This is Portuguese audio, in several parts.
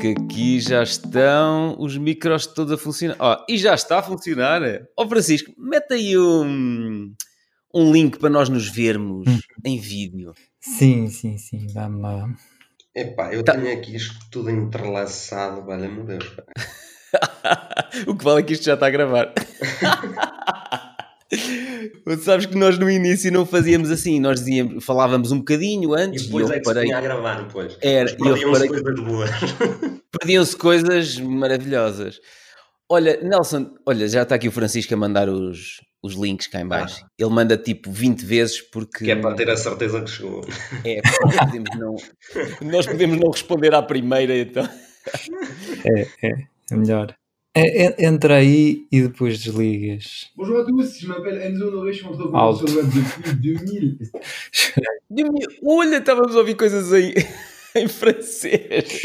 que aqui já estão os micros todos a funcionar. Ó, e já está a funcionar. Ó Francisco, mete aí um, um link para nós nos vermos em vídeo. Sim, sim, sim, vamos lá. Epá, eu Tá. tenho aqui isto tudo entrelaçado, valha-me Deus. o que vale é que isto já está a gravar. Sabes que nós no início não fazíamos assim, nós dizíamos, falávamos um bocadinho E antes e, depois eu é que se reparei, tinha a gravar depois. Era, e perdiam-se reparei- coisas boas. perdiam-se coisas maravilhosas. Olha, Nelson, olha, já está aqui o Francisco a mandar os, os links cá em baixo. Ele manda tipo 20 vezes porque Que é para ter a certeza que chegou. é, podemos não, nós podemos não responder à primeira, então. É, é, é melhor. É, é- entra aí e depois desligas. Bonjour à tous, je m'appelle Enzo Honoré, je suis entrepreneur Alto. sur le web depuis 2000. Dios mío, Olha, estávamos a ouvir coisas aí em francês.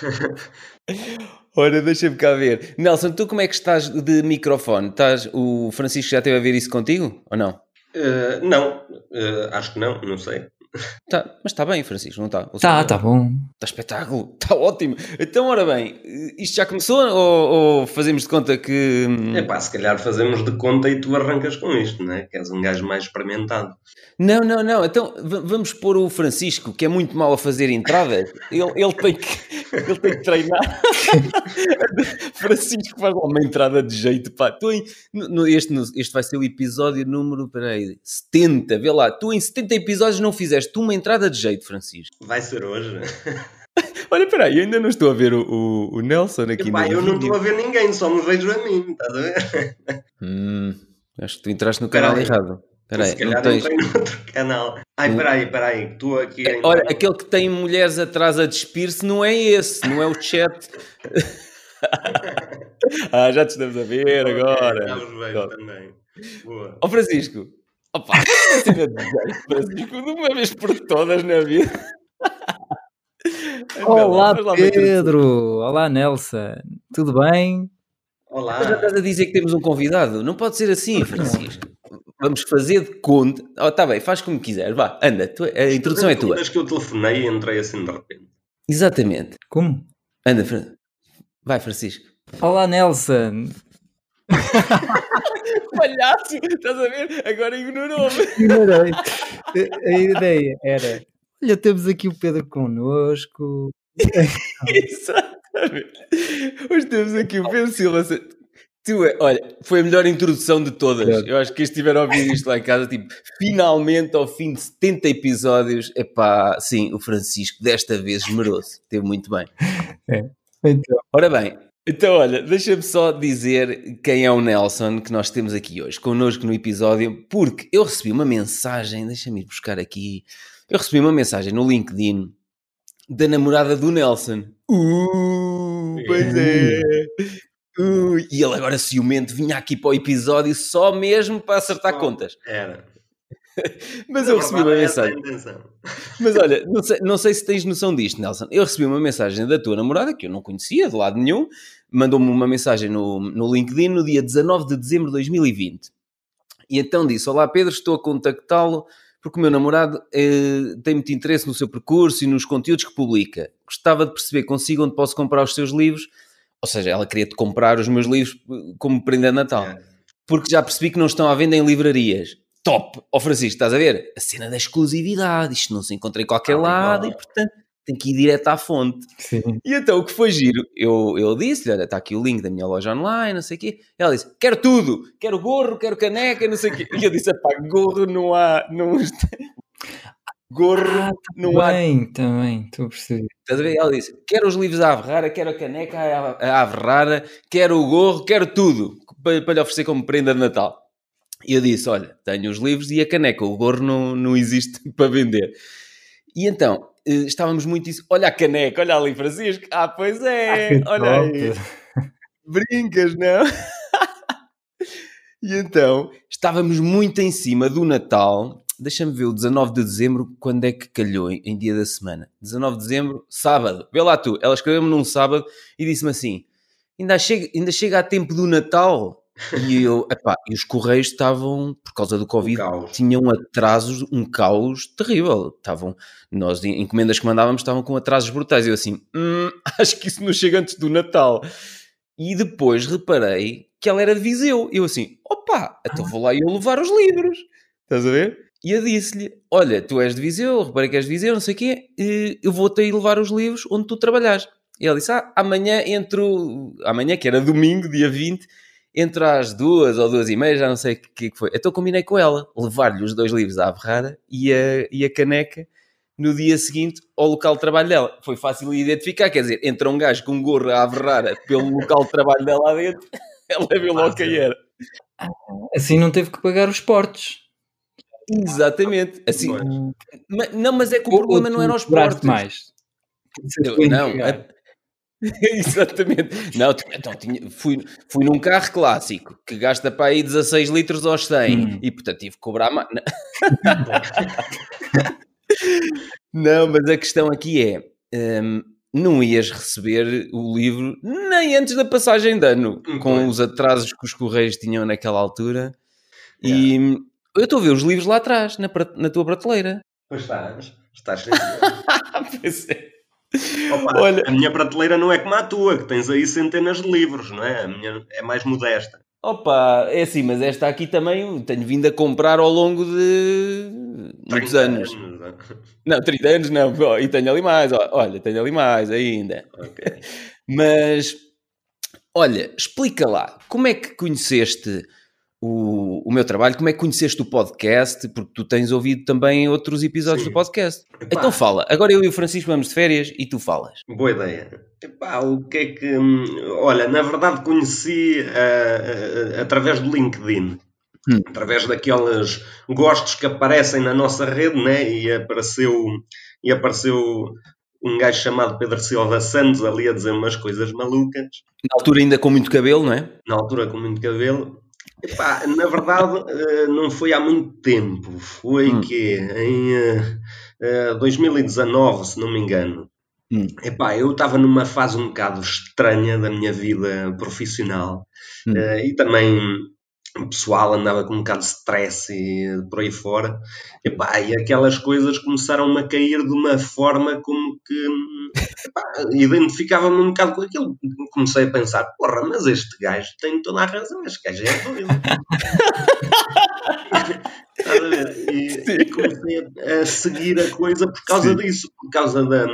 Ora, deixa-me cá ver. Nelson, tu como é que estás de microfone? Estás, o Francisco já esteve a ver isso contigo ou não? Eh, não, eh, acho que não, não sei. Tá, mas está bem, Francisco, não está? Tá, tá bom. Está espetáculo, está ótimo. Então, ora bem, isto já começou ou, ou fazemos de conta que. hum, Epá, se calhar fazemos de conta e tu arrancas com isto, não é? Que és um gajo mais experimentado. Não, não, não. Então vamos pôr o Francisco, que é muito mau a fazer entradas. Ele, ele, tem, que, ele tem que treinar. Francisco faz lá uma entrada de jeito. Pá. Tu em, no- este, este vai ser o episódio número peraí, 70. Vê lá, tu em 70 episódios não fizeste uma entrada de jeito, Francisco. Vai ser hoje. Olha, peraí, eu ainda não estou a ver o, o, o Nelson aqui Epá, eu não estou a ver ninguém, só me vejo a mim, estás a ver? Hum, acho que tu entraste no canal Peraí. errado. Peraí, se calhar não tens... entrei no outro canal. Ai, Hum. peraí, peraí, tu aqui... ainda- Olha, aquele que tem mulheres atrás a despir-se não é esse, não é o chat. ah, já te estamos a ver agora. Já os vejo também. Boa. Ó Francisco, opa, Francisco, de uma vez por todas na vida. Olá. Pedro. Olá, Nelson. Tudo bem? Olá. Já estás a dizer que temos um convidado? Não pode ser assim, Francisco. Vamos fazer de conta. Oh, tá bem, faz como quiseres. Vá, anda, tu- a introdução é tua. Mas que eu telefonei e entrei assim de repente. Exatamente. Como? Anda, Fran... vai, Francisco. Olá, Nelson. Palhaço, estás a ver? Agora ignorou-me. Ignorei. A, a ideia era: olha, temos aqui o Pedro connosco. Exatamente. Hoje temos aqui o Pedro Silva. Tu, é- olha, foi a melhor introdução de todas. Claro. Eu acho que estiver a ouvir isto lá em casa, tipo, finalmente, ao fim de 70 episódios, epá, sim, o Francisco desta vez esmerou-se. Teve muito bem. Então, Ora bem, então olha, deixa-me só dizer quem é o Nelson que nós temos aqui hoje, connosco no episódio, porque eu recebi uma mensagem, deixa-me ir buscar aqui, eu recebi uma mensagem no LinkedIn da namorada do Nelson. Uh, pois é. Uh, e ele agora ciumento vinha aqui para o episódio só mesmo para acertar Só. contas. Era. Mas eu recebi uma é mensagem. Mas olha, não sei, não sei se tens noção disto, Nelson. Eu recebi uma mensagem da tua namorada, que eu não conhecia de lado nenhum, mandou-me uma mensagem no, no LinkedIn no dia 19 de dezembro de 2020. E então disse: Olá Pedro, estou a contactá-lo porque o meu namorado eh, tem muito interesse no seu percurso e nos conteúdos que publica. Gostava de perceber consigo onde posso comprar os seus livros. Ou seja, ela queria-te comprar os meus livros eh, como prenda de Natal porque já percebi que não estão à venda em livrarias. Top! Ó Francisco, estás a ver? A cena da exclusividade, isto não se encontra em qualquer Ah, lado igual. e, portanto, tem que ir direto à fonte. sim. E então, o que foi giro, eu, eu disse-lhe, olha, está aqui o link da minha loja online, não sei o quê. Ela disse, quero tudo! Quero gorro, quero caneca, não sei o quê. E eu disse, pá, gorro não há... Não... Gorro Ah, não há... Bem, também, estou a perceber. Estás a ver? Ela disse, quero os livros à Averrara, quero a caneca à à Averrara, quero o gorro, quero tudo, para, para lhe oferecer como prenda de Natal. E eu disse, olha, tenho os livros e a caneca, o gorro não, não existe para vender. E então, eh, estávamos muito isso, olha a caneca, olha ali Francisco, ah, pois é, Que olha top. aí, brincas, não? e então, estávamos muito em cima do Natal, deixa-me ver o 19 de dezembro, quando é que calhou em, em dia da semana? 19 de dezembro, sábado. Vê lá tu. Ela escreveu-me num sábado e disse-me assim: ainda chega, ainda chega a tempo do Natal. E, eu, epá, e os correios estavam, por causa do Covid, caos. tinham atrasos, um caos terrível. Estavam, nós, encomendas que mandávamos, estavam com atrasos brutais. Eu assim, "Hum, acho que isso não chega antes do Natal. E depois reparei que ela era de Viseu. Eu assim, opa, então vou lá e eu levar os livros. Estás a ver? E eu disse-lhe, olha, tu és de Viseu, reparei que és de Viseu, não sei o quê, eu vou-te aí levar os livros onde tu trabalhas. E ele disse, ah, amanhã entro, amanhã que era domingo, dia 20, entre às duas ou duas e meia, já não sei o que, que foi. Então combinei com ela, levar-lhe os dois livros à Ferrara e a, e a caneca no dia seguinte ao local de trabalho dela. Foi fácil de identificar, quer dizer, entra um gajo com um gorro à Ferrara pelo local de trabalho dela lá dentro, ela viu logo quem era. Assim não teve que pagar os portos. Exatamente. Assim, Pois. ma- não, mas é que o problema não era os portos. mais. Eu- não, a- exatamente. Não, então, tinha- fui, fui num carro clássico que gasta para aí 16 litros aos 100 Hum. e portanto tive que cobrar mais. Não, mas a questão aqui é: hum, não ias receber o livro nem antes da passagem de ano, Hum, com os atrasos que os correios tinham naquela altura. E eu estou a ver os livros lá atrás, na, na tua prateleira. Pois estás. Estás. Pois é. Opa, Olha- A minha prateleira não é como a tua, que tens aí centenas de livros, não é? A minha é mais modesta. Opa, é assim, mas esta aqui também tenho vindo a comprar ao longo de muitos 30 anos. não é? Não, 30 anos não, e tenho ali mais, olha, tenho ali mais ainda. Ok. Mas, olha, explica lá, como é que conheceste o, o meu trabalho, como é que conheceste o podcast, porque tu tens ouvido também outros episódios Sim. do podcast. Epá, Então fala, agora eu e o Francisco vamos de férias e tu falas. Boa ideia. Epá, o que é que. hum, Olha, na verdade conheci ah, ah, através do LinkedIn. Hum. Através daqueles gostos que aparecem na nossa rede, né? E apareceu, e apareceu um gajo chamado Pedro Silva Santos ali a dizer umas coisas malucas. Na altura ainda com muito cabelo, não é? na altura com muito cabelo. Epá, na verdade, eh, não foi há muito tempo. Foi Hum. que em eh, eh, 2019, se não me engano. Hum. Epá, eu estava numa fase um bocado estranha da minha vida profissional Hum. eh, e também pessoal andava com um bocado de stress e por aí fora. Epá, e aquelas coisas começaram a cair de uma forma como que identificava-me um bocado com aquilo. Comecei a pensar, porra, mas este gajo tem toda a razão, este gajo é doido. E, e comecei a, a seguir a coisa por causa Sim. disso, por causa da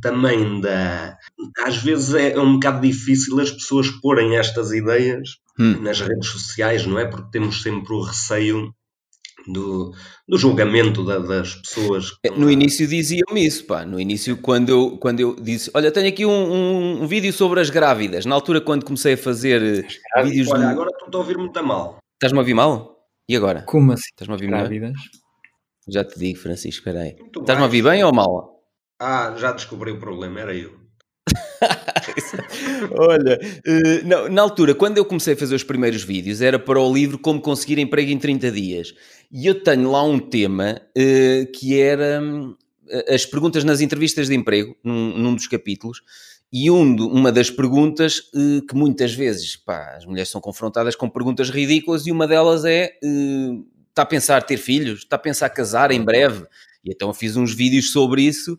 também da. Às vezes é um bocado difícil as pessoas porem estas ideias Hum. nas redes sociais, não é? Porque temos sempre o receio do, do julgamento da- das pessoas. É, No início diziam-me isso, pá. No início, quando eu, quando eu disse, olha, tenho aqui um, um- um vídeo sobre as grávidas. Na altura, quando comecei a fazer eh, vídeos. Olha, de- agora estou a ouvir muito a mal. Estás-me a ouvir mal? E agora? Como assim? Estás-me a ouvir? Grávidas? Já te digo, Francisco, espera aí. Estás-me a ouvir bem ou mal? Ah, já descobri o problema, era eu. Olha, eh, não, na altura, quando eu comecei a fazer os primeiros vídeos, era para o livro Como Conseguir Emprego em 30 Dias. E eu tenho lá um tema eh, que era hum, as perguntas nas entrevistas de emprego, num, num dos capítulos. E um uma das perguntas eh, que muitas vezes pá, as mulheres são confrontadas com perguntas ridículas, e uma delas é: está a pensar ter filhos? Está a pensar casar em breve? E então eu fiz uns vídeos sobre isso.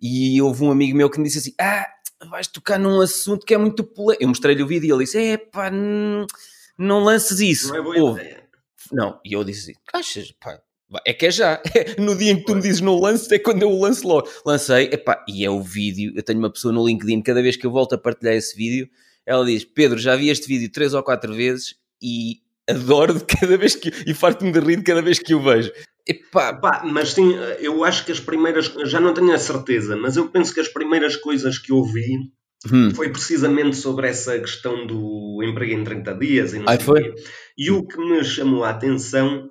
E houve um amigo meu que me disse assim: Ah, vais tocar num assunto que é muito polêmico. Eu mostrei-lhe o vídeo e ele disse: É pá, não, lances isso. Não é boa Ouve. ideia. Não, e eu disse: Achas, pá, é que é já. No dia em que tu me dizes não lances, é quando eu o lanço logo. Lancei, epá, e é o vídeo. Eu tenho uma pessoa no LinkedIn, cada vez que eu volto a partilhar esse vídeo, ela diz: Pedro, já vi este vídeo três ou quatro vezes e adoro de cada vez que. e farto-me de rir de cada vez que o vejo. Epá, Pá, mas sim, eu acho que as primeiras, já não tenho a certeza, mas eu penso que as primeiras coisas que eu vi hum, foi precisamente sobre essa questão do emprego em 30 dias e não Ai, foi? E o que me chamou a atenção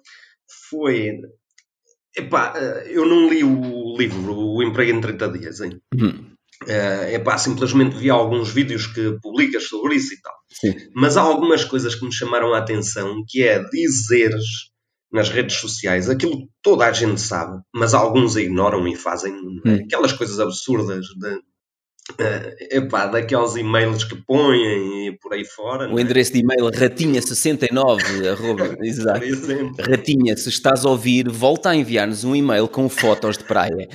foi. Epá, eh, eu não li o livro O Emprego em 30 Dias, hein? hum, Eh, epá, simplesmente vi alguns vídeos que publicas sobre isso e tal. sim. Mas há algumas coisas que me chamaram a atenção, que é dizeres nas redes sociais aquilo que toda a gente sabe, mas alguns ignoram e fazem é? Hum. aquelas coisas absurdas de eh, epá, daqueles e-mails que põem e por aí fora. O é? endereço de e-mail ratinha69, arroba, exato. Ratinha, se estás a ouvir, volta a enviar-nos um e-mail com fotos de praia.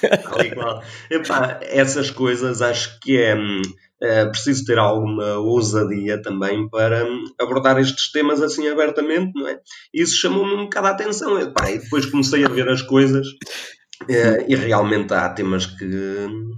tal e qual. Epá, essas coisas acho que é, hum, é preciso ter alguma ousadia também para hum, abordar estes temas assim abertamente, não é? Isso chamou-me um bocado a atenção. Epá, e depois comecei a ver as coisas eh, e realmente há temas que hum,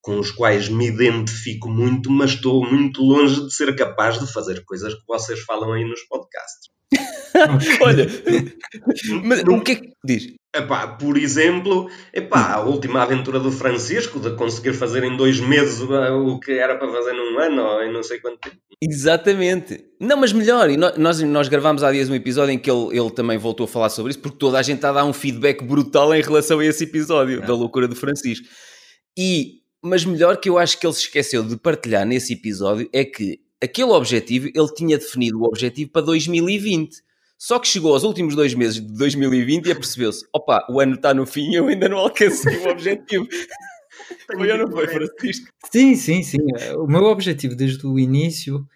com os quais me identifico muito, mas estou muito longe de ser capaz de fazer coisas que vocês falam aí nos podcasts. Olha, mas o que é que diz? Epá, por exemplo, epá, a última aventura do Francisco de conseguir fazer em dois meses o que era para fazer num ano ou em não sei quanto tempo. Exatamente. Não, mas melhor, e nó- nós, nós gravámos há dias um episódio em que ele, ele também voltou a falar sobre isso, porque toda a gente está a dar um feedback brutal em relação a esse episódio da loucura do Francisco. E, mas melhor que eu acho que ele se esqueceu de partilhar nesse episódio é que aquele objetivo, ele tinha definido o objetivo para 2020. Só que chegou aos últimos dois meses de 2020 e apercebeu-se: opa, o ano está no fim e eu ainda não alcancei o objetivo. Foi ou não foi, Francisco? Sim, sim, sim. O meu objetivo desde o início,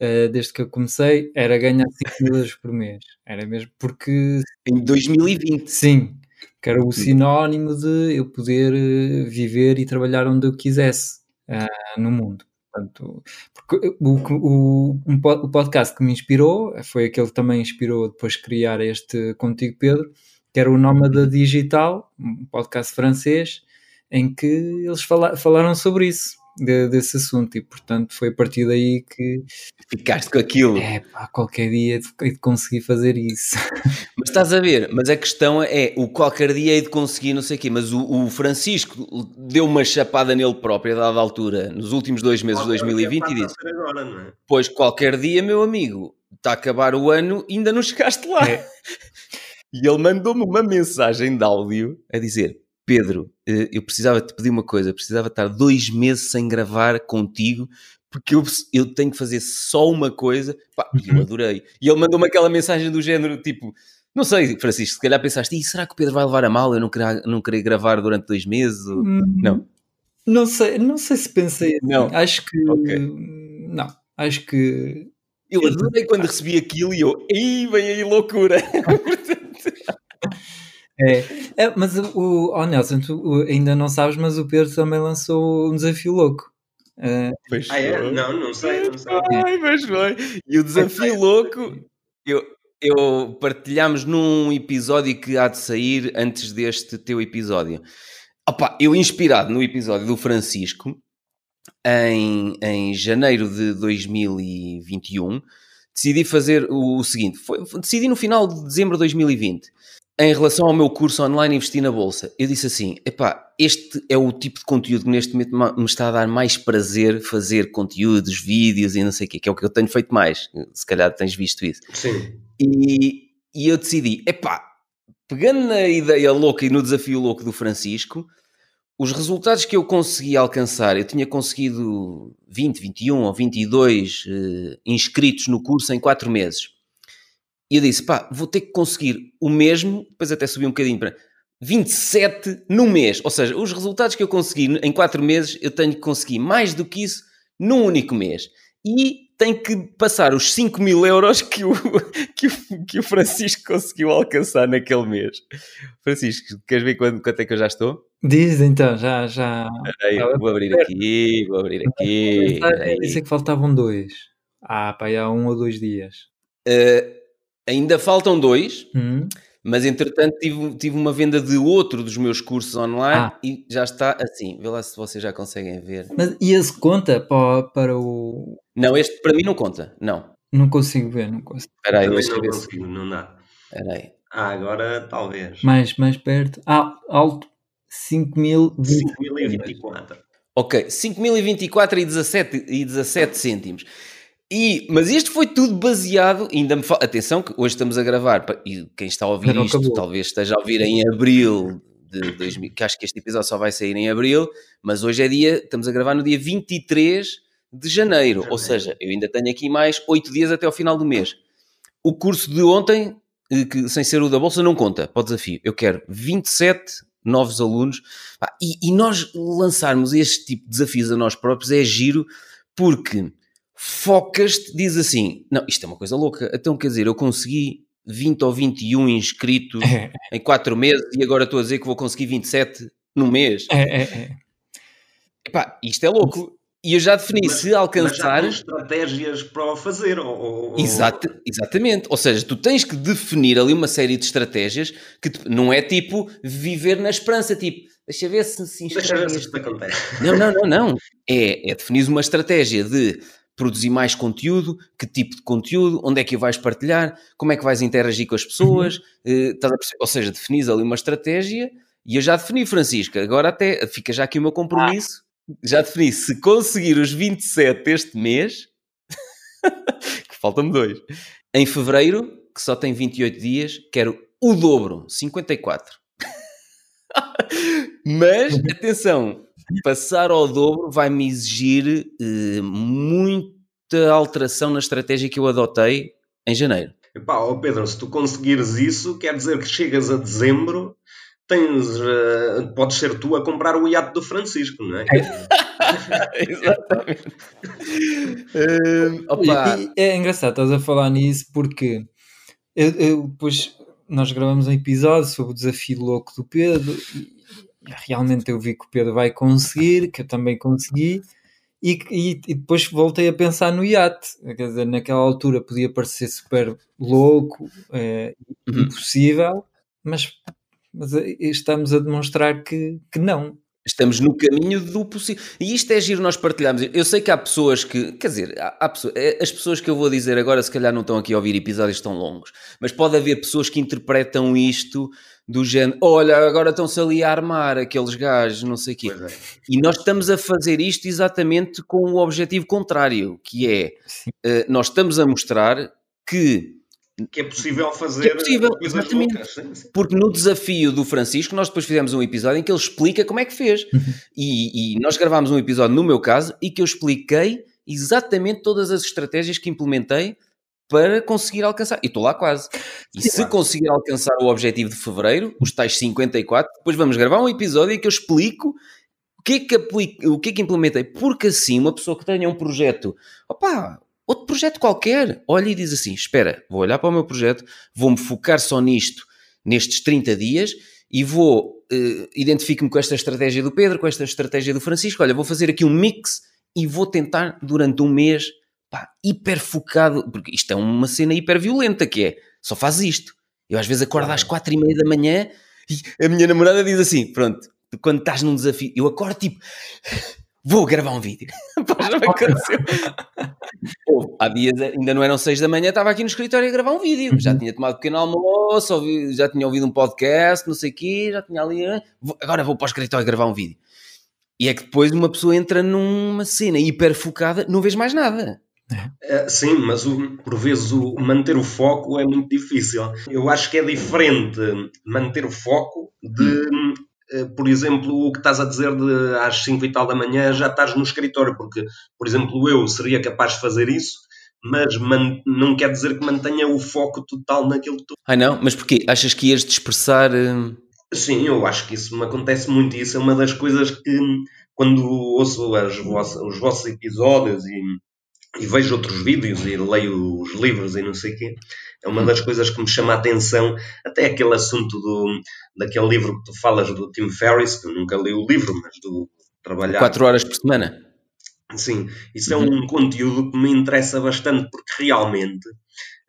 eh, desde que eu comecei, era ganhar 5 mil euros por mês. Era mesmo porque, Em 2020. sim, que era o sinónimo de eu poder eh, viver e trabalhar onde eu quisesse ah, no mundo. Portanto, porque o, o, o podcast que me inspirou foi aquele que também inspirou depois de criar este Contigo Pedro, que era o Nómada Digital, um podcast francês, em que eles fala- falaram sobre isso, de- desse assunto, e portanto foi a partir daí que, Ficaste com aquilo. é pá, qualquer dia de, de conseguir fazer isso. Mas estás a ver, mas a questão é, o qualquer dia hei de conseguir não sei o quê, mas o, o Francisco deu uma chapada nele próprio a dada altura, nos últimos dois meses de 2020 e disse, agora, não é? pois qualquer dia, meu amigo, está a acabar o ano e ainda não chegaste lá. É. E ele mandou-me uma mensagem de áudio a dizer, Pedro, eh, eu precisava te pedir uma coisa, precisava estar dois meses sem gravar contigo, porque eu, eu tenho que fazer só uma coisa, Pá, e eu Uhum. adorei. E ele mandou-me aquela mensagem do género, tipo, não sei, Francisco, se calhar pensaste, "Ih, será que o Pedro vai levar a mal eu não querer, não querer gravar durante dois meses? Ou- Não. Não sei, não sei se pensei assim. Não. Acho que Ok. não. Acho que Eu adorei quando recebi aquilo e eu, ei, vem aí loucura. é. É, mas o, oh Nelson, tu ainda não sabes, mas o Pedro também lançou um desafio louco. Pois Ah, é? foi. Não, não sei, não sei. Ai, mas foi. E o desafio louco, eu, eu partilhámos num episódio que há de sair antes deste teu episódio. Opa, eu inspirado no episódio do Francisco, em, em janeiro de 2021, decidi fazer o, o seguinte, foi, decidi no final de dezembro de 2020, em relação ao meu curso online Investir na Bolsa, eu disse assim, epá, este é o tipo de conteúdo que neste momento me está a dar mais prazer fazer conteúdos, vídeos e não sei o quê, que é o que eu tenho feito mais, se calhar tens visto isso. Sim. E, e eu decidi, epá, pegando na ideia louca e no desafio louco do Francisco, os resultados que eu consegui alcançar, eu tinha conseguido 20, 21 ou 22 eh, inscritos no curso em 4 meses. E eu disse, pá, vou ter que conseguir o mesmo, depois até subi um bocadinho para 27 no mês. Ou seja, os resultados que eu consegui em 4 meses, eu tenho que conseguir mais do que isso num único mês. E tenho que passar os 5 mil euros que o, que, o, que o Francisco conseguiu alcançar naquele mês. Francisco, queres ver quanto, quanto é que eu já estou? diz então, já, já. Aí, vou abrir aqui, vou abrir aqui. Disse que faltavam dois. Ah, pá, há um ou dois dias. Eh, ainda faltam dois, Hum? mas entretanto tive, tive uma venda de outro dos meus cursos online Ah. e já está assim. Vê lá se vocês já conseguem ver. Mas e esse conta para, para o. Não, este para mim não conta. Não. Não consigo ver, não consigo. Espera aí, deixa eu não ver se... consigo, não dá. Espera aí. Ah, agora talvez. Mais, mais perto. Ah, alto. 5.000. 5.024. Ok, 5.024 e 17, e 17 cêntimos. E, mas isto foi tudo baseado, ainda me atenção que hoje estamos a gravar, e quem está a ouvir não isto acabou. talvez esteja a ouvir em abril de 2000, que acho que este episódio só vai sair em abril, mas hoje é dia, estamos a gravar no dia 23 de janeiro, ou seja, eu ainda tenho aqui mais 8 dias até ao final do mês. O curso de ontem, eh, que, sem ser o da Bolsa, não conta para o desafio. Eu quero 27 novos alunos. E, e nós lançarmos este tipo de desafios a nós próprios é giro porque focas-te, diz assim: não, isto é uma coisa louca. Então, quer dizer, eu consegui 20 ou 21 inscritos em 4 meses e agora estou a dizer que vou conseguir 27 no mês. É, é, é. Epá, isto é louco. E eu já defini Mas- se Mas já alcançar. tens estratégias para o fazer. Ou, ou- Exato, exatamente. Ou seja, tu tens que definir ali uma série de estratégias que te- não é tipo viver na esperança, tipo, deixa ver se se Deixa inscreve ver se isto acontece. Não, não, não, não. É, é definir uma estratégia de produzir mais conteúdo, que tipo de conteúdo, onde é que o vais partilhar, como é que vais interagir com as pessoas, a perceber? ou seja, definis ali uma estratégia e eu já defini, Francisca, agora até fica já aqui o meu compromisso, já defini, se conseguir os 27 este mês, que faltam-me dois, em fevereiro, que só tem 28 dias, quero o dobro, 54. Mas, atenção, passar ao dobro vai-me exigir eh, muita alteração na estratégia que eu adotei em janeiro. Epá, ó Pedro, se tu conseguires isso, quer dizer que chegas a dezembro, tens, eh, podes ser tu a comprar o iate do Francisco, não é? Exatamente. Hum, opa, E- e é engraçado, estás a falar nisso porque eu, eu- depois nós gravamos um episódio sobre o desafio louco do Pedro e realmente eu vi que o Pedro vai conseguir, que eu também consegui, e, e- e depois voltei a pensar no iate. Quer dizer, naquela altura podia parecer super louco, eh, Uhum. impossível, mas, mas eh, estamos a demonstrar que, que não. estamos no caminho do possível. E isto é giro nós partilharmos. Eu sei que há pessoas que, quer dizer, há, há pessoas- eh, as pessoas que eu vou dizer agora se calhar não estão aqui a ouvir episódios tão longos, mas pode haver pessoas que interpretam isto do género, olha, agora estão-se ali a armar aqueles gajos, não sei o quê. É. E nós estamos a fazer isto exatamente com o objetivo contrário, que é, eh, nós estamos a mostrar que Que é possível fazer Que é possível, coisas exatamente. loucas. Porque no desafio do Francisco, nós depois fizemos um episódio em que ele explica como é que fez. E, e nós gravámos um episódio, no meu caso, e que eu expliquei exatamente todas as estratégias que implementei para conseguir alcançar. E estou lá quase. E se claro. conseguir alcançar o objetivo de fevereiro, os tais 54, depois vamos gravar um episódio em que eu explico o que é que, aplico, o que, é que implementei. Porque assim, uma pessoa que tenha um projeto, opá, outro projeto qualquer, olha e diz assim: espera, vou olhar para o meu projeto, vou-me focar só nisto nestes 30 dias e vou eh, identifico-me com esta estratégia do Pedro, com esta estratégia do Francisco. Olha, vou fazer aqui um mix e vou tentar durante um mês, pá, hiper focado, porque isto é uma cena hiper violenta que é só faz isto. Eu às vezes acordo às quatro e meia da manhã e a minha namorada diz assim: pronto, quando estás num desafio, eu acordo tipo. Vou gravar um vídeo. Pá, já me aconteceu. Pô, há dias, ainda não eram seis da manhã, estava aqui no escritório a gravar um vídeo. Já tinha tomado pequeno almoço, ouvi- já tinha ouvido um podcast, não sei o quê, já tinha ali. Agora vou para o escritório gravar um vídeo. E é que depois uma pessoa entra numa cena hiper focada, não vês mais nada. Eh, sim, mas o- por vezes o manter o foco é muito difícil. Eu acho que é diferente manter o foco de, eh, por exemplo, o que estás a dizer de às 5 e tal da manhã já estás no escritório, porque, por exemplo, eu seria capaz de fazer isso, mas man- não quer dizer que mantenha o foco total naquilo que tu. Ai não, mas porquê? Achas que ias dispersar? eh, Sim, eu acho que isso me acontece muito e isso é uma das coisas que, quando ouço as vossas- os vossos episódios e, e vejo outros vídeos e leio os livros e não sei o quê, é uma das coisas que me chama a atenção, até aquele assunto do, daquele livro que tu falas do Tim Ferriss, que eu nunca li o livro, mas do trabalhar. Quatro horas por semana? Sim, isso é um conteúdo que me interessa bastante porque realmente,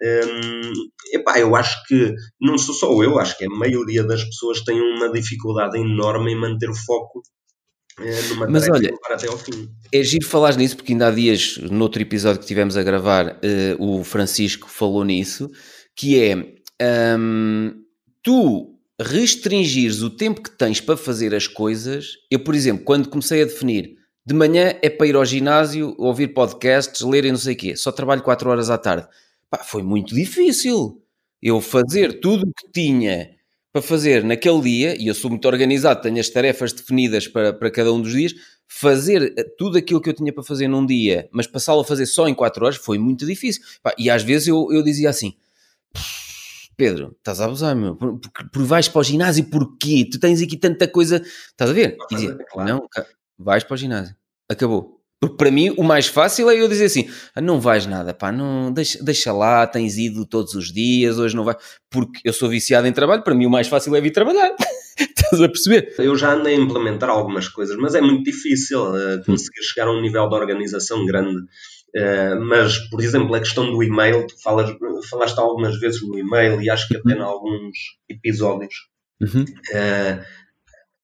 hum, epá, eu acho que não sou só eu, acho que a maioria das pessoas tem uma dificuldade enorme em manter o foco numa Mas olha. É giro falar nisso, porque ainda há dias, noutro episódio que tivemos a gravar, eh, o Francisco falou nisso, que é hum, tu restringires o tempo que tens para fazer as coisas. Eu, por exemplo, quando comecei a definir de manhã é para ir ao ginásio, ouvir podcasts, ler e não sei o quê, só trabalho 4 horas à tarde. Pá, foi muito difícil eu fazer tudo o que tinha para fazer naquele dia, e eu sou muito organizado, tenho as tarefas definidas para, para cada um dos dias, fazer eh, tudo aquilo que eu tinha para fazer num dia, mas passá-lo a fazer só em 4 horas foi muito difícil. E às vezes eu, eu dizia assim: Pedro, estás a abusar, meu. Por, por, por vais para o ginásio, porquê? Tu tens aqui tanta coisa. Estás a ver? E dizia, não, vais para o ginásio. Acabou. Porque para mim o mais fácil é eu dizer assim: "Ah, não vais nada, pá, não, deixa, deixa lá, tens ido todos os dias, hoje não vai. Porque eu sou viciado em trabalho, para mim o mais fácil é vir trabalhar. Estás a perceber? Eu já andei a implementar algumas coisas, mas é muito difícil eh, conseguir chegar a um nível de organização grande. Eh, mas, por exemplo, a questão do e-mail, tu falas, falaste algumas vezes no e-mail e acho que até em alguns episódios, eh,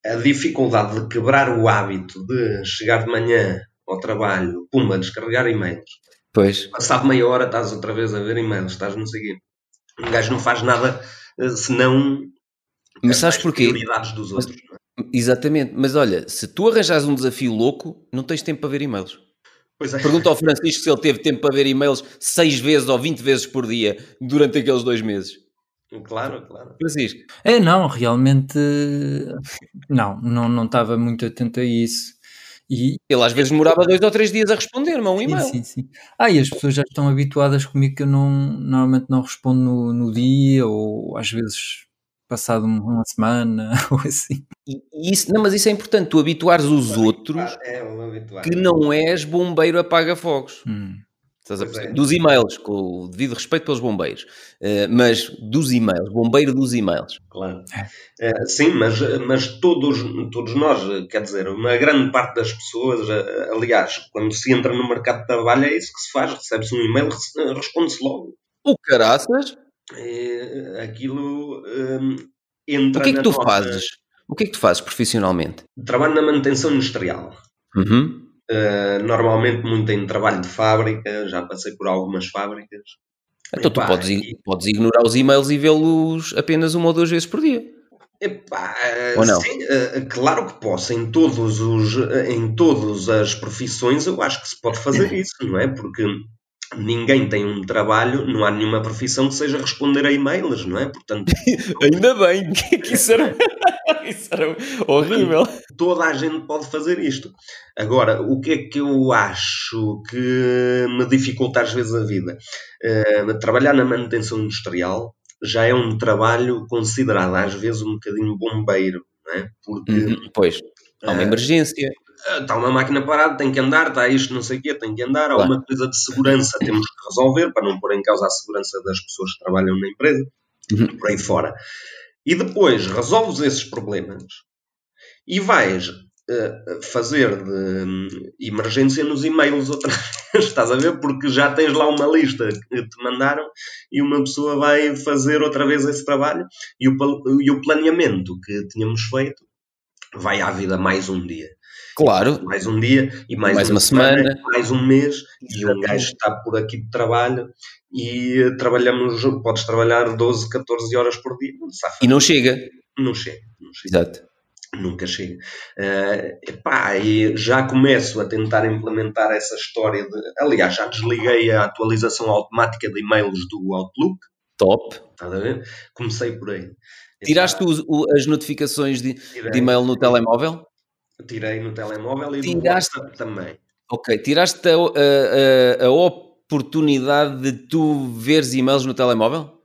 a dificuldade de quebrar o hábito de chegar de manhã ao trabalho, pumba, descarregar e-mails. Pois, Passado meia hora estás outra vez a ver e-mails, estás não sei o quê. Um gajo não faz nada eh, senão mas sabes as porquê? prioridades dos outros. é? Exatamente, mas olha, se tu arranjas um desafio louco, não tens tempo para ver e-mails. Pois é. Pergunta ao Francisco se ele teve tempo para ver e-mails 6 vezes ou 20 vezes por dia durante aqueles dois meses. Claro, claro. Francisco, É, não, realmente não, não não estava muito atento a isso. E ele às vezes demorava dois ou três dias a responder-me a um sim, e-mail. sim, sim. Ah, e as pessoas já estão habituadas comigo que eu não, normalmente não respondo no, no dia ou às vezes passado um- uma semana ou assim. E, e isso, não, mas isso é importante, tu habituares os outros É, que não és bombeiro apaga-fogos. Hum. É. Dos e-mails, com o devido respeito pelos bombeiros. Eh, mas dos e-mails, bombeiro dos e-mails. Claro. É, sim, mas, mas todos, todos nós, quer dizer, uma grande parte das pessoas, eh, aliás, quando se entra no mercado de trabalho é isso que se faz, recebe-se um e-mail, responde-se logo. O caraças, É, aquilo hum, entra o que é que tu nossa- fazes? O que é que tu fazes profissionalmente? Trabalho na manutenção industrial. Uhum. Uh, normalmente muito em trabalho de fábrica, já passei por algumas fábricas. Então tu Epá, podes, e- podes ignorar os e-mails e vê-los apenas uma ou duas vezes por dia. Epá, Ou não? sim, eh, claro que posso. Em, todos os, eh, em todas as profissões eu acho que se pode fazer isso, não é? Porque ninguém tem um trabalho, não há nenhuma profissão que seja responder a e-mails, não é? Portanto, Ainda bem que isso era, isso era horrível. toda a gente pode fazer isto. Agora, o que é que eu acho que me dificulta às vezes a vida? Eh, trabalhar na manutenção industrial já é um trabalho considerado às vezes um bocadinho bombeiro, não é? Porque Uhum, Pois, há uma eh, emergência. Está uma máquina parada, tem que andar, está isto, não sei o quê, tem que andar, há uma coisa de segurança, temos que resolver para não pôr em causa a segurança das pessoas que trabalham na empresa, Uhum. por aí fora. E depois resolves esses problemas e vais eh, fazer de hum, emergência nos e-mails outra vez, estás a ver? Porque já tens lá uma lista que te mandaram e uma pessoa vai fazer outra vez esse trabalho e o, e o planeamento que tínhamos feito vai à vida mais um dia Claro, mais um dia e mais, Mais uma, semana, semana. mais um mês e um gajo está por aqui de trabalho e eh, trabalhamos, podes trabalhar 12, 14 horas por dia, não, e não chega. não chega, não chega, Exato. nunca chega. Eh, epá, e já começo a tentar implementar essa história de, aliás, já desliguei a atualização automática de e-mails do Outlook, Top. estás a ver? Comecei por aí. Tiraste o- o- as notificações de, de e-mail no telemóvel? Tirei no telemóvel e Tiraste- WhatsApp também. Ok. Tiraste a, a- a- oportunidade de tu veres e-mails no telemóvel?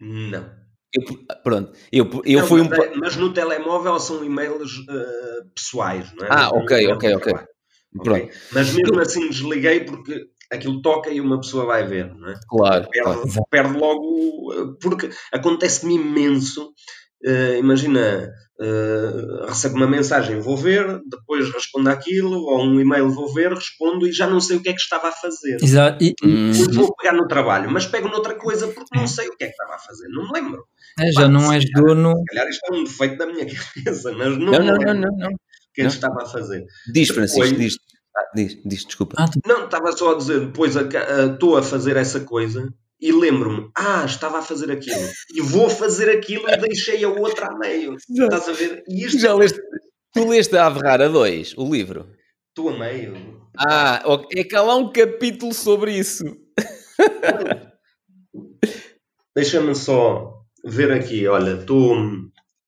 Não. Eu, pronto. Eu, eu Não, fui um. mas, é- mas no telemóvel são e-mails eh, pessoais, não é? Ah, Não- ok, ok, ok. Pronto. Mas mesmo assim desliguei porque aquilo toca e uma pessoa vai ver, não é? Claro. Perde, claro. perde logo. eh, Porque acontece-me imenso. eh, imagina, eh, recebo uma mensagem, vou ver, depois respondo aquilo, ou um e-mail, vou ver, respondo e já não sei o que é que estava a fazer. Exato. E, e- Hum, vou pegar no trabalho, mas pego noutra coisa porque não sei o que é que estava a fazer, não me lembro. é, já não és dono. Se calhar isto é um defeito da minha cabeça, mas não, Não, me não, lembro não, não, não. o que é que estava a fazer. Diz, Francisco, Depois- diz. Ah, diz, diz, desculpa. Ah, tu- Não, estava só a dizer, depois a ca- a- estou a fazer essa coisa e lembro-me, ah, estava a fazer aquilo, e vou fazer aquilo e deixei a outra a meio. Estás a ver? E isto Já leste, tu leste a Averrara 2, o livro? estou a meio. Ah, é que há lá um capítulo sobre isso. Deixa-me só ver aqui, olha, estou,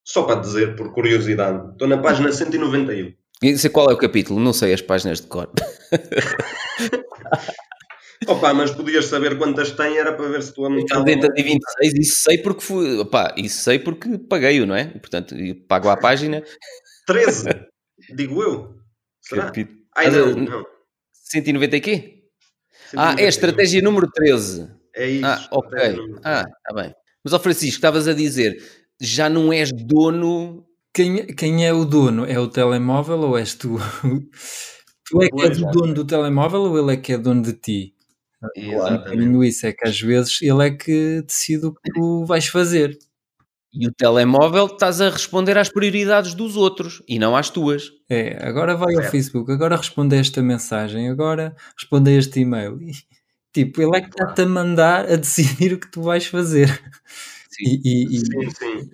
só para dizer, por curiosidade, estou na página 191. E sei qual é o capítulo, não sei as páginas de cor. Opa, mas podias saber quantas tem, era para ver se tu Aquele aumentava. dentro de 26, isso sei porque fui, opá, isso sei porque paguei-o, não é? Portanto, pago à página. 13, digo eu. Será? Repito. Ai não, não. 190 e quê? Ah, 191. é a estratégia número 13. É isso. Ah, ok. Ah, está bem. Mas, ó Francisco, estavas a dizer, já não és dono... Quem, quem é o dono? É o telemóvel ou és tu? Tu é que és o dono do telemóvel ou ele é que é dono de ti? Exatamente. isso, é que às vezes ele é que decide o que tu vais fazer. E o telemóvel estás a responder às prioridades dos outros e não às tuas. É, agora vai ao. Facebook, agora responde a esta mensagem, agora responde a este e-mail. E, tipo, ele é que está-te a mandar a decidir o que tu vais fazer. E, e- e- Sim, sim.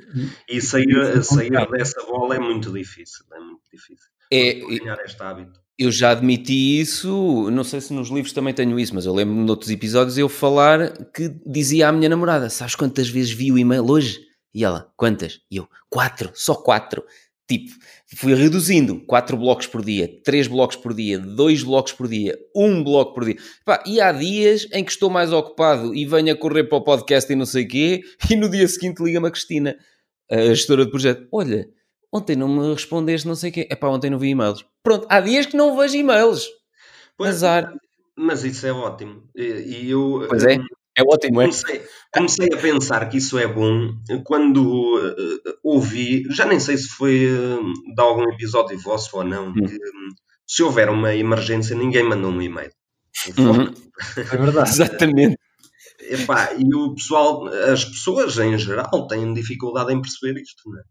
e- E sair, é sair dessa bola é muito difícil. É muito difícil. É, Ganhar este hábito. Eu já admiti isso, não sei se nos livros também tenho isso, mas eu lembro-me de outros episódios eu falar que dizia à minha namorada: Sabes quantas vezes vi o e-mail hoje? E ela: Quantas? E eu: Quatro, só quatro. Tipo, fui reduzindo: quatro blocos por dia, três blocos por dia, dois blocos por dia, um bloco por dia. E há dias em que estou mais ocupado e venho a correr para o podcast e não sei o quê, e no dia seguinte liga-me a Cristina, a gestora do projeto: Olha, ontem não me respondeste, não sei o quê. É pá, ontem não vi e-mails. Pronto, há dias que não vejo e-mails. Pois, Azar. Mas isso é ótimo. E, eu Pois é. hum, É ótimo, é? comecei, comecei a pensar que isso é bom quando eh, ouvi, já nem sei se foi eh, de algum episódio vosso ou não, que hum, se houver uma emergência, ninguém manda um e-mail. Uhum. É verdade. Exatamente. Epá, e o pessoal, as pessoas em geral têm dificuldade em perceber isto, não é?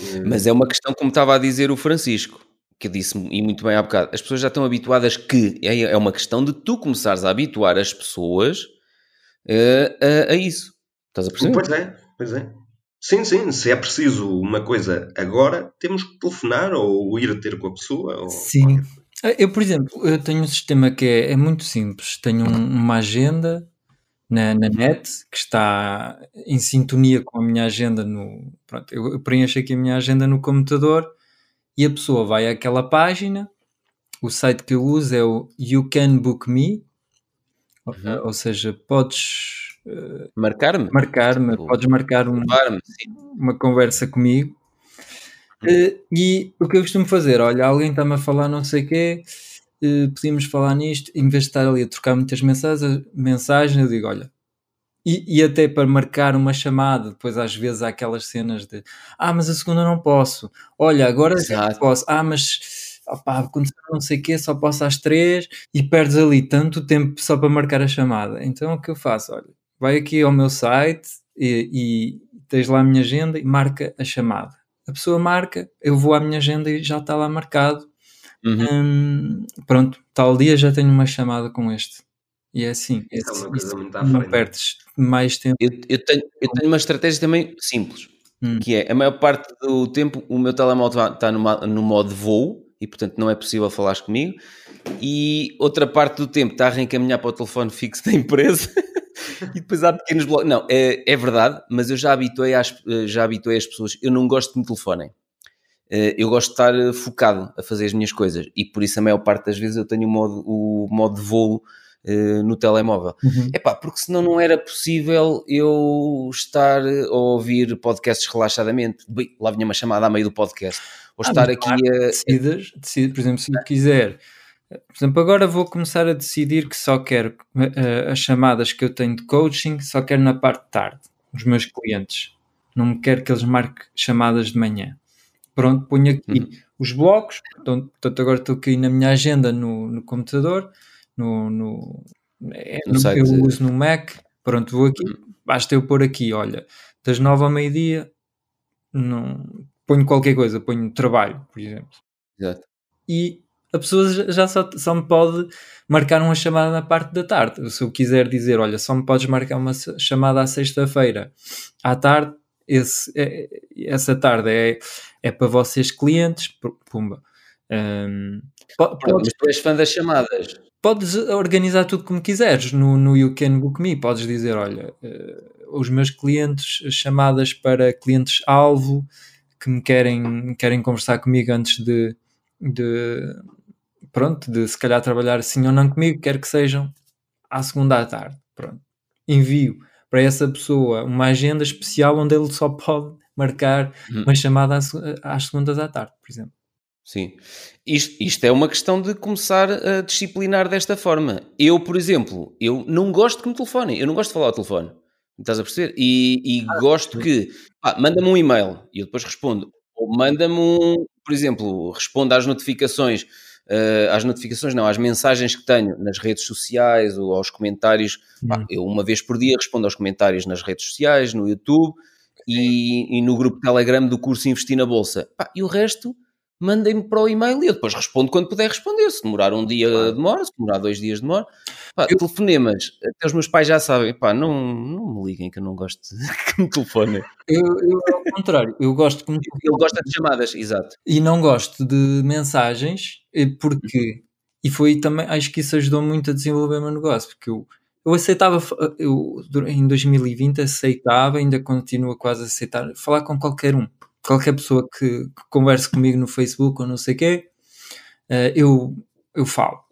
Eh, Mas é uma questão, como estava a dizer o Francisco, que disse e muito bem há bocado, as pessoas já estão habituadas que é é uma questão de tu começares a habituar as pessoas eh, a, a isso. Estás a perceber? Pois é, pois é. Sim, sim, se é preciso uma coisa agora, temos que telefonar ou ir ter com a pessoa. Ou... Sim. Eu, por exemplo, eu tenho um sistema que é, é muito simples. Tenho um- uma agenda na, na net que está em sintonia com a minha agenda no. Pronto, eu, preencho aqui a minha agenda no computador e a pessoa vai àquela página. O site que eu uso é o You Can Book Me, ou- Uhum. ou seja, podes eh, Marcar-me? marcar-me, Tipo, podes marcar um, uma conversa comigo. Eh, e o que eu costumo fazer, olha, alguém está-me a falar não sei o quê, eh, podíamos falar nisto, em vez de estar ali a trocar muitas mensagens, mensagens eu digo, olha, e, e até para marcar uma chamada, depois às vezes há aquelas cenas de, ah, mas a segunda não posso, olha, agora já posso, ah, mas opá, aconteceu não sei o quê, só posso às três, e perdes ali tanto tempo só para marcar a chamada. Então o que eu faço, olha, vai aqui ao meu site e, e tens lá a minha agenda e marca a chamada. A pessoa marca, eu vou à minha agenda e já está lá marcado. Uhum. Hum, pronto, tal dia já tenho uma chamada com este. E é assim, Isso é uma coisa muito à não frente. perdes mais tempo. Eu, eu tenho, eu tenho uma estratégia também simples, Hum. que é a maior parte do tempo o meu telemóvel está no, ma- no modo voo e portanto não é possível falares comigo e outra parte do tempo está a reencaminhar para o telefone fixo da empresa e depois há pequenos blocos. Não, é, é verdade, mas eu já habituei, às, já habituei as pessoas, eu não gosto de me telefonem. Eh, Eu gosto de estar eh, focado a fazer as minhas coisas e por isso a maior parte das vezes eu tenho o modo, o modo de voo eh, no telemóvel. Uhum. Epá, porque senão não era possível eu estar a ouvir podcasts relaxadamente. Bem, lá vinha uma chamada a meio do podcast. Ou Ah, estar aqui a. decidas, decidas, por exemplo, se eu quiser, por exemplo, agora vou começar a decidir que só quero eh, as chamadas que eu tenho de coaching, só quero na parte de tarde, os meus clientes. Não me quero que eles marquem chamadas de manhã. Pronto, ponho aqui Uhum. os blocos, portanto, portanto, agora estou aqui na minha agenda no, no computador, no, no, é, No eu uso no Mac, pronto, vou aqui, basta eu pôr aqui, olha, das nove ao meio-dia, ponho qualquer coisa, ponho trabalho, por exemplo Exato. e a pessoa já- só, só me pode marcar uma chamada na parte da tarde. Se eu quiser dizer, olha, só me podes marcar uma chamada à sexta-feira à tarde, esse, é- essa tarde é, é para vocês clientes, pu- pumba. Pronto, podes, tu és fã das chamadas. podes organizar tudo como quiseres no, no You Can Book Me. Podes dizer, olha, eh, os meus clientes, chamadas para clientes-alvo que me querem, querem conversar comigo antes de, de, pronto, de se calhar trabalhar sim ou não comigo, quero que sejam à segunda à tarde. Pronto. Envio para essa pessoa uma agenda especial onde ele só pode marcar Hum. uma chamada às, às segundas à tarde, por exemplo. Sim. Isto, isto é uma questão de começar a disciplinar desta forma. Eu, por exemplo, eu não gosto que me telefonem. Eu não gosto de falar ao telefone. Estás a perceber? E, e gosto que... pá, manda-me um e-mail e eu depois respondo. Ou manda-me um... Por exemplo, responda às notificações... eh, às notificações, não, às mensagens que tenho nas redes sociais ou aos comentários. Hum. eu, uma vez por dia, respondo aos comentários nas redes sociais, no YouTube e, e no grupo Telegram do curso Investir na Bolsa. Pá, e o resto, mandem-me para o e-mail e eu depois respondo quando puder responder. Se demorar um dia, demora. Se demorar dois dias, demora. Pá, Eu- telefonemas, até os meus pais já sabem. Pá, não, não me liguem que eu não gosto de que me telefonem. Eu, eu, ao contrário, eu gosto que me Ele gosta de chamadas, exato. e não gosto de mensagens porque e foi também acho que isso ajudou muito a desenvolver o meu negócio porque eu, eu aceitava eu em 2020 aceitava ainda continuo a quase aceitar falar com qualquer um qualquer pessoa que, que converse comigo no Facebook ou não sei quê eh, eu eu falo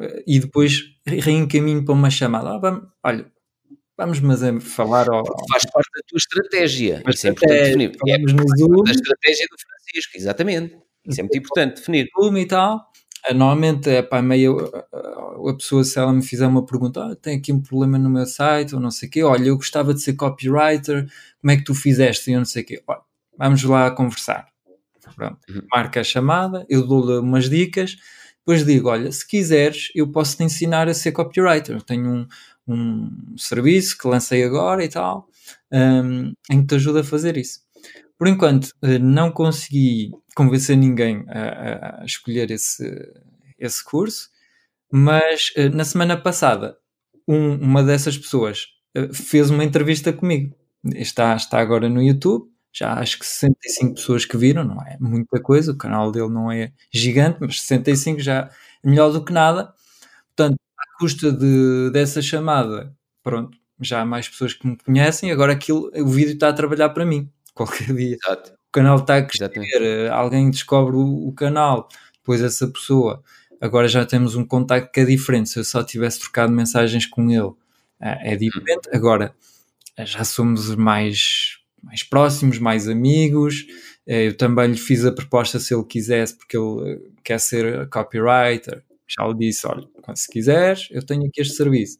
Eh, e depois re- reencaminho para uma chamada ah, vamos, olha vamos mas é falar ao, ao- Faz parte da tua estratégia. Mas Isso é importante até definir. É falamos no Zoom da estratégia do Francisco, exatamente. Isso é muito importante definir. Zoom e tal. Ah, Normalmente é para meio a a pessoa, se ela me fizer uma pergunta, ah, tem aqui um problema no meu site ou não sei o quê, olha, eu gostava de ser copywriter, como é que tu fizeste? E eu não sei o quê. Olha, vamos lá conversar. Pronto. Uhum. Marca a chamada, eu dou-lhe umas dicas, depois digo, olha, se quiseres, eu posso te ensinar a ser copywriter. Eu tenho um, um serviço que lancei agora e tal, hum, em que te ajuda a fazer isso. Por enquanto, eh, não consegui convencer ninguém a, a- escolher esse, esse curso, mas eh, na semana passada, um- uma dessas pessoas eh, fez uma entrevista comigo. Está, está agora no YouTube, já acho que 65 pessoas que viram, não é muita coisa, o canal dele não é gigante, mas 65 já é melhor do que nada. Portanto, à custa de, dessa chamada, pronto, já há mais pessoas que me conhecem, agora aquilo, o vídeo está a trabalhar para mim, qualquer dia Exato. Canal está a crescer, Exatamente. eh, alguém descobre o, o canal, depois essa pessoa, agora já temos um contacto que é diferente, se eu só tivesse trocado mensagens com ele, eh, é diferente, agora eh, já somos mais, mais próximos, mais amigos, eu também lhe fiz a proposta se ele quisesse, porque ele quer ser copywriter, já lhe disse, olha, se quiseres, eu tenho aqui este serviço.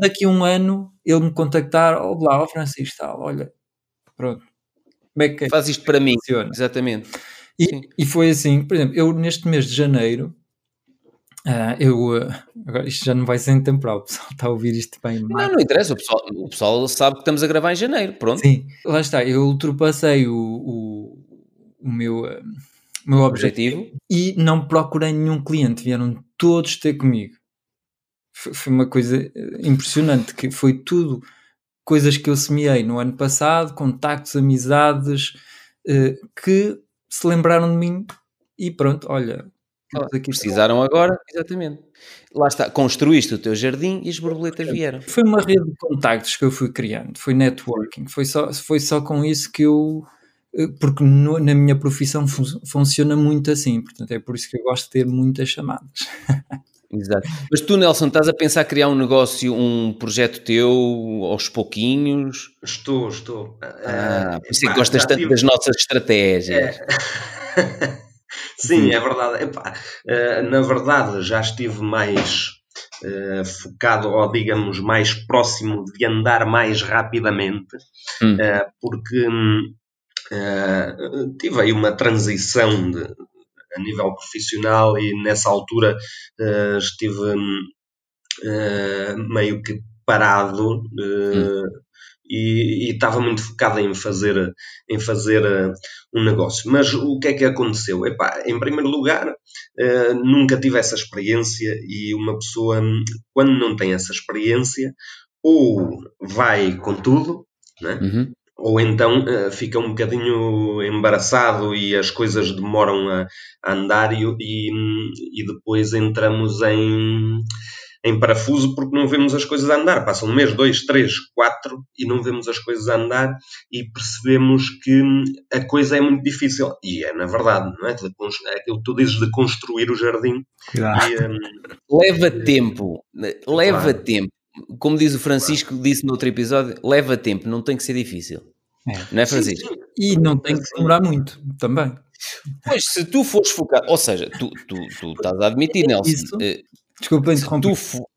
Daqui a um ano, ele me contactar, oh, lá, ó Francisco, tal, olha, pronto, como é que Faz isto para mim. funciona? Exatamente. E, e foi assim, por exemplo, eu neste mês de janeiro, ah, eu ah, agora isto já não vai ser intemporal, o pessoal está a ouvir isto bem Não, mais. não interessa. O pessoal, o pessoal sabe que estamos a gravar em janeiro. Pronto. Sim, lá está, eu ultrapassei o, o, o meu, o meu objetivo Objetivo. e não procurei nenhum cliente, vieram todos ter comigo. Foi, foi uma coisa impressionante, que foi tudo coisas que eu semeei no ano passado, contactos, amizades, eh, que se lembraram de mim e pronto, olha, Precisaram agora. Exatamente. Lá está. Construíste o teu jardim e as borboletas vieram. Foi uma rede de contactos que eu fui criando, foi networking, foi só, foi só com isso que eu. eh, Porque no- na minha profissão fun- funciona muito assim, portanto é por isso que eu gosto de ter muitas chamadas. Exato. Mas tu, Nelson, estás a pensar criar um negócio, um projeto teu aos pouquinhos? Estou, estou. Ah, por isso é que gostas tanto tive- das nossas estratégias. É. Sim, é verdade. Epá, eh, na verdade, já estive mais eh, focado, ou digamos, mais próximo de andar mais rapidamente, Hum. eh, porque eh, tive aí uma transição de- a nível profissional e nessa altura eh, estive hum, eh, meio que parado eh, e, e estava muito focado em fazer, em fazer um negócio. Mas o que é que aconteceu? Epá, em primeiro lugar, nunca tive essa experiência e uma pessoa, hum, quando não tem essa experiência, ou vai com tudo, né? Uhum. Ou então eh, fica um bocadinho embaraçado e as coisas demoram a, a andar e, e, e depois entramos em em parafuso porque não vemos as coisas a andar. Passa um mês, dois, três, quatro e não vemos as coisas a andar e percebemos que a coisa é muito difícil. E é na verdade, não é? É aquilo que tu dizes de construir o jardim. Cuidado. E, hum, Leva tempo, leva Claro. tempo. Como diz o Francisco, disse no outro episódio, leva tempo, não tem que ser difícil. É. Não é, Francisco? sim. E não tem que demorar muito também. Pois, se tu fores focado, ou seja, tu, tu, tu estás a admitir, Nelson, Isso. eh, Desculpa interromper, fo-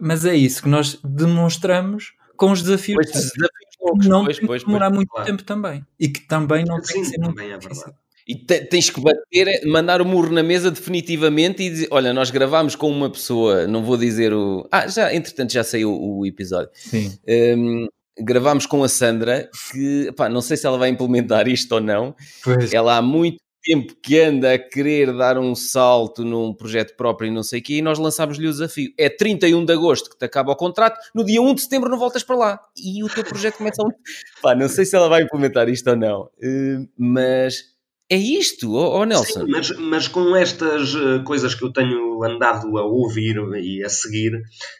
mas é isso que nós demonstramos com os desafios. Pois, desafios longos, não pois, tem pois, que demorar pois. muito claro. tempo também. E que também não tem Sim, que ser muito também é difícil. E te- tens que bater, mandar o murro na mesa definitivamente e dizer: Olha, nós gravámos com uma pessoa, não vou dizer o. Ah, já, entretanto, já saiu o, o episódio. Sim. Hum, gravámos com a Sandra, que pá, não sei se ela vai implementar isto ou não. Pois. Ela há muito tempo que anda a querer dar um salto num projeto próprio e não sei o quê, e nós lançámos-lhe o desafio. É 31 de agosto que te acaba o contrato, no dia 1 de setembro não voltas para lá. E o teu projeto começa a... Pá, não sei se ela vai implementar isto ou não, eh, mas é isto, ó ó, Nelson. Sim, mas, mas com estas eh, coisas que eu tenho andado a ouvir e a seguir,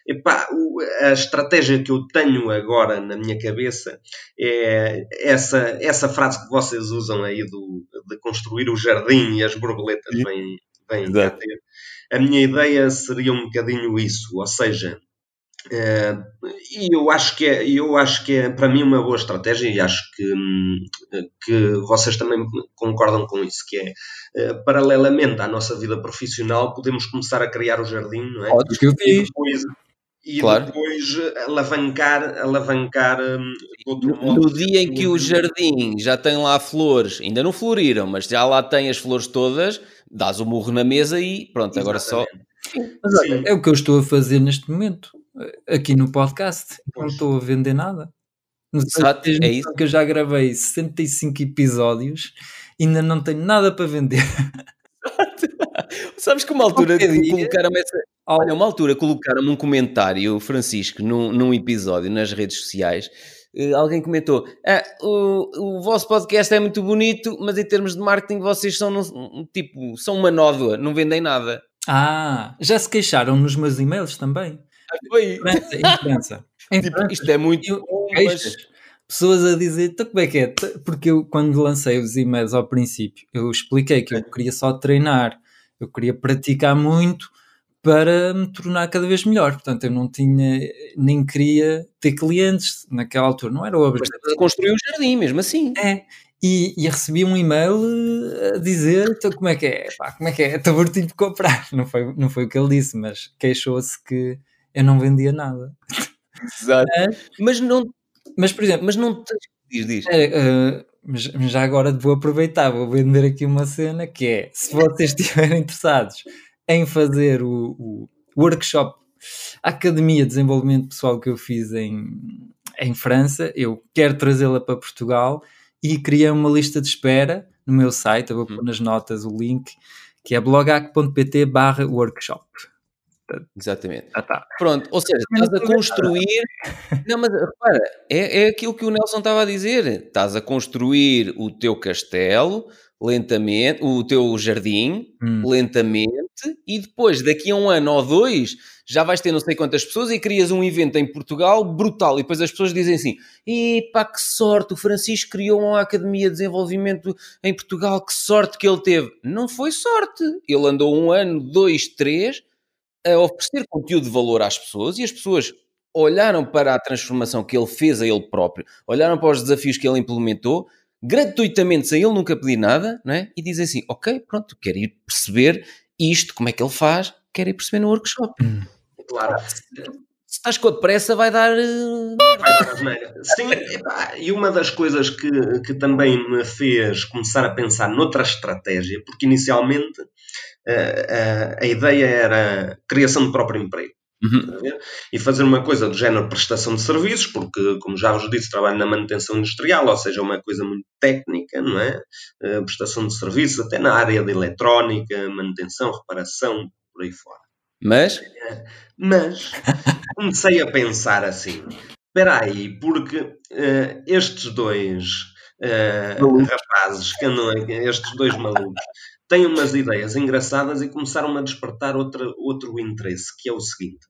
epá, a estratégia que eu tenho agora na minha cabeça é essa, essa frase que vocês usam aí do, de construir o jardim e as borboletas vêm, vêm ter. A minha ideia seria um bocadinho isso, ou seja, e eu acho que é, eu acho que é para mim uma boa estratégia e acho que, hum, que vocês também concordam com isso, que é eh, paralelamente à nossa vida profissional podemos começar a criar o jardim, não é? O que eu E fiz. depois, e Claro. depois eh, alavancar, alavancar outro No, modo. no dia em que o jardim já tem lá flores, ainda não floriram, mas já lá tem as flores todas, dás o murro na mesa e pronto, agora só. Exatamente. Mas olha, é o que eu estou a fazer neste momento, eh, aqui no podcast. Não estou a vender nada. Exato, é noção isso. que eu já gravei 65 episódios ainda não tenho nada para vender. Sabes que uma altura colocaram essa. Olha, uma altura colocaram-me um comentário, Francisco, num, num episódio nas redes sociais. eh, alguém comentou: "Ah, o, o vosso podcast é muito bonito, mas em termos de marketing vocês são um tipo, são uma nódoa, não vendem nada. Ah, já se queixaram nos meus e-mails também. Foi. França, em França. Em Tipo, França. isto é muito queixas. mas Pessoas a dizer, então como é que é? Porque eu, quando lancei os e-mails ao princípio, eu expliquei que eu queria só treinar, eu queria praticar muito para me tornar cada vez melhor. Portanto, eu não tinha, nem queria ter clientes naquela altura, não era o mas objetivo. a construir um jardim, mesmo assim. É. E, e recebi um e-mail eh, a dizer então, como é que é? Pá, como é que é? Estou mortinho de comprar. Não foi, não foi o que ele disse, mas queixou-se que eu não vendia nada. Exato. É. Mas não, Mas, por exemplo, mas não. Diz, diz. É, eh, mas mas já agora vou aproveitar, vou vender aqui uma cena que é, se vocês estiverem interessados em fazer o, o workshop, a Academia de Desenvolvimento Pessoal que eu fiz em, em França, eu quero trazê-la para Portugal e criei uma lista de espera no meu site, eu vou pôr nas notas o link, que é blogac.pt barra workshop. Exatamente. Ah, tá. Pronto, ou seja, estás a construir. Não, mas repara, é, é aquilo que o Nelson estava a dizer. Estás a construir o teu castelo lentamente, o teu jardim Hum. lentamente, e depois, daqui a um ano ou dois, já vais ter não sei quantas pessoas e crias um evento em Portugal brutal. E depois as pessoas dizem assim: epá, que sorte, o Francisco criou uma academia de desenvolvimento em Portugal, que sorte que ele teve. Não foi sorte. Ele andou um ano, dois, três a oferecer conteúdo de valor às pessoas e as pessoas olharam para a transformação que ele fez a ele próprio, olharam para os desafios que ele implementou, gratuitamente, sem ele nunca pedir nada, não é? e dizem assim: Ok, pronto, quero ir perceber isto, como é que ele faz, quero ir perceber no workshop. Claro. Se estás com a pressa, vai dar. eh. Sim, epá, e uma das coisas que, que também me fez começar a pensar noutra estratégia, porque inicialmente a ideia era criação de próprio emprego. Uhum. E fazer uma coisa do género prestação de serviços, porque, como já vos disse, trabalho na manutenção industrial, ou seja, uma coisa muito técnica, não é? Prestação de serviços, até na área de eletrónica, manutenção, reparação, por aí fora. Mas, Mas comecei a pensar assim: espera aí, porque eh, estes dois Malucos. rapazes, que andam estes dois malucos, têm umas ideias engraçadas e começaram a despertar outra, outro interesse, que é o seguinte.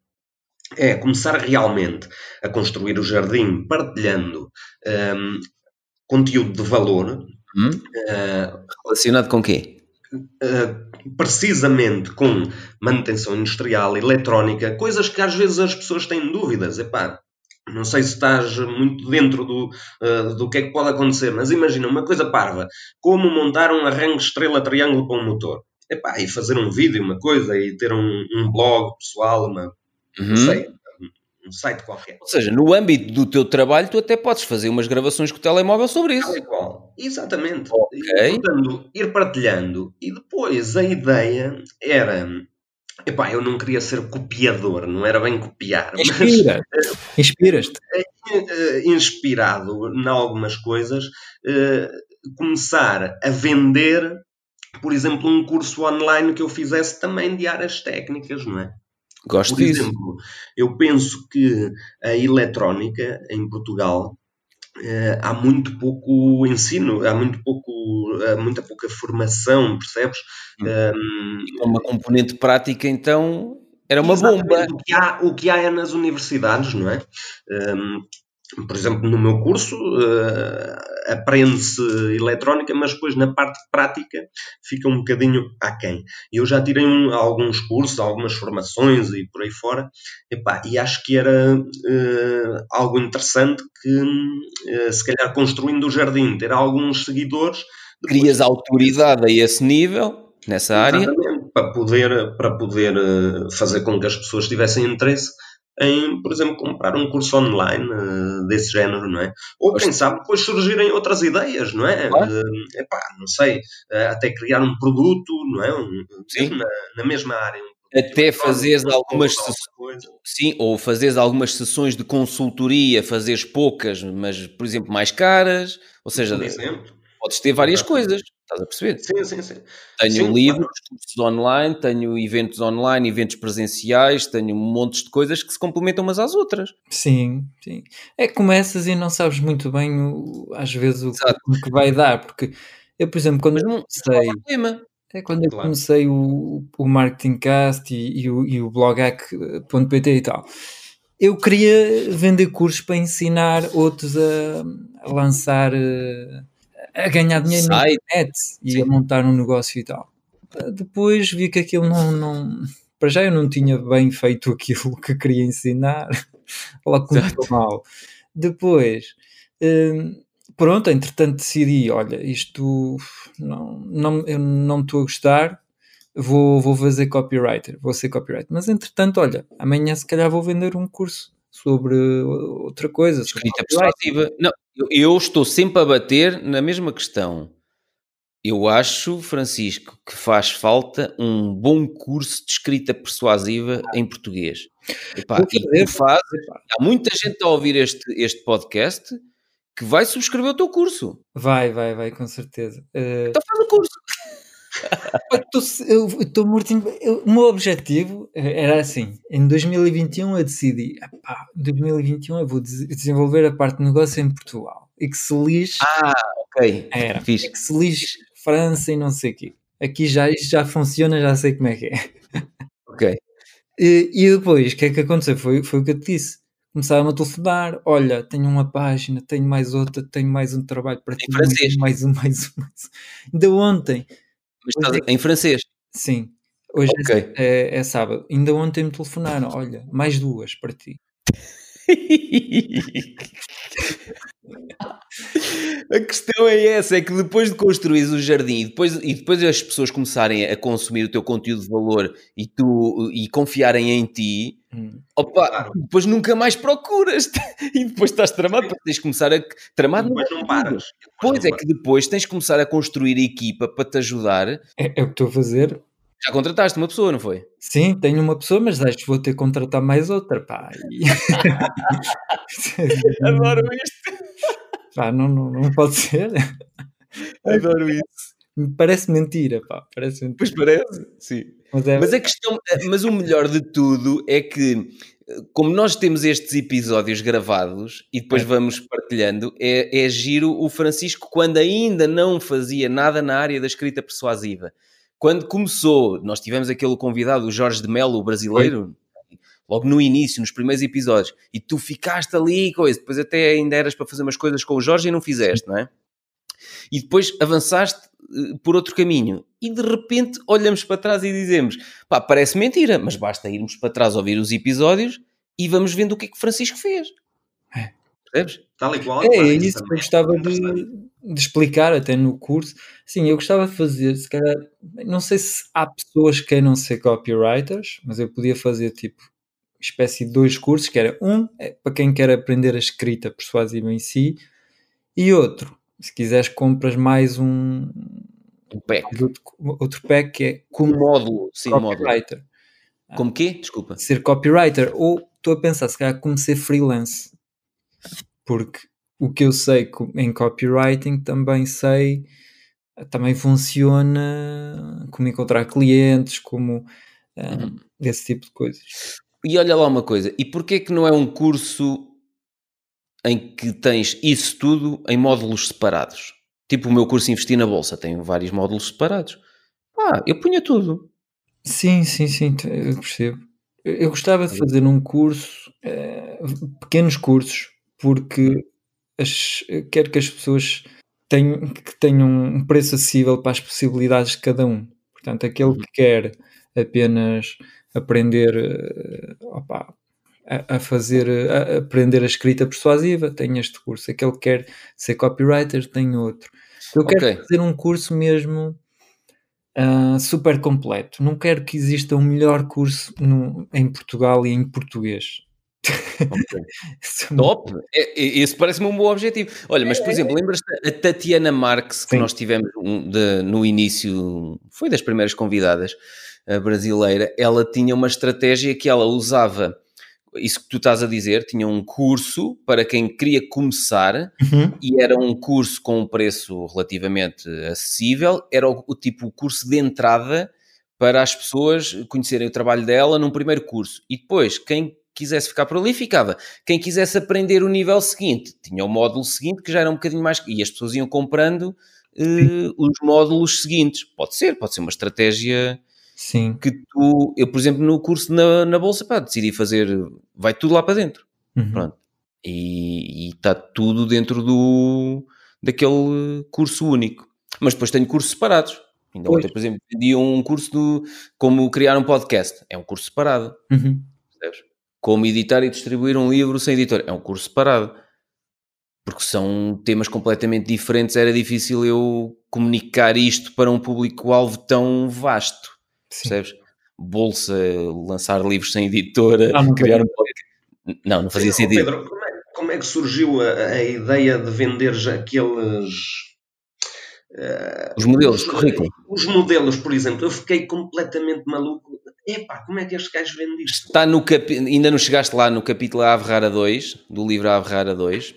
É começar realmente a construir o jardim partilhando hum, conteúdo de valor, Hum? eh, Relacionado com quê? Uh, precisamente com manutenção industrial, eletrónica, coisas que às vezes as pessoas têm dúvidas. Epá, não sei se estás muito dentro do, uh, do que é que pode acontecer, mas imagina uma coisa parva, como montar um arranque estrela-triângulo para um motor. Epá, e fazer um vídeo, uma coisa, e ter um, um blog pessoal, uma, Uhum. não sei, um site qualquer. Ou seja, no âmbito do teu trabalho, tu até podes fazer umas gravações com o telemóvel sobre isso. Tal e qual. Exatamente. Ok. E, portanto, ir partilhando. E depois a ideia era. Epá, eu não queria ser copiador, não era bem copiar, mas Inspira. Inspiras-te. eh, inspirado em algumas coisas, eh, começar a vender, por exemplo, um curso online que eu fizesse também de áreas técnicas, não é? Gosto Por disso. exemplo, eu penso que a eletrónica em Portugal eh, há muito pouco ensino, há muito pouco, há muita pouca formação, percebes? Hum. Um, Com uma componente prática, então, era uma bomba. O que, há, o que há é nas universidades, não é? Um, por exemplo, no meu curso eh, aprende-se eletrónica, mas depois na parte prática fica um bocadinho aquém. Eu já tirei um- alguns cursos, algumas formações e por aí fora, epá, e acho que era eh, algo interessante que, eh, se calhar, construindo o jardim, ter alguns seguidores. depois- Crias autoridade a esse nível, nessa área. Exatamente, para poder, para poder eh, fazer com que as pessoas tivessem interesse em, por exemplo, comprar um curso online eh, desse género, não é? Ou quem sabe depois surgirem outras ideias, não é? Claro. Epá, não sei, eh, até criar um produto, não é? Um, Sim. na, na mesma área. um Até fazeres uma algumas sessões-. Sim, ou fazeres algumas sessões de consultoria, fazeres poucas, mas, por exemplo, mais caras. Ou seja, Por exemplo. Podes ter várias coisas. Estás a perceber? Sim, sim, sim. Tenho Sim, livros, claro. cursos online, tenho eventos online, eventos presenciais, tenho montes de coisas que se complementam umas às outras. Sim, sim. É que começas e não sabes muito bem, o- às vezes, o, o que vai dar. Porque eu, por exemplo, quando não, não comecei, há problema. é quando eu comecei o, o Marketing Cast e, e o, e o bloghack.pt e tal, eu queria vender cursos para ensinar outros a, a lançar, eh, a ganhar dinheiro na Site. internet e Sim. a montar um negócio e tal. Depois vi que aquilo não, não. Para já eu não tinha bem feito aquilo que queria ensinar. Lá começou mal. Depois, hum, pronto, entretanto decidi: olha, isto não, não, eu não estou a gostar, vou, vou fazer copywriter, vou ser copywriter. Mas entretanto, olha, amanhã se calhar vou vender um curso sobre outra coisa. Escrita persuasiva. Não, eu, estou sempre a bater na mesma questão. Eu acho, Francisco, que faz falta um bom curso de escrita persuasiva em português. Epá, e fazes, há muita gente a ouvir este, este podcast que vai subscrever o teu curso. Vai, vai, vai, com certeza. Uh, Então faz o curso. Eu estou eu- O meu objetivo eh, era assim: em 2021 eu decidi, "Epá, em 2021 eu vou des- desenvolver a parte de negócio em Portugal e que se lixe, Ah, ok. era, e que se lixe França e não sei o quê. Aqui já isto já funciona, já sei como é que é. Ok. E, e depois, o que é que aconteceu? Foi, foi o que eu te disse. Começaram a telefonar: olha, tenho uma página, tenho mais outra, tenho mais um trabalho para ti, mais um, mais um, mais um. Ainda ontem, Mas estás em francês. sim, hoje é Ok. é, é sábado. Ainda ontem me telefonaram: olha, mais duas para ti. A questão é essa, é que depois de construir o jardim e depois, e depois as pessoas começarem a consumir o teu conteúdo de valor e, tu, e confiarem em ti, Hum. opa, Claro. depois nunca mais procuras e depois estás tramado, porque tens de começar a... Tramado Depois é não paras. Pois Depois é que depois tens de começar a construir equipa para te ajudar. É, é o que estou a fazer. Já contrataste uma pessoa, não foi? Sim, tenho uma pessoa, mas acho que vou ter que contratar mais outra. Pá. E- Adoro isto, Pá, não, não, não pode ser. adoro isso. Parece mentira, pá. Parece mentira. Pois parece, sim. Mas é, Mas a questão, mas o melhor de tudo é que, como nós temos estes episódios gravados e depois É. vamos partilhando, é, é giro o Francisco quando ainda não fazia nada na área da escrita persuasiva. quando começou, nós tivemos aquele convidado, o Jorge de Melo, o brasileiro, logo no início, nos primeiros episódios, e tu ficaste ali, coisa, depois até ainda eras para fazer umas coisas com o Jorge e não fizeste, não é? E depois avançaste eh, por outro caminho. E de repente olhamos para trás e dizemos: pá, parece mentira, mas basta irmos para trás ouvir os episódios e vamos vendo o que é que o Francisco fez. É. Percebes? Tal e qual. É, é isso que eu também gostava é interessante. de, de explicar até no curso. Sim, eu gostava de fazer, se calhar, não sei se há pessoas que queiram ser copywriters, mas eu podia fazer tipo espécie de dois cursos, que era um é para quem quer aprender a escrita persuasiva em si, e outro, se quiseres compras mais um Um pack. outro, pack que é Um como módulo, sim, um módulo. copywriter. Como quê? Desculpa. ser copywriter ou estou a pensar se calhar como ser freelance porque o que eu sei em copywriting também sei também funciona como encontrar clientes como ah, Uhum. esse tipo de coisas E olha lá uma coisa, e porquê que não é um curso em que tens isso tudo em módulos separados? Tipo o meu curso Investir na Bolsa, tem vários módulos separados. Pá, eu punha tudo. sim, sim, sim eu percebo eu gostava de fazer um curso eh, pequenos cursos porque as, quero que as pessoas tenham, que tenham um preço acessível para as possibilidades de cada um. Portanto, aquele que quer apenas aprender eh, opá, a, a fazer, a, a aprender a escrita persuasiva, tem este curso. Aquele que quer ser copywriter, tem outro. Eu quero Ok. fazer um curso mesmo ah, super completo. Não quero que exista um melhor curso no- em Portugal e em português. Isso é Top! É, é- esse parece-me um bom objetivo. Olha, mas por exemplo, lembras-te a Tatiana Marques, que Sim. nós tivemos um, de- no início, foi das primeiras convidadas a brasileira, ela tinha uma estratégia que ela usava, isso que tu estás a dizer, tinha um curso para quem queria começar Uhum. e era um curso com um preço relativamente acessível, era o, o tipo o curso de entrada para as pessoas conhecerem o trabalho dela num primeiro curso. E depois, quem quisesse ficar por ali, ficava. Quem quisesse aprender o nível seguinte, tinha o módulo seguinte, que já era um bocadinho mais... E as pessoas iam comprando eh, os módulos seguintes. Pode ser, pode ser uma estratégia Sim. que tu... Eu, por exemplo, no curso na, na Bolsa, pá, decidi fazer... Vai tudo lá para dentro. Uhum. Pronto. E está tudo dentro do, daquele curso único. Mas depois tenho cursos separados. Ainda Pois. ontem, por exemplo, vendi um curso do como criar um podcast. É um curso separado. Uhum. Como editar e distribuir um livro sem editor. É um curso separado. Porque são temas completamente diferentes. Era difícil eu comunicar isto para um público-alvo tão vasto. Sim. Percebes? Bolsa, lançar livros sem editora, Ah, não criar fazia um podcast. Não, não fazia sentido. Pedro, como é, como é que surgiu a, a ideia de vender já aqueles. eh, Os modelos, os, currículo. os modelos, por exemplo, eu fiquei completamente maluco. Epá, como é que estes gajos vendem isto? Está no capi... Ainda não chegaste lá no capítulo Ave Rara 2, do livro Ave Rara 2.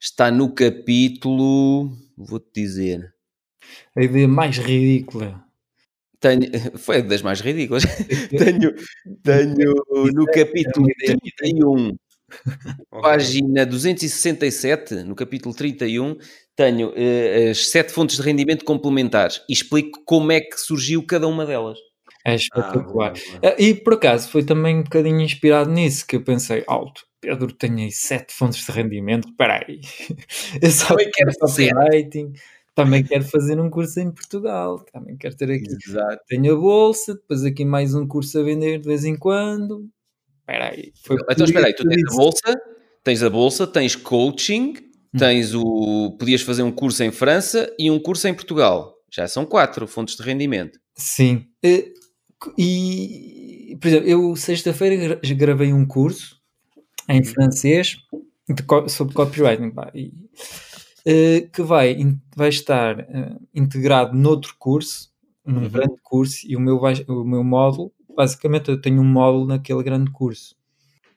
Está no capítulo. Vou-te dizer. A ideia mais ridícula. Tenho... Foi das mais ridículas. tenho, tenho no capítulo é uma ideia 31, Ok. página 267, no capítulo 31, tenho eh, as sete fontes de rendimento complementares e explico como é que surgiu cada uma delas. É Ah, espetacular. Ah, E por acaso foi também um bocadinho inspirado nisso que eu pensei, alto, Pedro tem aí sete fontes de rendimento, espera aí, eu só quero quero sete. Também quero fazer um curso em Portugal, também quero ter aqui, Exato. tenho a bolsa, depois aqui mais um curso a vender de vez em quando, espera aí. Então espera aí, tu tens a bolsa, tens a bolsa, tens coaching, Hum. tens o. Podias fazer um curso em França e um curso em Portugal. Já são quatro fontes de rendimento. Sim. Eh, E, por exemplo, eu sexta-feira gra- gravei um curso em francês de co- sobre copywriting pá, e, que vai, vai estar eh, integrado noutro curso, num Uhum. grande curso, e o meu, vai- o meu módulo, basicamente eu tenho um módulo naquele grande curso.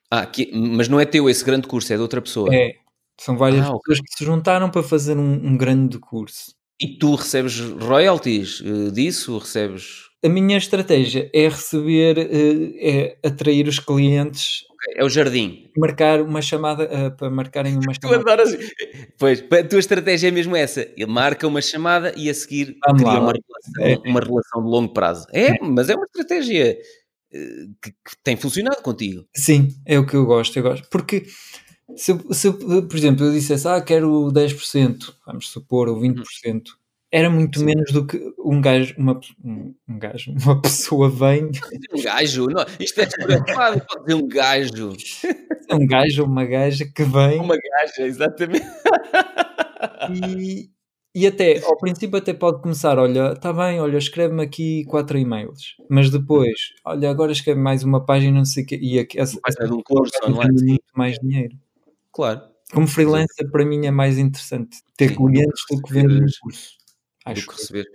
Ah, que- mas não é teu esse grande curso, é de outra pessoa. É, são várias Ah, pessoas que se juntaram para fazer um, um grande curso. E tu recebes royalties eh, disso? Recebes a minha estratégia é receber, eh, é atrair os clientes, É o jardim. marcar uma chamada, eh, para marcarem uma Tu chamada. adoras. Pois, a tua estratégia é mesmo essa. Ele marca uma chamada e a seguir Vamos cria lá. uma relação, uma relação de longo prazo. É, mas é uma estratégia eh, que, que tem funcionado contigo. Sim, é o que eu gosto, eu gosto. Porque se, se eu, por exemplo, eu dissesse, ah, quero 10%, vamos supor, ou 20%, era muito menos do que um gajo, uma, um, um gajo, uma pessoa vem, Um gajo, não, isto é despreocupado, pode ser um gajo. um gajo ou uma gaja que vem Uma gaja, exatamente. e, e até, ao princípio até pode começar, olha, está bem, olha, escreve-me aqui quatro e-mails, mas depois, olha, agora escreve mais uma página, não sei o quê, e aqui, essa, Página de um curso online, sim. muito mais dinheiro. Claro. Como freelancer, para mim é mais interessante ter Sim, clientes do que vender curso. Do Acho que que receber.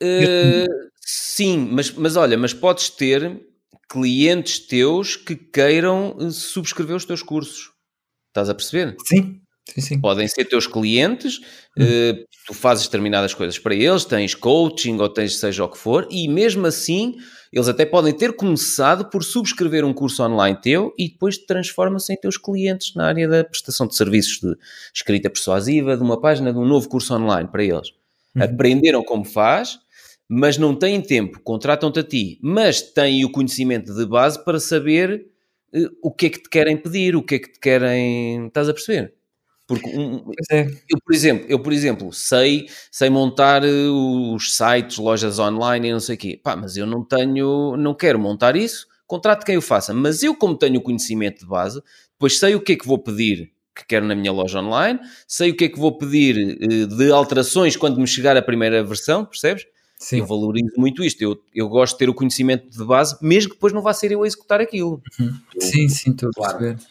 Eh, sim, mas, mas olha, mas podes ter clientes teus que queiram eh, subscrever os teus cursos. Estás a perceber? sim, sim, sim. Podem ser teus clientes, eh, tu fazes determinadas coisas para eles, tens coaching ou tens seja o que for, e mesmo assim eles até podem ter começado por subscrever um curso online teu e depois transformam-se em teus clientes na área da prestação de serviços de escrita persuasiva, de uma página de um novo curso online para eles. Uhum. Aprenderam como faz, mas não têm tempo, contratam-te a ti, mas têm o conhecimento de base para saber eh, o que é que te querem pedir, o que é que te querem. Estás a perceber? Porque um- é, eu, por exemplo, eu, por exemplo, sei, sei montar eh, os sites, lojas online e não sei o quê. Pá, mas eu não tenho, não quero montar isso, contrato quem o faça. Mas eu, como tenho o conhecimento de base, depois sei o que é que vou pedir que quero na minha loja online, sei o que é que vou pedir eh, de alterações quando me chegar a primeira versão, percebes? sim. Eu valorizo muito isto. Eu, eu gosto de ter o conhecimento de base, mesmo que depois não vá ser eu a executar aquilo. Sim, sim, estou a Claro. perceber.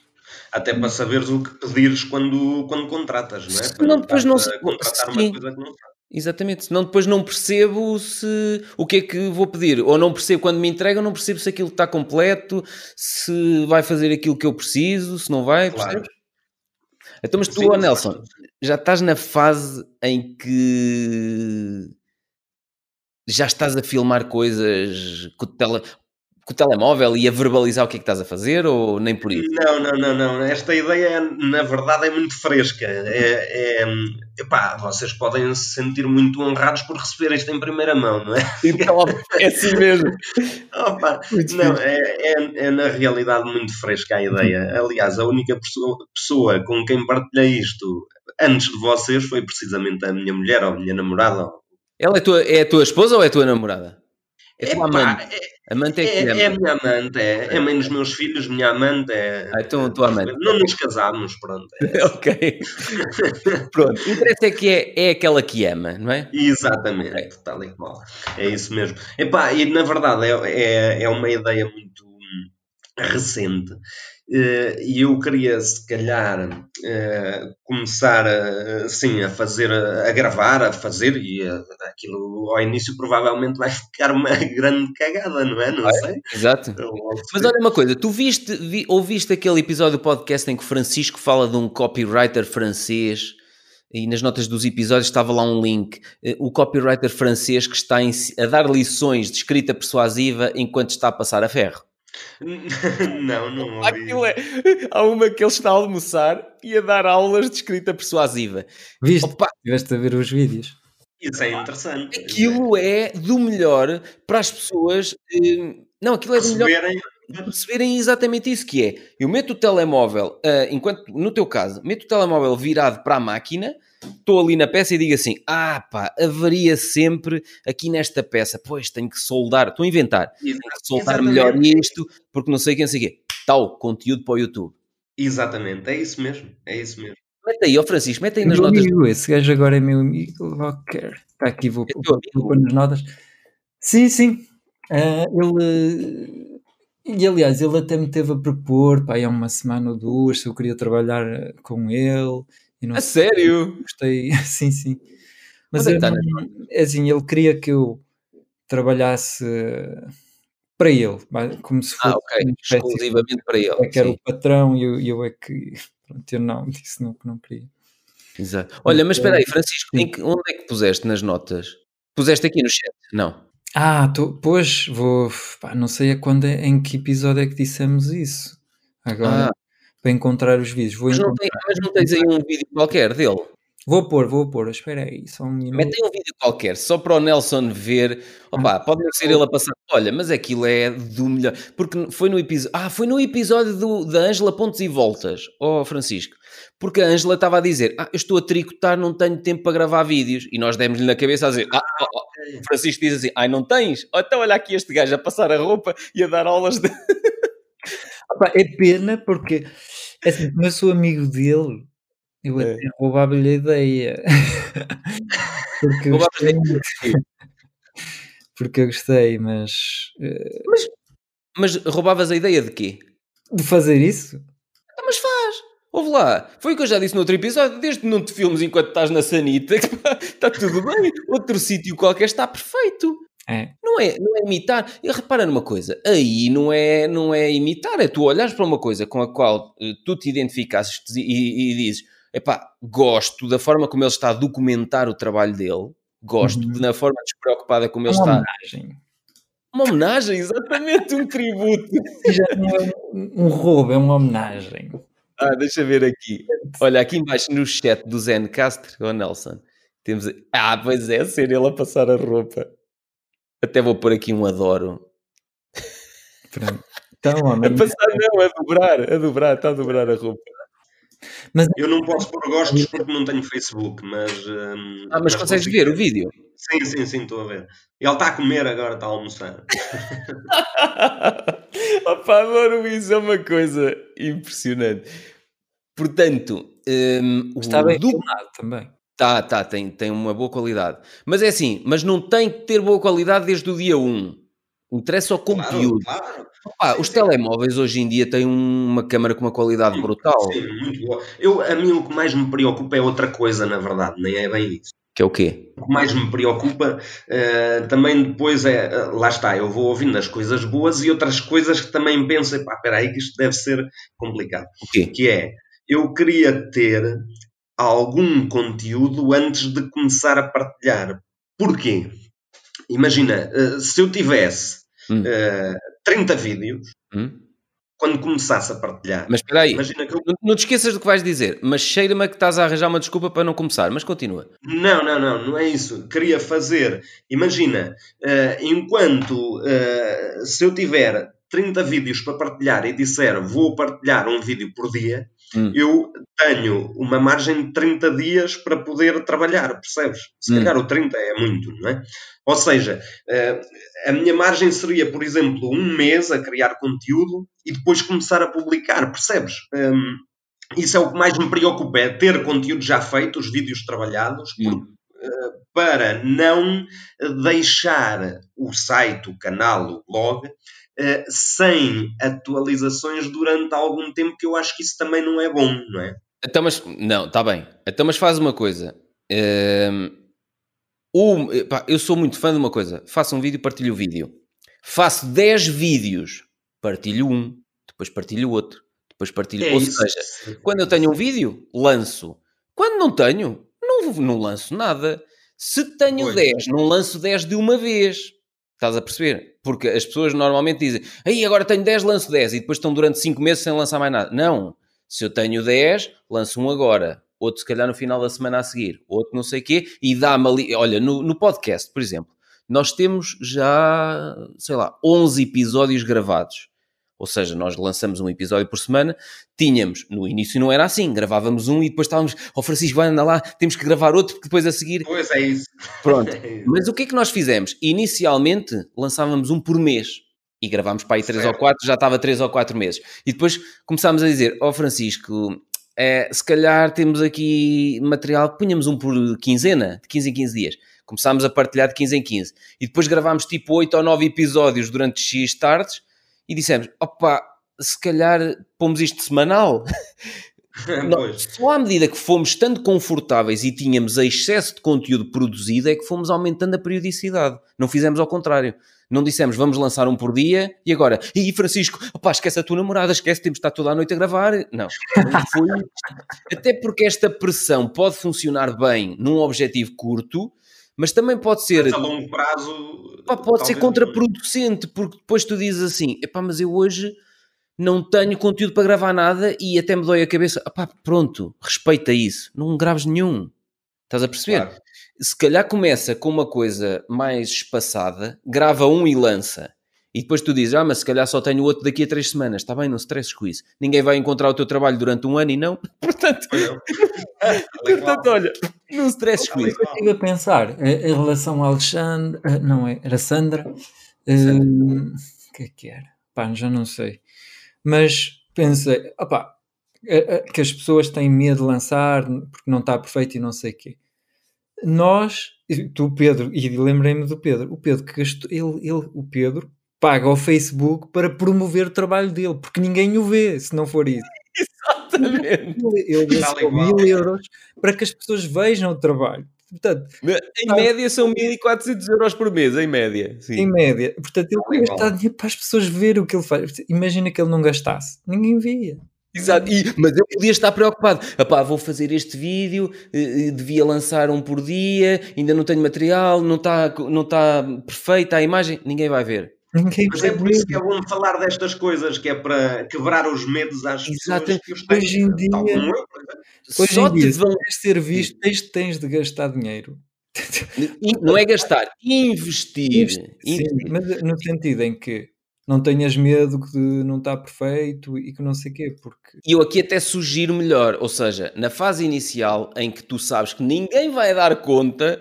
Até para saberes o que pedires quando, quando contratas, não é? Para não depois não a se- contratar sim. uma coisa que não. Exatamente, senão depois não percebo se o que é que vou pedir, ou não percebo quando me entregam, não percebo se aquilo está completo, se vai fazer aquilo que eu preciso, se não vai, Claro. percebes? Então, mas tu, Sim, Nelson, já estás na fase em que já estás a filmar coisas com o, tele- com o telemóvel e a verbalizar o que é que estás a fazer, ou nem por isso? Não, não, não, não. Esta ideia, na verdade, é muito fresca. É, é, epá, vocês podem se sentir muito honrados por receber isto em primeira mão, não é? Então, é assim mesmo. Opa, não, é, é, é na realidade muito fresca a ideia. Aliás, a única pessoa, com quem partilhei isto antes de vocês foi precisamente a minha mulher ou a minha namorada. Ela é, tua, é a tua esposa ou é a tua namorada? É tua Epá, amante. Amante é que É, ama. é a minha amante, é, é a mãe dos meus filhos, minha amante. É, Ah, então a tua amante. Não nos casámos, pronto. é. ok. Pronto. O interesse é que é, é aquela que ama, não é? Exatamente, tal e qual. É isso mesmo. Epá, e na verdade é, é, é uma ideia muito recente. Eh, E eu queria, se calhar, eh, começar a, assim, a fazer, a gravar, a fazer, e eh, aquilo ao início provavelmente vai ficar uma grande cagada, não é? Não sei. Exato. Logo se Mas olha uma coisa, tu viste, vi- ouviste aquele episódio do podcast em que Francisco fala de um copywriter francês e nas notas dos episódios estava lá um link. O copywriter francês que está a dar lições de escrita persuasiva enquanto está a passar a ferro. não, não ouvi. Aquilo é. Há uma que ele está a almoçar e a dar aulas de escrita persuasiva. Viste? Opa, Estiveste a ver os vídeos. Isso é interessante. aquilo é do melhor para as pessoas. eh, Não, aquilo é do melhor Receberem perceberem exatamente isso que é. Eu meto o telemóvel, ah, enquanto, no teu caso, meto o telemóvel virado para a máquina, estou ali na peça e digo assim, ah pá, avaria sempre aqui nesta peça, pois tenho que soldar, estou a inventar, tenho que soldar Exatamente. melhor isto, porque não sei quem sei o quê. Tal, conteúdo para o YouTube. Exatamente, é isso mesmo. É isso mesmo. Mete aí, ó Francisco, mete aí nas Meu notas. amigo, esse gajo agora é meu amigo. Walker. Está aqui, vou, É vou, vou pôr nas notas. Sim, sim. Ah, ele. E aliás, ele até me teve a propor, pá, há uma semana ou duas, se eu queria trabalhar com ele. A sério? gostei. sim, sim. Mas é não- é assim, ele queria que eu trabalhasse para ele, como se fosse Ah, ok, uma espécie de- exclusivamente para é ele. que era sim. o patrão e eu, eu é que pronto, eu não, disse não que não queria. Exato. Olha, mas espera aí, Francisco, que- onde é que puseste nas notas? Puseste aqui no chat? Não. Ah, tô, pois, vou. pá, não sei a quando, é- em que episódio é que dissemos isso. Agora, Ah. Para encontrar os vídeos. Vou, Mas não, encontrar. tem- mas não tens aí um vídeo qualquer dele? vou pôr, vou pôr. Espera aí, só um minuto. Metem um vídeo qualquer, só para o Nelson ver. Opa, pode não ser ele a passar. Olha, mas aquilo é do melhor. Porque foi no episódio. Ah, foi no episódio do, da Ângela Pontos e Voltas. Oh, Francisco. Porque a Ângela estava a dizer: Ah, eu estou a tricotar, não tenho tempo para gravar vídeos. E nós demos-lhe na cabeça a dizer: Ah, oh, oh. O Francisco diz assim: Ai, não tens? Oh, Então olha aqui este gajo a passar a roupa e a dar aulas de. Opa, é pena porque, assim, como eu sou amigo dele, eu É. até roubava-lhe a ideia. porque, eu gostei, porque eu gostei, mas eh, Mas roubavas a ideia de quê? de fazer isso, Ah, mas faz. Ouve lá. Foi o que eu já disse no outro episódio. Desde que não te filmes enquanto estás na sanita, está tudo bem. Outro sítio qualquer está perfeito. É. Não é, não é imitar. E repara numa coisa. Aí não é, não é imitar. É tu olhares para uma coisa com a qual eh, tu te identificasses e, e dizes epá, gosto da forma como ele está a documentar o trabalho dele. Gosto Uhum. da forma despreocupada como É ele uma está. homenagem. Uma homenagem, exatamente. Um tributo. Já não é um, roubo, é uma homenagem. Ah, deixa ver aqui. Olha, aqui embaixo no chat do Zencaster, o Nelson, temos. Ah, pois é, ser ele a passar a roupa. Até vou pôr aqui um adoro. Pronto. Então, A passar não, a dobrar, a dobrar, está a dobrar a roupa. Eu não posso pôr gostos porque não tenho Facebook, mas. hum, Ah, mas consegues consigo ver o vídeo? Sim, sim, sim, estou a ver. Ele está a comer agora, está a almoçar. Opa, adoro isso, é uma coisa impressionante. Portanto, hum, o está bem filmado também. Tá, tá, tem, tem uma boa qualidade. Mas é assim, mas não tem que ter boa qualidade desde o dia 1. Interessa o conteúdo. Claro, claro. Pá, os telemóveis hoje em dia têm uma câmara com uma qualidade brutal. Sim, muito boa. Eu, a mim o que mais me preocupa é outra coisa, na verdade, nem é bem isso. Que é o quê? O que mais me preocupa eh, também depois é, eh, lá está, eu vou ouvindo as coisas boas e outras coisas que também penso, pá, espera aí que isto deve ser complicado. O quê? Que é, eu queria ter algum conteúdo antes de começar a partilhar. Porquê? Imagina, eh, se eu tivesse Hum. eh, 30 vídeos, Hum? quando começasse a partilhar, Mas espera aí, eu não, não te esqueças do que vais dizer, mas cheira-me que estás a arranjar uma desculpa para não começar, mas continua. Não, não, não, não é isso. Queria fazer, imagina, eh, enquanto eh, se eu tiver 30 vídeos para partilhar e disser vou partilhar um vídeo por dia, Hum. eu tenho uma margem de 30 dias para poder trabalhar, percebes? Se Hum. calhar o 30 é muito, não é? Ou seja, eh, a minha margem seria, por exemplo, um mês a criar conteúdo e depois começar a publicar, percebes? Hum, isso é o que mais me preocupa, é ter conteúdo já feito, os vídeos trabalhados, Hum. para não deixar o site, o canal, o blog, eh, sem atualizações durante algum tempo, que eu acho que isso também não é bom, não é? Então, mas, não, está bem. Então, mas faz uma coisa. Hum, o- pá, eu sou muito fã de uma coisa. Faço um vídeo, partilho o vídeo. Faço 10 vídeos, partilho um, depois partilho outro, depois partilho. É Ou isso. seja, quando eu tenho um vídeo, lanço. Quando não tenho, não, não lanço nada. Se tenho Pois. 10, não lanço 10 de uma vez. Estás a perceber? Porque as pessoas normalmente dizem aí agora tenho 10, lanço 10 e depois estão durante 5 meses sem lançar mais nada. Não. Se eu tenho 10, lanço um agora. Outro se calhar no final da semana a seguir. Outro não sei o quê. E dá-me ali... Olha, no, no podcast, por exemplo, nós temos já, sei lá, 11 episódios gravados. Ou seja, nós lançamos um episódio por semana. Tínhamos, no início não era assim, gravávamos um e depois estávamos, ó oh, Francisco, vai andar lá, temos que gravar outro, porque depois a seguir. Pois é isso. Pronto. É. Mas o que é que nós fizemos? Inicialmente lançávamos um por mês e gravámos para aí 3 ou Certo. 4, já estava 3 ou 4 meses. E depois começámos a dizer: Ó Francisco, é, se calhar temos aqui material, punhamos um por quinzena, de 15 em 15 dias. Começámos a partilhar de 15 em 15. E depois gravámos tipo 8 ou 9 episódios durante X tardes e dissemos: opa, se calhar pomos isto semanal. Não, só à medida que fomos estando confortáveis e tínhamos excesso de conteúdo produzido é que fomos aumentando a periodicidade. Não fizemos ao contrário. Não dissemos vamos lançar um por dia e agora, e Francisco, opá, esquece a tua namorada, esquece, temos de estar toda a noite a gravar. Não. Até porque esta pressão pode funcionar bem num objetivo curto, Mas também pode ser, Mas a longo prazo. pá, pode ser contraproducente, porque depois tu dizes assim, epá, mas eu hoje não tenho conteúdo para gravar nada e até me dói a cabeça. Epá, pronto, respeita isso, não graves nenhum. Estás a perceber? Claro. Se calhar começa com uma coisa mais espaçada, grava um e lança. E depois tu dizes, ah, mas se calhar só tenho outro daqui a três semanas. Está bem, não stresses com isso. Ninguém vai encontrar o teu trabalho durante um ano e não. Portanto, portanto olha, não stresses com isso. qual. Estive a pensar eh, em relação a Alexandre, eh, não é, era Sandra, eh, o que é que era? Pá, já não sei. Mas pensei, opá, que as pessoas têm medo de lançar porque não está perfeito e não sei o quê. Nós, tu Pedro, e lembrei-me do Pedro, o Pedro que gastou, ele, ele, o Pedro paga ao Facebook para promover o trabalho dele, porque ninguém o vê se não for isso. Exatamente. Ele, gastou qual. mil euros para que as pessoas vejam o trabalho. Portanto, Em média são 1400 euros por mês, em média. Sim. em média. Portanto, ele Tal vai gastar qual. dinheiro para as pessoas verem o que ele faz. Imagina que ele não gastasse. Ninguém via. Exato, e- mas eu podia estar preocupado. Epá, vou fazer este vídeo, eh, eh, devia lançar um por dia, ainda não tenho material, não está não tá perfeita a imagem, ninguém vai ver. Ninguém Mas é vai por isso que é bom falar destas coisas, que é para quebrar os medos às pessoas que os têm. Hoje em dia- Tal como eu, por exemplo. Hoje Só em dia, te vão. ser visto, tens, tens de gastar dinheiro. In- Não é gastar, investir. Sim, Investir. mas no sentido em que não tenhas medo que não está perfeito e que não sei o quê, porque E eu aqui até sugiro melhor, ou seja, na fase inicial em que tu sabes que ninguém vai dar conta,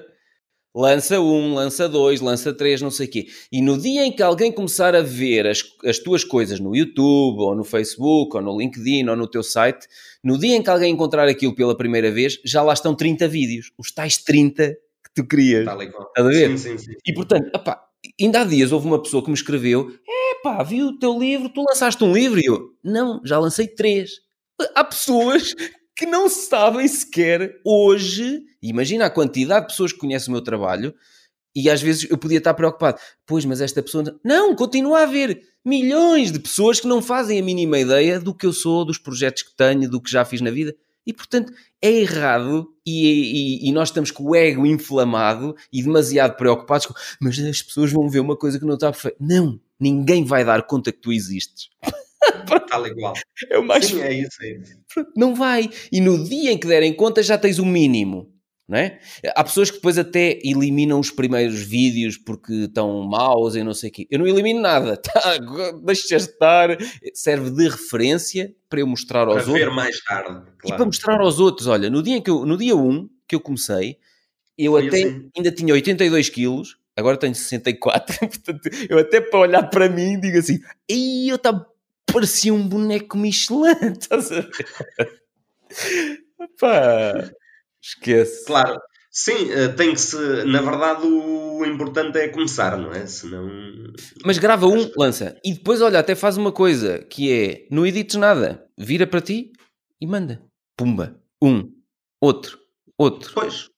lança um, lança dois, lança três, não sei o quê. E no dia em que alguém começar a ver as, as tuas coisas no YouTube, ou no Facebook, ou no LinkedIn, ou no teu site, no dia em que alguém encontrar aquilo pela primeira vez, já lá estão 30 vídeos. Os tais 30 que tu querias. Tal e qual. Estás a ver? Sim, sim, sim. E portanto, opá, ainda há dias houve uma pessoa que me escreveu: Epá, vi o teu livro, tu lançaste um livro? E eu: Não, já lancei três. Há pessoas que não sabem sequer hoje, imagina a quantidade de pessoas que conhecem o meu trabalho, e às vezes eu podia estar preocupado, pois, mas esta pessoa. Não, continua a haver milhões de pessoas que não fazem a mínima ideia do que eu sou, dos projetos que tenho, do que já fiz na vida. E portanto é errado e, e- e nós estamos com o ego inflamado e demasiado preocupados com mas as pessoas vão ver uma coisa que não está perfeita. Não, ninguém vai dar conta que tu existes. Tal qual. É o mais Sim, é isso. É isso. não vai. E no dia em que derem conta já tens o mínimo. Não é? Há pessoas que depois até eliminam os primeiros vídeos porque estão maus e não sei o quê. Eu não elimino nada. Tá, deixa estar. Serve de referência para eu mostrar Para aos outros. ver mais tarde. E para Claro. mostrar aos outros, olha, no dia, que eu, no dia 1 que eu comecei, eu Foi até assim. ainda tinha 82 quilos, agora tenho 64, portanto, eu até para olhar para mim digo assim, eu tá, parecia um boneco Michelin, estás a ver? Pá, esquece. Claro. Sim, eh, tem que se. Na verdade, o importante é começar, não é? Senão. Mas grava um, lança, e depois, olha, até faz uma coisa, que é, não edites nada, vira para ti e manda. Pumba. Um, outro, outro. Pois.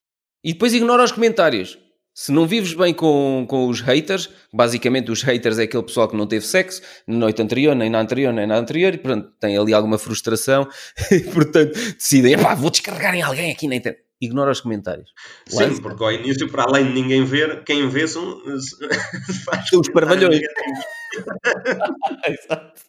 E depois ignora os comentários. Se não vives bem com, com os haters, basicamente os haters é aquele pessoal que não teve sexo na noite anterior, nem na anterior, nem na anterior, e pronto, tem ali alguma frustração, e portanto decidem, epá, vou descarregar em alguém aqui na internet. Ignora os comentários. Sim, porque ao início, para além de ninguém ver, quem vê são. faz os parvalhões. Exato.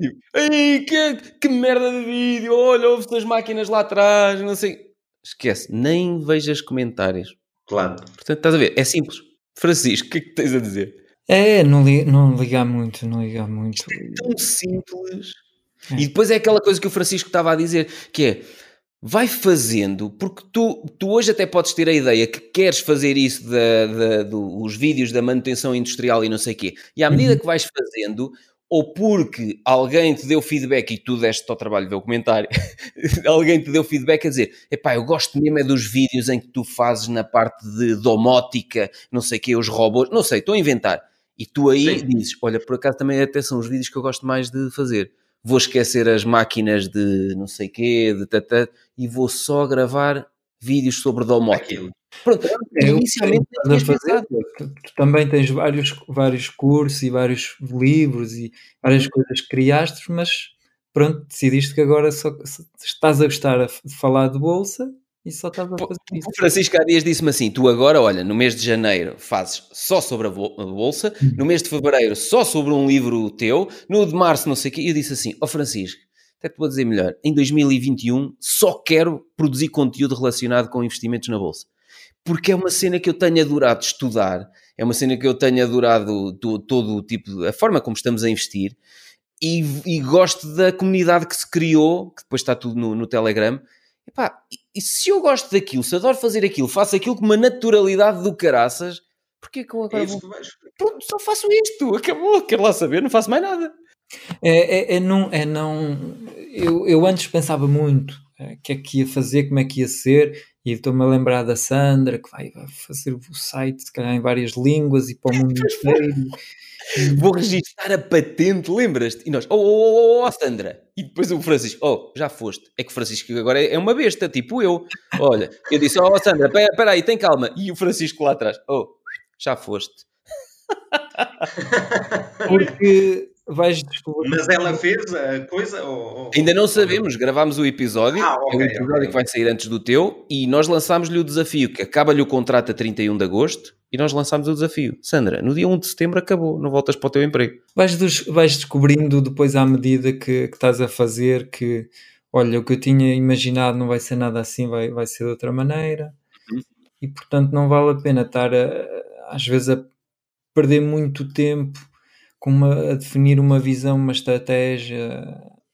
Tipo, Ei, que, que merda de vídeo, olha, houve-se as máquinas lá atrás, não sei. Esquece, nem vejas comentários. Claro. Portanto, estás a ver, é simples. Francisco, o que é que tens a dizer? é não, li, não ligar muito, não ligar muito. tão simples. É. E depois é aquela coisa que o Francisco estava a dizer, que é, vai fazendo, porque tu, tu hoje até podes ter a ideia que queres fazer isso, da, da- do- os vídeos da manutenção industrial e não sei o quê, e à medida que vais fazendo, ou porque alguém te deu feedback e tu deste ao trabalho ver o comentário, alguém te deu feedback a dizer, epá, eu gosto mesmo é dos vídeos em que tu fazes na parte de domótica, não sei o quê, os robôs, não sei, estou a inventar. E tu aí Sim. dizes, olha, por acaso também até são os vídeos que eu gosto mais de fazer. Vou esquecer as máquinas de não sei quê, de tata, e vou só gravar vídeos sobre domótica. Pronto, É inicialmente a tinhas fazer, tu, tu também tens vários, vários cursos e vários livros e várias coisas que criaste, mas pronto, decidiste que agora só, estás a gostar de falar de bolsa e só estás a fazer isso. O Francisco há dias disse-me assim: tu agora, olha, no mês de janeiro fazes só sobre a bol- a bolsa, no mês de fevereiro só sobre um livro teu, no de março não sei o quê. E eu disse assim: ó Francisco, até te vou dizer melhor, em 2021 só quero produzir conteúdo relacionado com investimentos na bolsa. Porque é uma cena que eu tenho adorado estudar, é uma cena que eu tenho adorado do- todo o tipo, a forma como estamos a investir. E, e gosto da comunidade que se criou, que depois está tudo no, no Telegram, Epá, e, e se eu gosto daquilo, se adoro fazer aquilo, faço aquilo com uma naturalidade do caraças, porquê que eu É agora isso vou... Pronto, só faço isto, acabou, quero lá saber, não faço mais nada. É, é, é não, é não. Eu, eu antes pensava muito eh, o que é que ia fazer, como é que ia ser, e estou-me a lembrar da Sandra que vai, vai fazer o site, se calhar em várias línguas e para o mundo inteiro. Vou registar a patente, lembras-te? E nós, oh, oh, oh, oh, Sandra. E depois o Francisco, oh, já foste. É que o Francisco agora é é uma besta, tipo eu. Olha, eu disse, oh, Sandra, pera, pera aí, tem calma. E o Francisco lá atrás, oh, já foste. Porque vais descobrir. Mas ela fez a coisa? Ou, Ainda não sabemos, gravámos o episódio, Ah, é ok, o episódio ok. que vai sair antes do teu, e nós lançámos-lhe o desafio, que acaba-lhe o contrato a 31 de agosto, e nós lançámos o desafio. Sandra, no dia 1 de setembro acabou, não voltas para o teu emprego. Vais, des- vais descobrindo depois à medida que, que estás a fazer que, olha, o que eu tinha imaginado não vai ser nada assim, vai, vai ser de outra maneira. Uhum. E portanto não vale a pena estar a- às vezes a perder muito tempo uma, a definir uma visão, uma estratégia.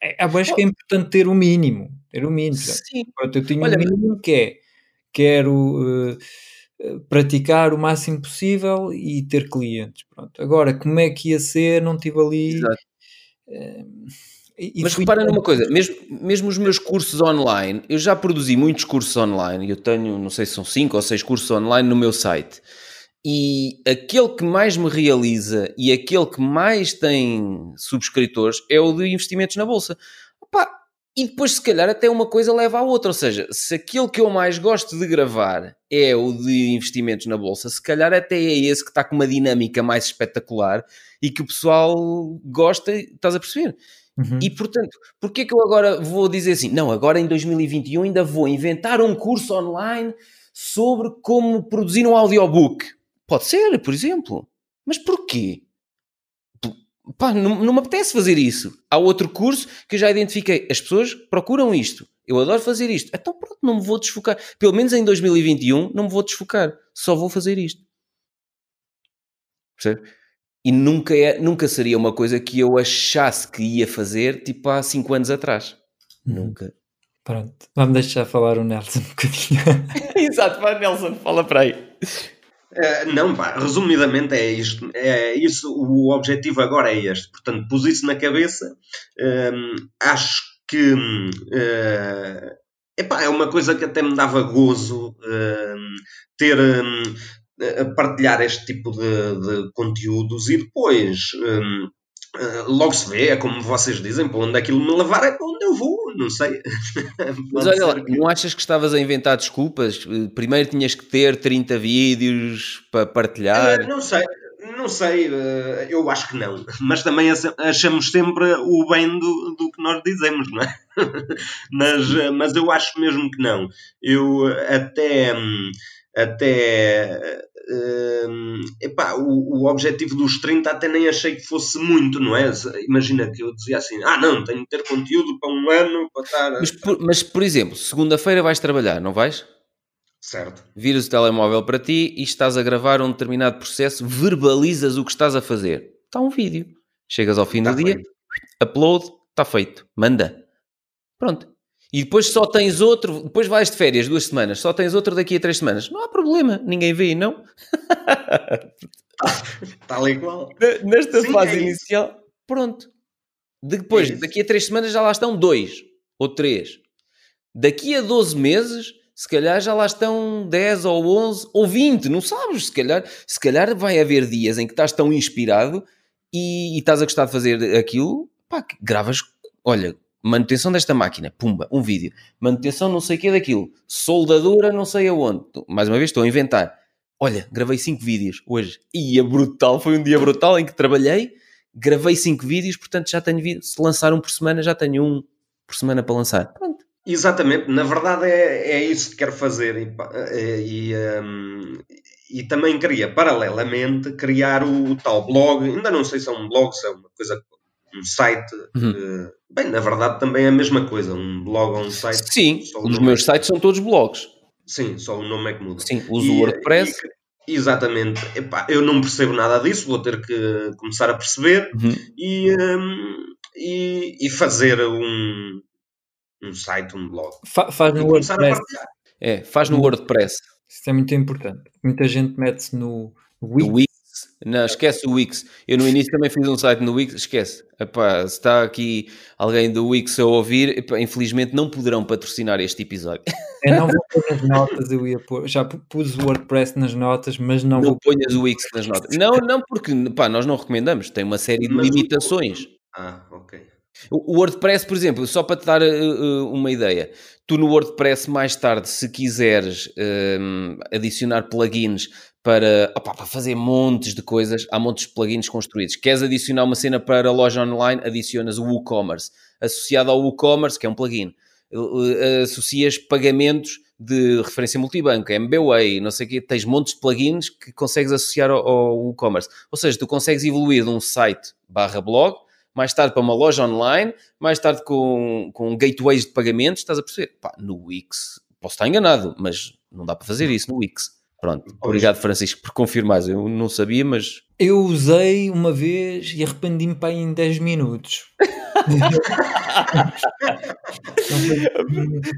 É, acho que é importante ter o mínimo. Ter o mínimo. Sim. Pronto, eu tenho Olha, um mínimo que é quero eh, praticar o máximo possível e ter clientes. Pronto. Agora, como é que ia ser? Não tive ali. Eh, e- Mas fui repara numa coisa, mesmo, mesmo os meus cursos online, eu já produzi muitos cursos online, eu tenho, não sei se são 5 ou 6 cursos online no meu site. E aquele que mais me realiza e aquele que mais tem subscritores é o de investimentos na bolsa. Opa, e depois, se calhar, até uma coisa leva à outra. Ou seja, se aquele que eu mais gosto de gravar é o de investimentos na bolsa, se calhar até é esse que está com uma dinâmica mais espetacular e que o pessoal gosta, estás a perceber? Uhum. E portanto, porquê que eu agora vou dizer assim? Não, agora em 2021 ainda vou inventar um curso online sobre como produzir um audiobook. Pode ser, por exemplo. Mas porquê? Pá, não, não me apetece fazer isso. Há outro curso que eu já identifiquei. As pessoas procuram isto. Eu adoro fazer isto. Então pronto, não me vou desfocar. Pelo menos em 2021 não me vou desfocar. Só vou fazer isto. Percebe? E nunca, é, nunca seria uma coisa que eu achasse que ia fazer, tipo há 5 anos atrás. Uhum. Nunca. Pronto, vamos deixar falar o Nelson um bocadinho. Exato, vai Nelson, fala para aí. Eh, não, pá, resumidamente é isto. É isso, o objetivo agora é este. Portanto, pus isso na cabeça. Hum, acho que eh, epá, é uma coisa que até me dava gozo hum, ter hum, a partilhar este tipo de, de conteúdos e depois hum, eh, logo se vê, é como vocês dizem, para onde aquilo me levar é para onde eu vou, não sei. Mas olha lá, não achas que estavas a inventar desculpas? Eh, Primeiro tinhas que ter 30 vídeos para partilhar. Eh, não sei, não sei, eu acho que não. Mas também acha- achamos sempre o bem do, do que nós dizemos, não é? mas, mas eu acho mesmo que não. Eu até. hum, até hum, epá, o, o objetivo dos 30 até nem achei que fosse muito, não é? Imagina que eu dizia assim: ah, não, tenho que ter conteúdo para um ano para estar. Mas, por, mas, por exemplo, segunda-feira vais trabalhar, não vais? Certo. Viras o telemóvel para ti e estás a gravar um determinado processo, verbalizas o que estás a fazer. Está um vídeo. Chegas ao fim Está do dia, feito. upload, está feito. Manda. Pronto. E depois só tens outro, depois vais de férias duas semanas, só tens outro daqui a três semanas. Não há problema, ninguém vê, não? Tal qual. Nesta Sim, fase é inicial, pronto. Depois, É daqui a três semanas já lá estão dois ou três. Daqui a 12 meses, se calhar já lá estão 10 ou 11 ou 20, não sabes? Se calhar, se calhar vai haver dias em que estás tão inspirado e, e estás a gostar de fazer aquilo, pá, gravas, olha, manutenção desta máquina, pumba, um vídeo. Manutenção não sei o que daquilo. Soldadura não sei aonde. Mais uma vez estou a inventar. Olha, gravei 5 vídeos hoje. É brutal, foi um dia brutal em que trabalhei, gravei 5 vídeos, portanto já tenho vídeo. Se lançar um por semana, já tenho um por semana para lançar. Pronto. Exatamente, na verdade é, é isso que quero fazer e, eh, e, hum, e também queria, paralelamente, criar o, o tal blog, ainda não sei se é um blog, se é uma coisa, um site, Uhum. eh, bem, na verdade também é a mesma coisa, um blog ou um site, Sim, os nome meus é- sites são todos blogs. sim, só o nome é que muda. Sim, uso o WordPress. e- exatamente, Epá, eu não percebo nada disso, vou ter que começar a perceber Uhum. e, hum, e, e fazer um, um site, um blog. Fa- faz no WordPress. É, faz no. WordPress. Isso é muito importante. Muita gente mete-se no No Wix. Não, esquece o Wix. Eu no início também fiz um site no Wix. Esquece. Epá, se está aqui alguém do Wix a ouvir, epá, infelizmente não poderão patrocinar este episódio. Eu não vou pôr nas notas, eu ia pôr. Já pu- pus o WordPress nas notas, mas não, Não vou. ponhas o Wix nas notas. Não, não, porque pá, nós não recomendamos. Tem uma série de limitações. Ah, ok. O WordPress, por exemplo, só para te dar uh, uh, uma ideia, tu no WordPress mais tarde, se quiseres um, adicionar plugins para, opá, para fazer montes de coisas, há montes de plugins construídos. Queres adicionar uma cena para a loja online, adicionas o WooCommerce. Associado ao WooCommerce, que é um plugin, uh, uh, associas pagamentos de referência multibanco, MBWay, não sei o quê, tens montes de plugins que consegues associar ao, ao WooCommerce. Ou seja, tu consegues evoluir de um site barra blog mais tarde para uma loja online, mais tarde com, com gateways de pagamentos, estás a perceber? No Wix, posso estar enganado, mas não dá para fazer isso no Wix. Pronto, obrigado Francisco por confirmares, eu não sabia, mas Eu usei uma vez e arrependi-me para em 10 minutos.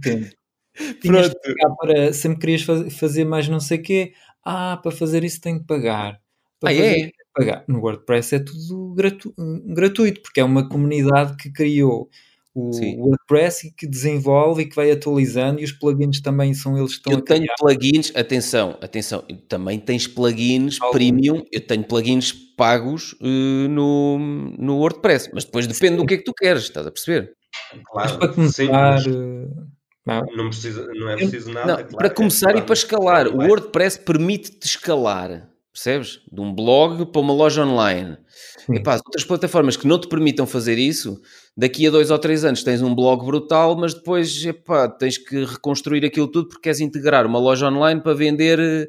Pronto. para, sempre querias faz- fazer mais não sei o quê. Ah, para fazer isso tenho que pagar. Para Ah, fazer é? pagar. No WordPress é tudo gratu- gratuito, porque é uma comunidade que criou o Sim. WordPress e que desenvolve e que vai atualizando e os plugins também são eles que estão eu a tenho criar. plugins, atenção, atenção, também tens plugins Alguns. premium, eu tenho plugins pagos eh, no, no WordPress, mas depois depende do que é que tu queres, estás a perceber? Mas Claro, para sim, começar, mas eh, não, não, precisa, não é preciso nada. Não, claro, para é começar e claro. para escalar, o é. WordPress permite-te escalar, percebes? De um blog para uma loja online. Sim. Epá, as outras plataformas que não te permitam fazer isso, daqui a dois ou três anos tens um blog brutal, mas depois epá, tens que reconstruir aquilo tudo porque queres integrar uma loja online para vender eh,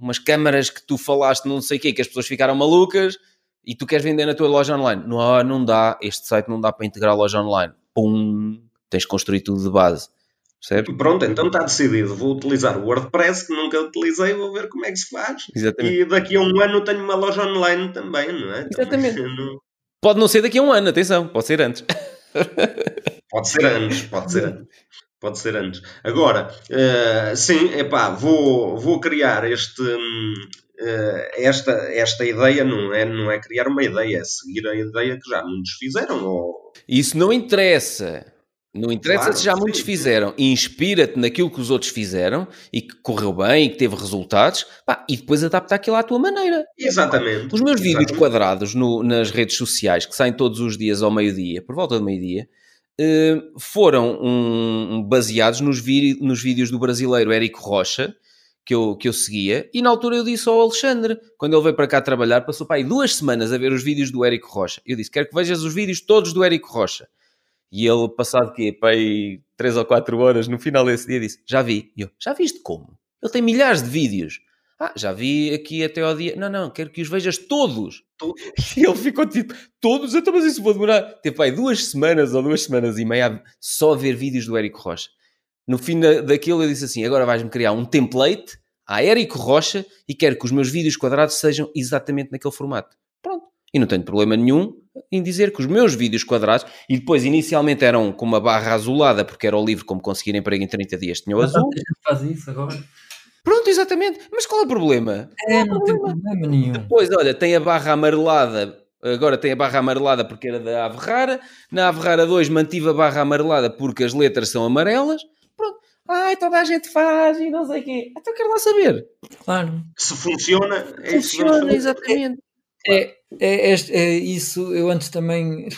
umas câmaras que tu falaste não sei o quê, que as pessoas ficaram malucas e tu queres vender na tua loja online. Não, ah, não dá, este site não dá para integrar a loja online. Pum, tens que construir tudo de base. Percebes? Pronto, então está decidido. Vou utilizar o WordPress, que nunca utilizei, vou ver como é que se faz. Exatamente. E daqui a um ano tenho uma loja online também, não é? Exatamente. Também não- Pode não ser daqui a um ano, atenção, pode ser antes. Pode ser antes, pode ser antes. Pode ser antes. Agora, eh, sim, epá, vou, vou criar este, eh, esta, esta ideia, não é, não é criar uma ideia, é seguir a ideia que já muitos fizeram. Ou, Isso não interessa. Não interessa Claro, se já muitos sim. fizeram. Inspira-te naquilo que os outros fizeram e que correu bem e que teve resultados pá, e depois adapta aquilo à tua maneira. exatamente. Os meus vídeos exatamente. quadrados no- nas redes sociais, que saem todos os dias ao meio-dia, por volta do meio-dia, eh, foram um, baseados nos, vi- nos vídeos do brasileiro Érico Rocha, que eu, que eu seguia, e na altura eu disse ao Alexandre, quando ele veio para cá trabalhar, passou aí duas semanas a ver os vídeos do Érico Rocha. Eu disse, quero que vejas os vídeos todos do Érico Rocha. E ele, passado quê? Aí três ou quatro horas, no final desse dia, disse, já vi. E eu, já viste como? Ele tem milhares de vídeos. Ah, já vi aqui até ao dia. Não, não, quero que os vejas todos. Todos. E ele ficou tipo, todos? Então, mas isso vou demorar. Tipo, aí duas semanas ou duas semanas e meia só a ver vídeos do Érico Rocha. No fim da, daquilo eu disse assim, agora vais-me criar um template a Érico Rocha e quero que os meus vídeos quadrados sejam exatamente naquele formato. Pronto. E não tenho problema nenhum em dizer que os meus vídeos quadrados, e depois inicialmente eram com uma barra azulada, porque era o livro como conseguir emprego em 30 dias, tinha o azul. faz isso agora. Pronto, exatamente. Mas qual é o problema? É, não tem problema nenhum. Depois, olha, tem a barra amarelada. Agora tem a barra amarelada porque era da Ave Rara. Na Ave Rara 2 mantive a barra amarelada porque as letras são amarelas. Pronto. Ai, toda a gente faz e não sei o quê. Então quero lá saber. Claro. Se funciona, é Funciona, fazer. exatamente. É, é, é, é isso, eu antes também.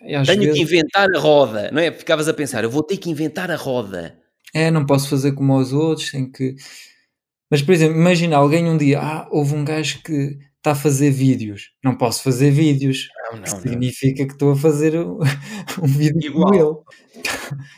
Tenho vezes, que inventar a roda, não é? Ficavas a pensar, eu vou ter que inventar a roda. É, não posso fazer como os outros, tenho que. Mas, por exemplo, imagina alguém um dia, ah, houve um gajo que está a fazer vídeos, não posso fazer vídeos. Não, que não, não. significa que estou a fazer um, um vídeo como ele. Igual.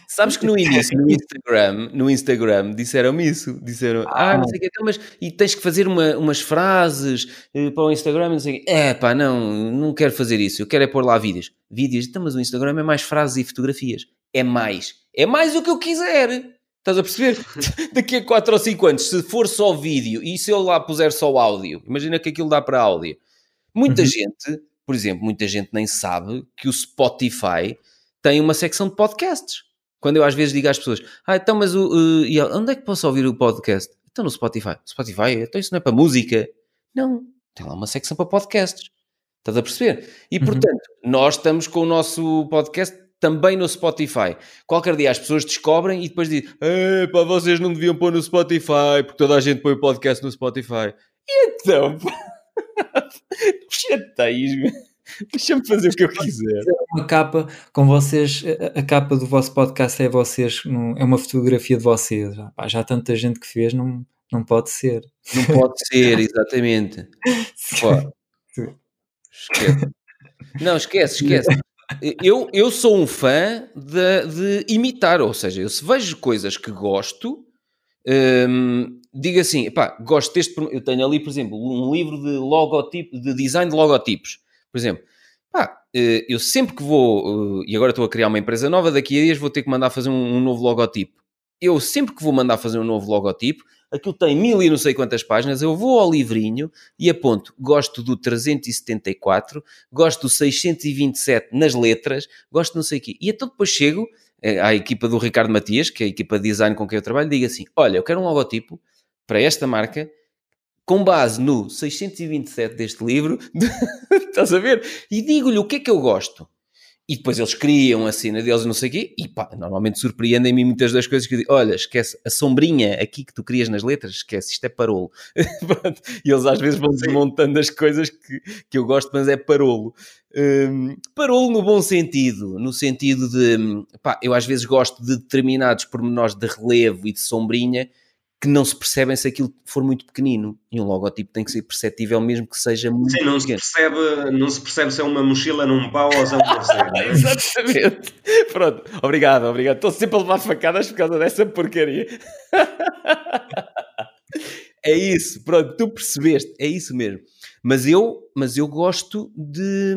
Sabes que no início, no Instagram, no Instagram disseram-me isso. Disseram, ah, não sei o que, então, mas e tens que fazer uma- umas frases eh, para o Instagram, não sei o quê. É pá, não, não quero fazer isso. Eu quero é pôr lá vídeos. Vídeos, então, mas o Instagram é mais frases e fotografias. É mais. É mais o que eu quiser. Estás a perceber? Daqui a 4 ou 5 anos, se for só vídeo e se eu lá puser só áudio, imagina que aquilo dá para áudio. Muita Uhum. gente, por exemplo, muita gente nem sabe que o Spotify tem uma secção de podcasts. Quando eu às vezes digo às pessoas, ah, então, mas o, uh, ela, onde é que posso ouvir o podcast? Então no Spotify. Spotify, então isso não é para música? Não, tem lá uma secção para podcasts. Estás a perceber? E Uhum. portanto, nós estamos com o nosso podcast também no Spotify. Qualquer dia as pessoas descobrem e depois dizem, pá, vocês não deviam pôr no Spotify, porque toda a gente põe o podcast no Spotify. E então, não chateias-me. Deixa-me fazer o que eu quiser. Uma capa com vocês, a, capa do vosso podcast é vocês, é uma fotografia de vocês. Já, pá, já há tanta gente que fez, não, não pode ser. Não pode ser, exatamente. Pô, esquece. Não, esquece, esquece. Eu, eu sou um fã de, de imitar, ou seja, eu se vejo coisas que gosto, hum, digo assim, pá, gosto deste. Eu tenho ali, por exemplo, um livro de logotipo, de design de logotipos. Por exemplo, pá, eh, eu sempre que vou, eh, e agora estou a criar uma empresa nova, daqui a dias vou ter que mandar fazer um, um novo logotipo. Eu sempre que vou mandar fazer um novo logotipo, aquilo tem mil e não sei quantas páginas, eu vou ao livrinho e aponto, gosto do 374, gosto do 627 nas letras, gosto não sei o quê. E então depois chego eh, à equipa do Ricardo Matias, que é a equipa de design com quem eu trabalho, e digo assim, olha, eu quero um logotipo para esta marca, com base no 627 deste livro, estás a ver? E digo-lhe o que é que eu gosto. E depois eles criam a cena deles, não sei o quê, e pá, normalmente surpreendem-me muitas das coisas que eu digo, olha, esquece, a sombrinha aqui que tu crias nas letras, esquece, isto é parolo. E eles às vezes vão desmontando as coisas que, que eu gosto, mas é parolo. Hum, parolo no bom sentido, no sentido de, hum, pá, eu às vezes gosto de determinados pormenores de relevo e de sombrinha, que não se percebem se aquilo for muito pequenino. E um logotipo tem que ser perceptível mesmo que seja muito Sim, não se, pequeno. percebe, não se percebe se é uma mochila num pau ou se é um é? Exatamente. Pronto, obrigado, obrigado. Estou sempre a levar facadas por causa dessa porcaria. É isso, pronto, tu percebeste, é isso mesmo. Mas eu, mas eu gosto de